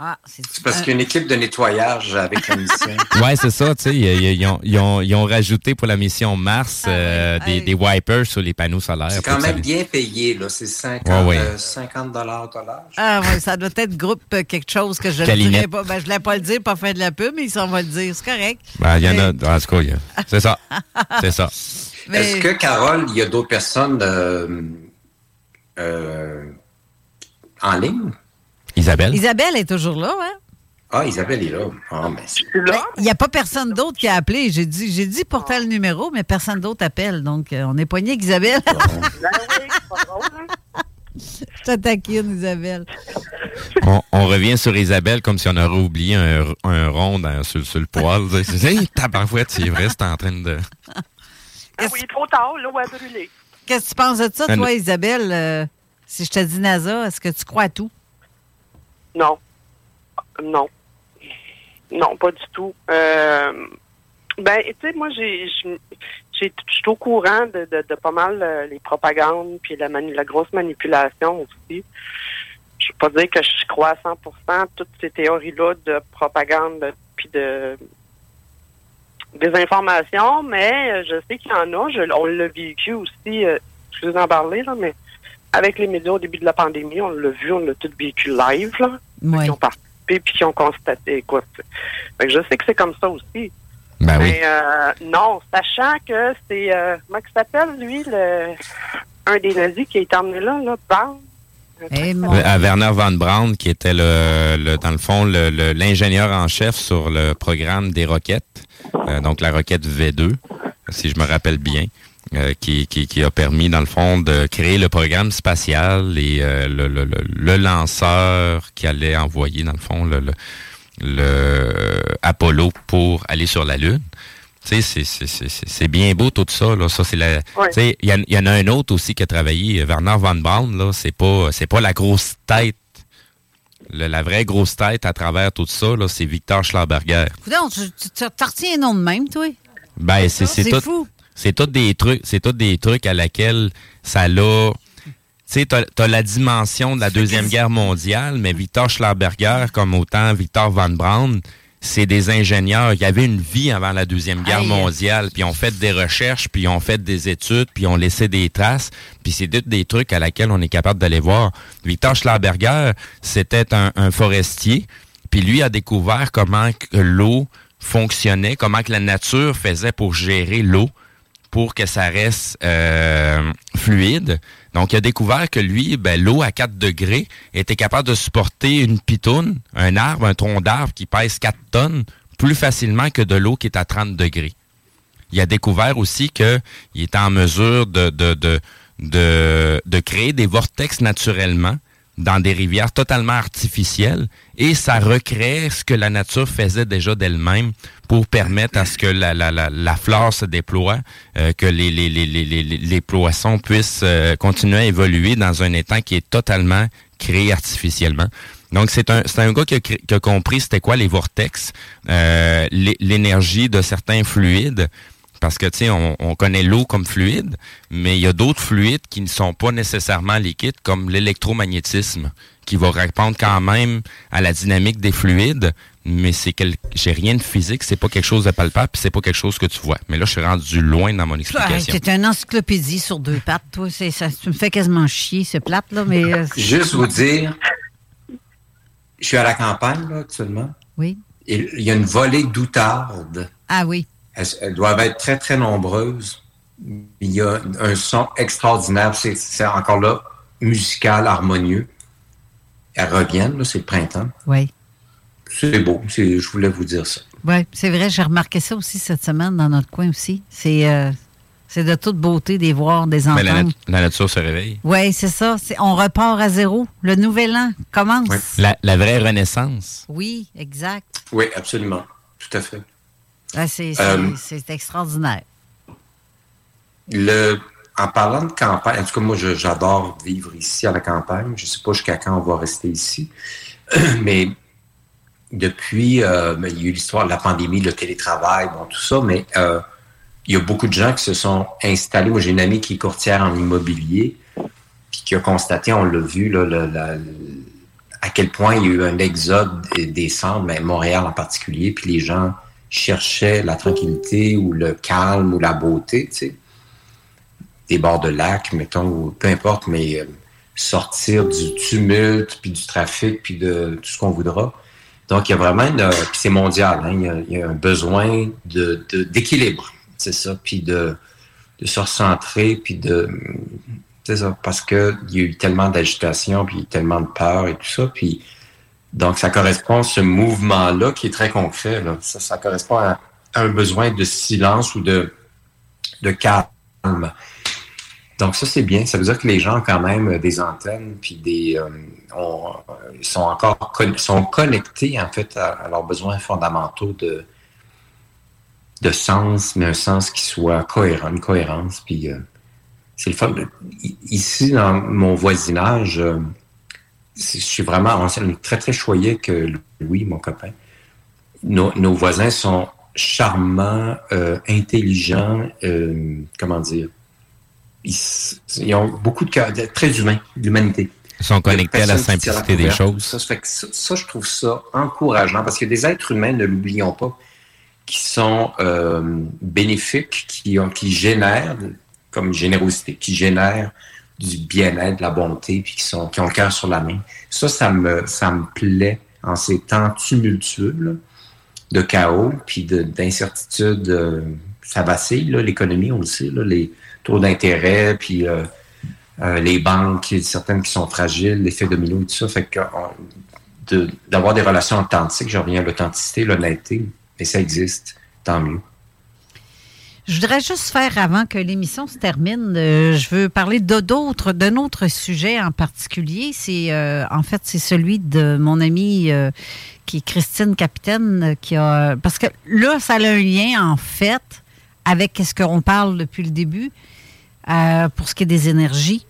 Ah, c'est C'est parce qu'il y a une équipe de nettoyage avec la mission. [LAUGHS] Ouais, c'est ça, tu sais. Ils, ils ont, ils ont- ils ont rajouté pour la mission Mars euh, des, des wipers sur les panneaux solaires. C'est quand ça même bien payé, là. C'est 50, Ouais, ouais. euh, 50 dollars Ah oui, ça doit être groupe euh, quelque chose que je ne dirais pas. Ben, je ne voulais pas le dire, pas faire de la pub, mais ils s'en vont le dire. C'est correct. Ben, il y en a, en tout cas, il y a- c'est ça. [LAUGHS] C'est ça. Mais- Est-ce que, Carole, il y a d'autres personnes euh, euh, en ligne? Isabelle? Isabelle est toujours là, hein? Ah, Isabelle est là. Ah, ben, c'est- Ben, Il n'y a pas personne d'autre qui a appelé. J'ai dit, j'ai dit pourtant le numéro, mais personne d'autre appelle. Donc, euh, on est poigné avec Isabelle. Je te taquine, Isabelle. On, on revient sur Isabelle comme si on aurait oublié un, un rond dans- sur, sur le poil. C'est hey, tabarouette, c'est vrai, c'est en train de... Ah oui, trop tard, l'eau a brûlé. Qu'est-ce que tu penses de ça, Un- toi, Isabelle? Euh, si je te dis NASA, est-ce que tu crois à tout? Non. Non. Non, pas du tout. Euh, ben, tu sais, moi, j'ai, je suis au courant de, de, pas mal euh, les propagandes puis la, grosse manipulation aussi. Je veux pas dire que je crois à 100% toutes ces théories-là de propagande puis de des informations, mais euh, je sais qu'il y en a. Je- on l'a vécu aussi, euh, je vous en parler, là, mais avec les médias au début de la pandémie, on l'a vu, on l'a tout vécu live, là. Ouais. Qui ont participé puis qui ont constaté, quoi. Fait que je sais que c'est comme ça aussi. Ben oui. Mais euh, non, sachant que c'est euh, comment il s'appelle, lui, le un des nazis qui a été emmené là, là, Brown. Euh, À Werner Van Braun, qui était le, le- dans le fond le- le- l'ingénieur en chef sur le programme des roquettes, euh, donc la roquette V2, si je me rappelle bien, euh, qui, qui, qui a permis dans le fond de créer le programme spatial et euh, le, le, le- le lanceur qui allait envoyer dans le fond le, le, le Apollo pour aller sur la Lune. Tu sais, c'est- bien beau tout ça. Là. Ça, c'est la. Ouais. tu sais, Il y, en- il y en a un autre aussi qui a travaillé, Werner Van Braun. Là, c'est pas, c'est pas la grosse tête. Le- la vraie grosse tête à travers tout ça, là, c'est Victor Schlauberger. Coudonc, tu, tu, tu t'en retiens un nom de même, toi? Ben, c'est C'est tout. fou. C'est tout des trucs, c'est tout des trucs à laquelle ça l'a. Tu sais, t'as as la dimension de la deuxième guerre mondiale, mais Victor Schlauberger, comme autant Victor Van Braun, c'est des ingénieurs. Il y avait une vie avant la deuxième guerre mondiale, puis ont fait des recherches, puis ont fait des études, puis ont laissé des traces, puis c'est des trucs à laquelle on est capable d'aller voir. Victor Schlauberger, c'était un, un forestier, puis lui a découvert comment l'eau fonctionnait, comment que la nature faisait pour gérer l'eau pour que ça reste euh, fluide. Donc, il a découvert que lui, ben, l'eau à 4 degrés était capable de supporter une pitoune, un arbre, un tronc d'arbre qui pèse 4 tonnes plus facilement que de l'eau qui est à 30 degrés. Il a découvert aussi qu'il était en mesure de, de, créer des vortex naturellement dans des rivières totalement artificielles et ça recrée ce que la nature faisait déjà d'elle-même pour permettre à ce que la, la, la, la flore se déploie, euh, que les, les, les, les, les, poissons puissent euh, continuer à évoluer dans un étang qui est totalement créé artificiellement. Donc, c'est un, un gars qui a, compris c'était quoi les vortex, euh, l'é- l'énergie de certains fluides, parce que, tu sais, on, on connaît l'eau comme fluide, mais il y a d'autres fluides qui ne sont pas nécessairement liquides, comme l'électromagnétisme, qui va répondre quand même à la dynamique des fluides, mais c'est quel... j'ai rien de physique, c'est pas quelque chose de palpable, puis c'est pas quelque chose que tu vois. Mais là, je suis rendu loin dans mon Hey, explication. T'es une encyclopédie sur deux pattes, toi. C'est, ça, tu me fais quasiment chier, c'est plate, là, mais... euh, Juste vous dire, je suis à la campagne là, actuellement. Oui. Il y a une volée d'outardes. Ah oui. Elles, elles doivent être très, très nombreuses. Il y a un son extraordinaire. C'est c'est encore là, musical, harmonieux. Elles reviennent, là, c'est le printemps. Oui. C'est beau. c'est- Je voulais vous dire ça. Oui, c'est vrai, j'ai remarqué ça aussi cette semaine dans notre coin aussi. C'est, euh, c'est de toute beauté des voir, des Mais la, entendre. nat- la nature se réveille. Oui, c'est ça. C'est, on repart à zéro. Le nouvel an commence. La, la vraie renaissance. Oui, exact. Oui, absolument. Tout à fait. Ah, c'est, Euh, c'est extraordinaire. Le, en parlant de campagne, en tout cas, moi, j'adore vivre ici à la campagne. Je ne sais pas jusqu'à quand on va rester ici. [CLEARS THROAT] mais depuis, euh, il y a eu l'histoire de la pandémie, le télétravail, bon, tout ça, mais euh, il y a beaucoup de gens qui se sont installés. Moi, j'ai une amie qui est courtière en immobilier, puis qui a constaté, on l'a vu, là, le- la- à quel point il y a eu un exode des, des centres, mais Montréal en particulier, puis les gens cherchaient la tranquillité ou le calme ou la beauté, tu sais. Des bords de lac, mettons, ou peu importe, mais euh, sortir du tumulte, puis du trafic, puis de tout ce qu'on voudra. Donc, il y a vraiment une... euh, Puis c'est mondial, hein, il, y a, un besoin de, d'équilibre, c'est ça, puis de, de se recentrer, puis de... C'est ça, parce que il y a eu tellement d'agitation, puis tellement de peur et tout ça, puis donc ça correspond à ce mouvement-là qui est très concret. Ça, correspond à, un besoin de silence ou de, de calme. Donc ça c'est bien. Ça veut dire que les gens ont quand même euh, des antennes puis des euh, ont- euh, sont encore sont connectés en fait à, leurs besoins fondamentaux de de sens, mais un sens qui soit cohérent, une cohérence. Puis euh, c'est le fun. Ici dans mon voisinage, je suis vraiment très très choyé que Louis, mon copain. Nos, nos voisins sont charmants, euh, intelligents, euh, comment dire. Ils, ont beaucoup de cœur, très humains, l'humanité. Ils sont connectés à la simplicité des choses. Ça, ça fait que ça, ça, je trouve ça encourageant parce qu'il y a des êtres humains, ne l'oublions pas, qui sont euh, bénéfiques, qui, ont, qui génèrent, comme générosité, qui génèrent du bien-être, de la bonté, puis qui, sont, qui ont le cœur sur la main. Ça, ça me, ça me plaît en ces temps tumultueux, de chaos, puis de- d'incertitude. euh, ça vacille, l'économie, on le sait, là, les taux d'intérêt, puis euh, euh, les banques, certaines qui sont fragiles, l'effet domino et tout ça. Fait que d'avoir des relations authentiques, je reviens à l'authenticité, l'honnêteté, mais ça existe, tant mieux. Je voudrais juste faire, avant que l'émission se termine, euh, je veux parler de d'autres, d'un autre sujet en particulier. C'est euh, en fait c'est celui de mon amie euh, qui est Christine Capitaine, euh, qui a parce que là ça a un lien en fait avec ce qu'on parle depuis le début euh, pour ce qui est des énergies.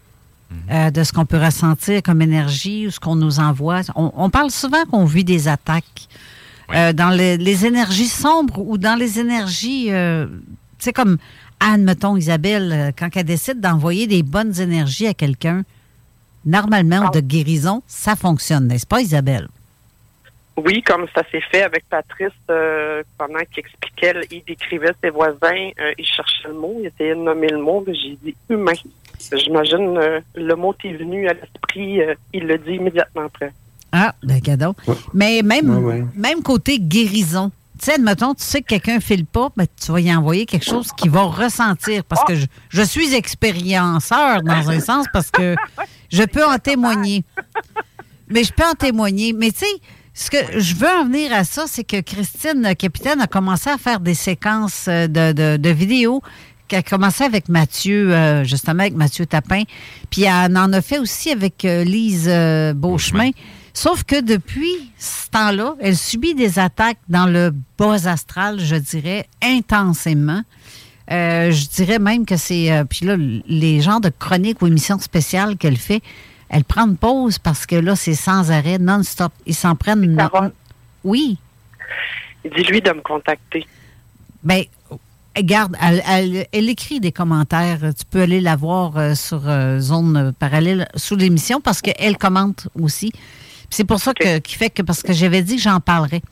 euh, de ce qu'on peut ressentir comme énergie ou ce qu'on nous envoie. On, on parle souvent qu'on vit des attaques euh, dans les, les énergies sombres ou dans les énergies, euh, sais, comme Anne, mettons, Isabelle, euh, quand elle décide d'envoyer des bonnes énergies à quelqu'un, normalement, de guérison, ça fonctionne, n'est-ce pas, Isabelle? Oui, comme ça s'est fait avec Patrice euh, pendant qu'il expliquait, il décrivait ses voisins, euh, il cherchait le mot, il essayait de nommer le mot, mais j'ai dit humain. J'imagine euh, le mot est venu à l'esprit, euh, il le dit immédiatement après. Ah, ben cadeau. Mais même, Ouais, ouais. même côté guérison. Tu sais, admettons, tu sais que quelqu'un file pas, ben, tu vas y envoyer quelque chose qu'il va ressentir. Parce que je, suis expérienceur dans un sens parce que je peux en témoigner. Mais je peux en témoigner. Mais tu sais, ce que je veux en venir à ça, c'est que Christine Capitaine a commencé à faire des séquences euh, de, vidéos qui a commencé avec Mathieu, euh, justement avec Mathieu Tapin, puis elle en a fait aussi avec euh, Lise Beauchemin. Sauf que depuis ce temps-là, elle subit des attaques dans le bas astral, je dirais, intensément. Euh, je dirais même que c'est. euh, puis là, les genres de chroniques ou émissions spéciales qu'elle fait, elle prend une pause parce que là, c'est sans arrêt, non-stop. Ils s'en prennent. non- Oui. Dis-lui de me contacter. Ben, regarde, elle, elle- elle écrit des commentaires. Tu peux aller la voir euh, sur euh, Zone Parallèle sous l'émission parce qu'elle commente aussi. C'est pour ça que, qui fait que, parce que j'avais dit que j'en parlerais.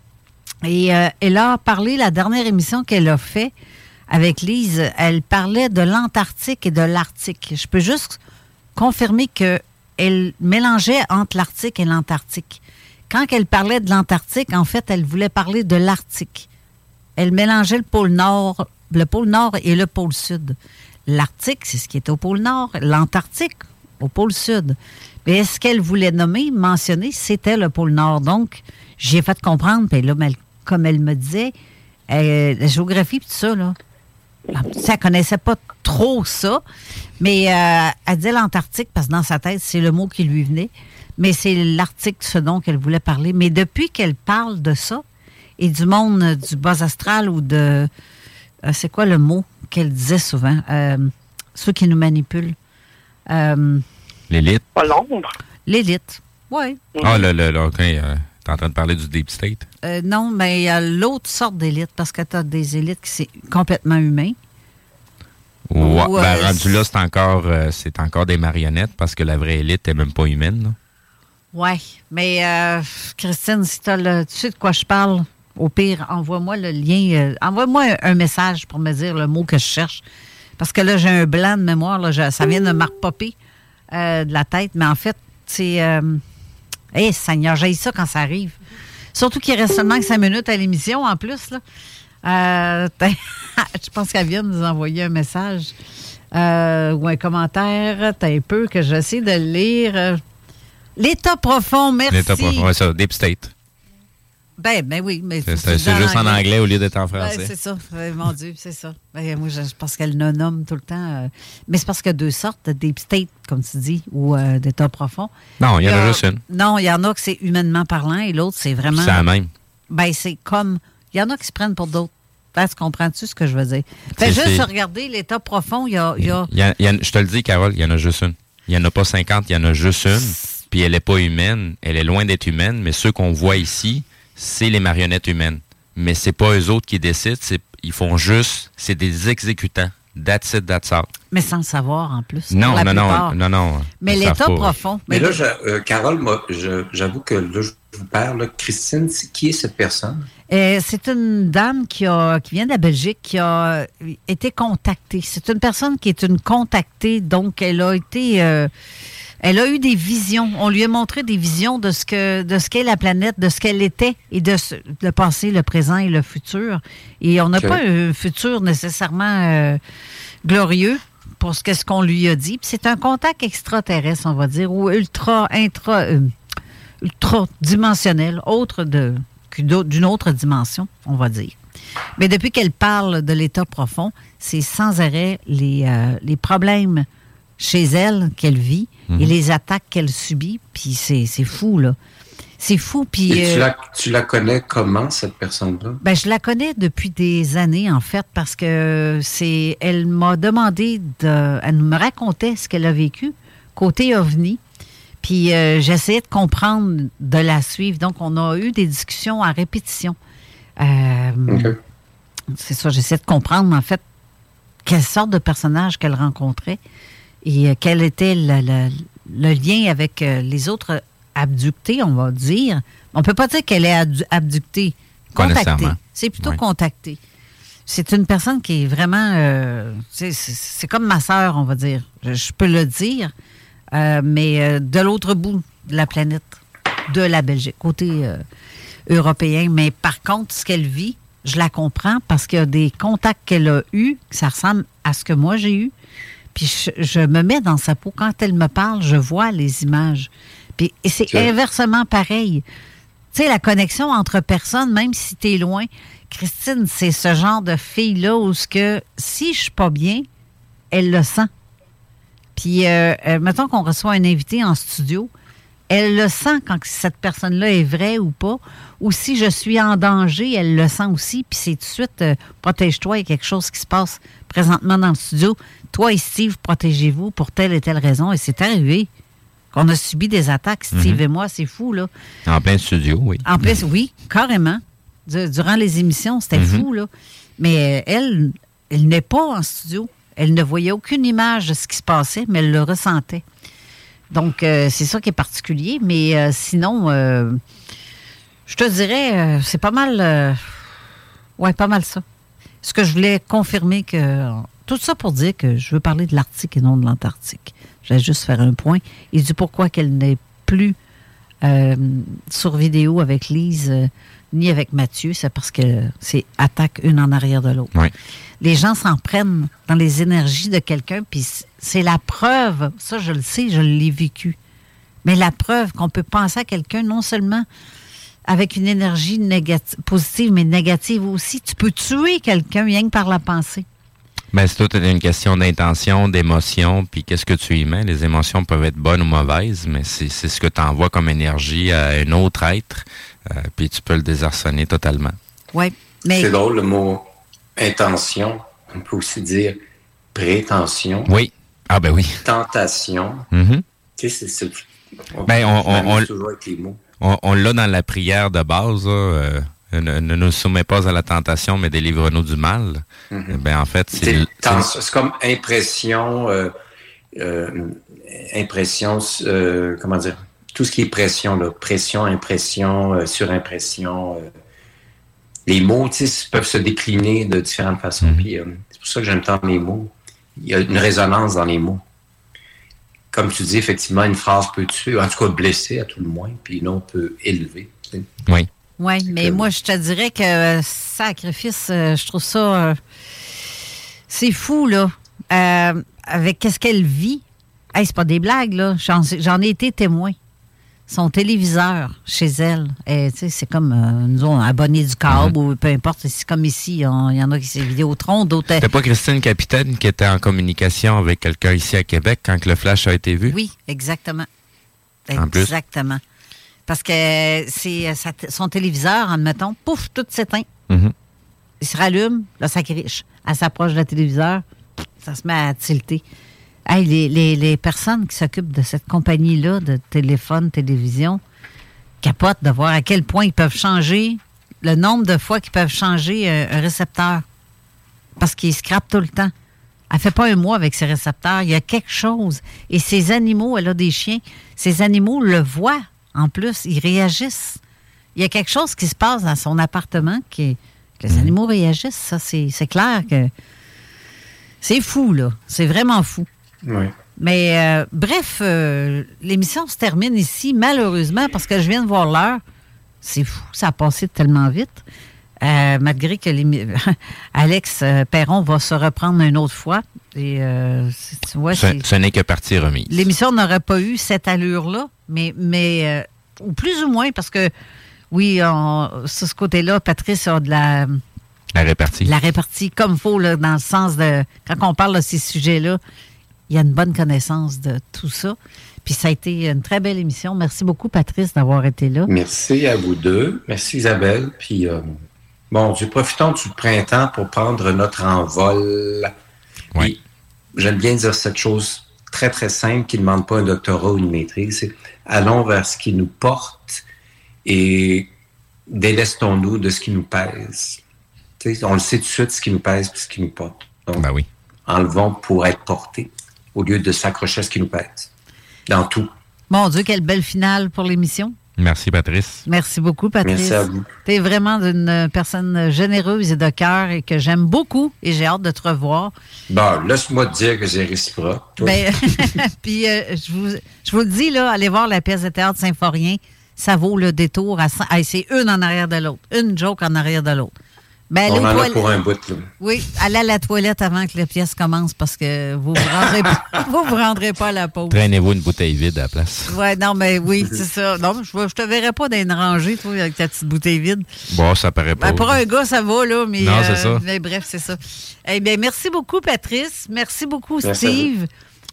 Et euh, elle a parlé, la dernière émission qu'elle a fait avec Lise, elle parlait de l'Antarctique et de l'Arctique. Je peux juste confirmer que elle mélangeait entre l'Arctique et l'Antarctique. Quand elle parlait de l'Antarctique, en fait, elle voulait parler de l'Arctique. Elle mélangeait le pôle Nord, le pôle Nord et le pôle Sud. L'Arctique, c'est ce qui est au pôle Nord. L'Antarctique, au pôle Sud. Mais ce qu'elle voulait nommer, mentionner, c'était le pôle Nord. Donc, j'ai fait comprendre, puis là, elle- comme elle me disait, euh, la géographie, puis tout ça, là, ça ne connaissait pas trop ça, mais euh, elle disait l'Antarctique parce que dans sa tête, c'est le mot qui lui venait. Mais c'est l'Arctique, ce dont qu'elle voulait parler. Mais depuis qu'elle parle de ça et du monde euh, du bas astral ou de. c'est quoi le mot qu'elle disait souvent? Ceux qui nous manipulent. Euh, L'élite. Pas l'ombre. L'élite. Oui. Ah, là, là, là, OK. euh, T'es en train de parler du Deep State? Euh, non, mais il y a l'autre sorte d'élite parce que tu as des élites qui c'est complètement humain. Ouais, Ouais, ben, rendu là, c'est encore, euh, c'est encore des marionnettes parce que la vraie élite est même pas humaine. Ouais, mais euh, Christine, si tu le, tu sais de quoi je parle, au pire, envoie-moi le lien, euh, envoie-moi un, message pour me dire le mot que je cherche. Parce que là, j'ai un blanc de mémoire, là, je- ça vient de me euh, de la tête, mais en fait, c'est. Euh, hey, Seigneur, j'ai ça quand ça arrive. Surtout qu'il reste seulement que cinq minutes à l'émission en plus. Là. Euh, [LAUGHS] je pense qu'elle vient de nous envoyer un message euh, ou un commentaire. T'as un peu que j'essaie de lire. L'état profond, merci. L'état profond, ouais, ça, Deep State. Ben, ben oui, mais C'est juste en anglais au lieu d'être en Ben, français. c'est ça. Ouais, mon Dieu, c'est ça. Ben, moi, je, je pense qu'elle le nomme tout le temps. euh, mais c'est parce qu'il y a deux sortes de deep state, comme tu dis, ou euh, d'état profond. Non, il y en a juste une. Non, il y en a que c'est humainement parlant et l'autre, c'est vraiment. C'est la même. Ben, c'est comme. Il y en a qui se prennent pour d'autres. Ben, tu comprends-tu ce que je veux dire? Fait juste regarder l'état profond, il y a. y a- y a- y a- je te le dis, Carole, il y en a juste une. Il n'y en a pas 50, il y en a juste une. Puis elle n'est pas humaine. Elle est loin d'être humaine, mais ceux qu'on voit ici, c'est les marionnettes humaines. Mais c'est pas eux autres qui décident, c'est- ils font juste, c'est des exécutants. That's it, that's all. Mais sans le savoir en plus. Non, non, non, non, non. Mais l'état profond. Mais là, je- euh, Carole, moi, je- j'avoue que là, je vous parle. Christine, c'est- qui est cette personne? Euh, c'est une dame qui, a, qui vient de la Belgique qui a euh, été contactée. C'est une personne qui est une contactée, donc elle a été, euh, elle a eu des visions. On lui a montré des visions de ce que, de ce qu'est la planète, de ce qu'elle était et de ce- le passé, le présent et le futur. Et on n'a pas un futur nécessairement euh, glorieux pour ce qu'est-ce qu'on lui a dit. C'est un contact extraterrestre, on va dire, ou ultra, intra, euh, ultra dimensionnel, autre de d'une autre dimension, on va dire. Mais depuis qu'elle parle de l'état profond, c'est sans arrêt les, euh, les problèmes chez elle qu'elle vit Mhm. et les attaques qu'elle subit. Puis c'est fou, là. C'est fou. Puis. Et tu, euh, la, tu la connais comment, cette personne-là? ben, je la connais depuis des années, en fait, parce que c'est. Elle m'a demandé de. Elle me racontait ce qu'elle a vécu côté OVNI. Puis euh, j'essayais de comprendre, de la suivre. Donc, on a eu des discussions à répétition. Euh, C'est ça, j'essayais de comprendre, en fait, quelle sorte de personnage qu'elle rencontrait et euh, quel était le, le- le lien avec euh, les autres abductés, on va dire? On peut pas dire qu'elle est abdu- abductée. Contactée. C'est plutôt contactée. C'est une personne qui est vraiment... euh, c'est- comme ma sœur, on va dire. Je, je peux le dire. Euh, mais de l'autre bout de la planète, de la Belgique, côté euh, européen. Mais par contre, ce qu'elle vit, je la comprends parce qu'il y a des contacts qu'elle a eus, que ça ressemble à ce que moi j'ai eu. Puis je, je me mets dans sa peau. Quand elle me parle, je vois les images. Puis, et c'est inversement pareil. Tu sais, la connexion entre personnes, même si tu es loin, Christine, c'est ce genre de fille-là où ce que si je suis pas bien, elle le sent. Puis, euh, euh, mettons qu'on reçoit un invité en studio, elle le sent quand cette personne-là est vraie ou pas. Ou si je suis en danger, elle le sent aussi. Puis c'est tout de suite, euh, protège-toi, il y a quelque chose qui se passe présentement dans le studio. Toi et Steve, protégez-vous pour telle et telle raison. Et c'est arrivé qu'on a subi des attaques, Steve Mhm. et moi, c'est fou, là. En plein studio, oui. En plus, oui, carrément. Du- durant les émissions, c'était Mhm. fou, là. Mais euh, elle, elle n'est pas en studio. Elle ne voyait aucune image de ce qui se passait, mais elle le ressentait. Donc, euh, c'est ça qui est particulier. Mais euh, sinon, euh, je te dirais, c'est pas mal. ouais, pas mal ça. Ce que je voulais confirmer que. Tout ça pour dire que je veux parler de l'Arctique et non de l'Antarctique. Je vais juste faire un point. Et du pourquoi qu'elle n'est plus sur vidéo avec Lise ni avec Mathieu, c'est parce que c'est attaque une en arrière de l'autre. Oui. Les gens s'en prennent dans les énergies de quelqu'un, puis c'est la preuve, ça je le sais, je l'ai vécu, mais la preuve qu'on peut penser à quelqu'un non seulement avec une énergie négati- positive, mais négative aussi. Tu peux tuer quelqu'un rien que par la pensée. Ben, c'est tout une question d'intention, d'émotion, puis qu'est-ce que tu y mets? Les émotions peuvent être bonnes ou mauvaises, mais c'est c'est ce que tu envoies comme énergie à un autre être, euh, puis tu peux le désarçonner totalement. Oui, mais C'est drôle le mot intention. On peut aussi dire prétention. Oui. Ah ben oui. Tentation. Mhm. Tu sais, c'est- c'est. Ben, on- on- on- toujours avec les mots. On, on l'a dans la prière de base, euh, ne, ne nous soumets pas à la tentation, mais délivre-nous du mal. Mhm. Ben, en fait, c'est... Comme impression, euh, euh, impression, comment dire, tout ce qui est pression, là, pression, impression, surimpression. les mots, tu sais, peuvent se décliner de différentes façons. Euh, c'est pour ça que j'aime tant les mots. Il y a une résonance dans les mots. Comme tu dis, effectivement, une phrase peut tuer, en tout cas blesser à tout le moins, puis une autre peut élever. tu sais. Oui. Oui, mais moi, je te dirais que euh, sacrifice, euh, je trouve ça. euh, c'est fou, là. Euh, avec qu'est-ce qu'elle vit? Hey, c'est pas des blagues, là. J'en j'en ai été témoin. Son téléviseur chez elle, c'est comme, euh, nous, on abonné du câble ou peu importe. C'est comme ici, il y en a qui c'est Vidéotron, d'autres. C'était pas Christine Capitaine qui était en communication avec quelqu'un ici à Québec quand que le flash a été vu? Oui, exactement. En plus? Exactement. Parce que c'est euh, son téléviseur, admettons, pouf, tout s'éteint. Mhm. Il se rallume, là, ça criche. Elle s'approche de le téléviseur, ça se met à tilter. Hey, les, les- les personnes qui s'occupent de cette compagnie-là, de téléphone, télévision, capotent de voir à quel point ils peuvent changer, le nombre de fois qu'ils peuvent changer euh, un, récepteur. Parce qu'ils scrapent tout le temps. Elle fait pas un mois avec ses récepteurs. Il y a quelque chose. Et ces animaux, elle a des chiens, ces animaux le voient en plus. Ils réagissent. Il y a quelque chose qui se passe dans son appartement qui que les animaux réagissent. Ça, c'est c'est clair que c'est fou, là. C'est vraiment fou. Oui. Mais euh, bref, euh, l'émission se termine ici, malheureusement, parce que je viens de voir l'heure. C'est fou, ça a passé tellement vite. Euh, malgré que l'émi- [LAUGHS] Alex Perron va se reprendre une autre fois. Et euh, tu vois, Ce, c'est- ce n'est que partie remise. l'émission n'aurait pas eu cette allure-là, mais, mais euh, ou plus ou moins, parce que oui, on- sur ce côté-là, Patrice a de la, La répartie. la répartie comme il faut, là, dans le sens de quand on parle de ces sujets-là, il y a une bonne connaissance de tout ça. Puis ça a été une très belle émission. Merci beaucoup, Patrice, d'avoir été là. Merci à vous deux. Merci Isabelle. Puis, euh, bon Dieu, profitons du printemps pour prendre notre envol. Oui. J'aime bien dire cette chose très, très simple qui ne demande pas un doctorat ou une maîtrise. C'est allons vers ce qui nous porte et délestons-nous de ce qui nous pèse. On le sait tout de suite ce qui nous pèse et ce qui nous porte. Donc, Ben oui. enlevons pour être portés au lieu de s'accrocher à ce qui nous pèse. Dans tout. Mon Dieu, quelle belle finale pour l'émission. Merci, Patrice. Merci beaucoup, Patrice. Merci à vous. Tu es vraiment une personne généreuse et de cœur et que j'aime beaucoup et j'ai hâte de te revoir. Bon, laisse-moi te dire que c'est réciproque. Ben, [LAUGHS] puis euh, je, vous, je vous le dis, là, allez voir la pièce de théâtre Symphorien. Ça vaut le détour. à Hey, c'est une en arrière de l'autre. Une joke en arrière de l'autre. Ben, allez On en a pour un bout. Là. Oui, allez à la toilette avant que la pièce commence parce que vous vous rendrez, pas- [LAUGHS] vous vous rendrez pas à la pause. Traînez-vous une bouteille vide à la place. Ouais, non, mais oui, [LAUGHS] c'est ça. Non, je, je te verrai pas dans une rangée, toi, avec ta petite bouteille vide. Bon, ça paraît pas. Ben, pour un gars, ça va, là, mais. Non, c'est ça. Mais bref, c'est ça. Eh bien, merci beaucoup, Patrice. Merci beaucoup, Merci. Steve.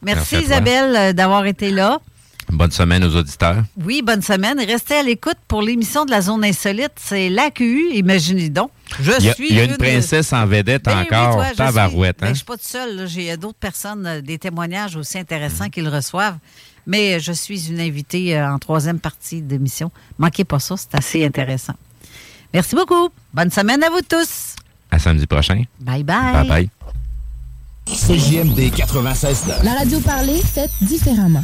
Merci. Isabelle, euh, d'avoir été là. Bonne semaine aux auditeurs. Oui, bonne semaine. Restez à l'écoute pour l'émission de la Zone Insolite. C'est l'AQU, imaginez donc. Je Il y a, suis. il y a une princesse en vedette Ben oui, encore. toi, je Tabarouette, suis- ben, hein? je suis pas toute seule. J'ai d'autres personnes, euh, des témoignages aussi intéressants qu'ils reçoivent. Mais euh, je suis une invitée euh, en troisième partie d'émission. Manquez pas ça, c'est assez intéressant. Merci beaucoup. Bonne semaine à vous tous. À samedi prochain. Bye bye. Bye bye. CJMD 96 La radio parlée, faite différemment.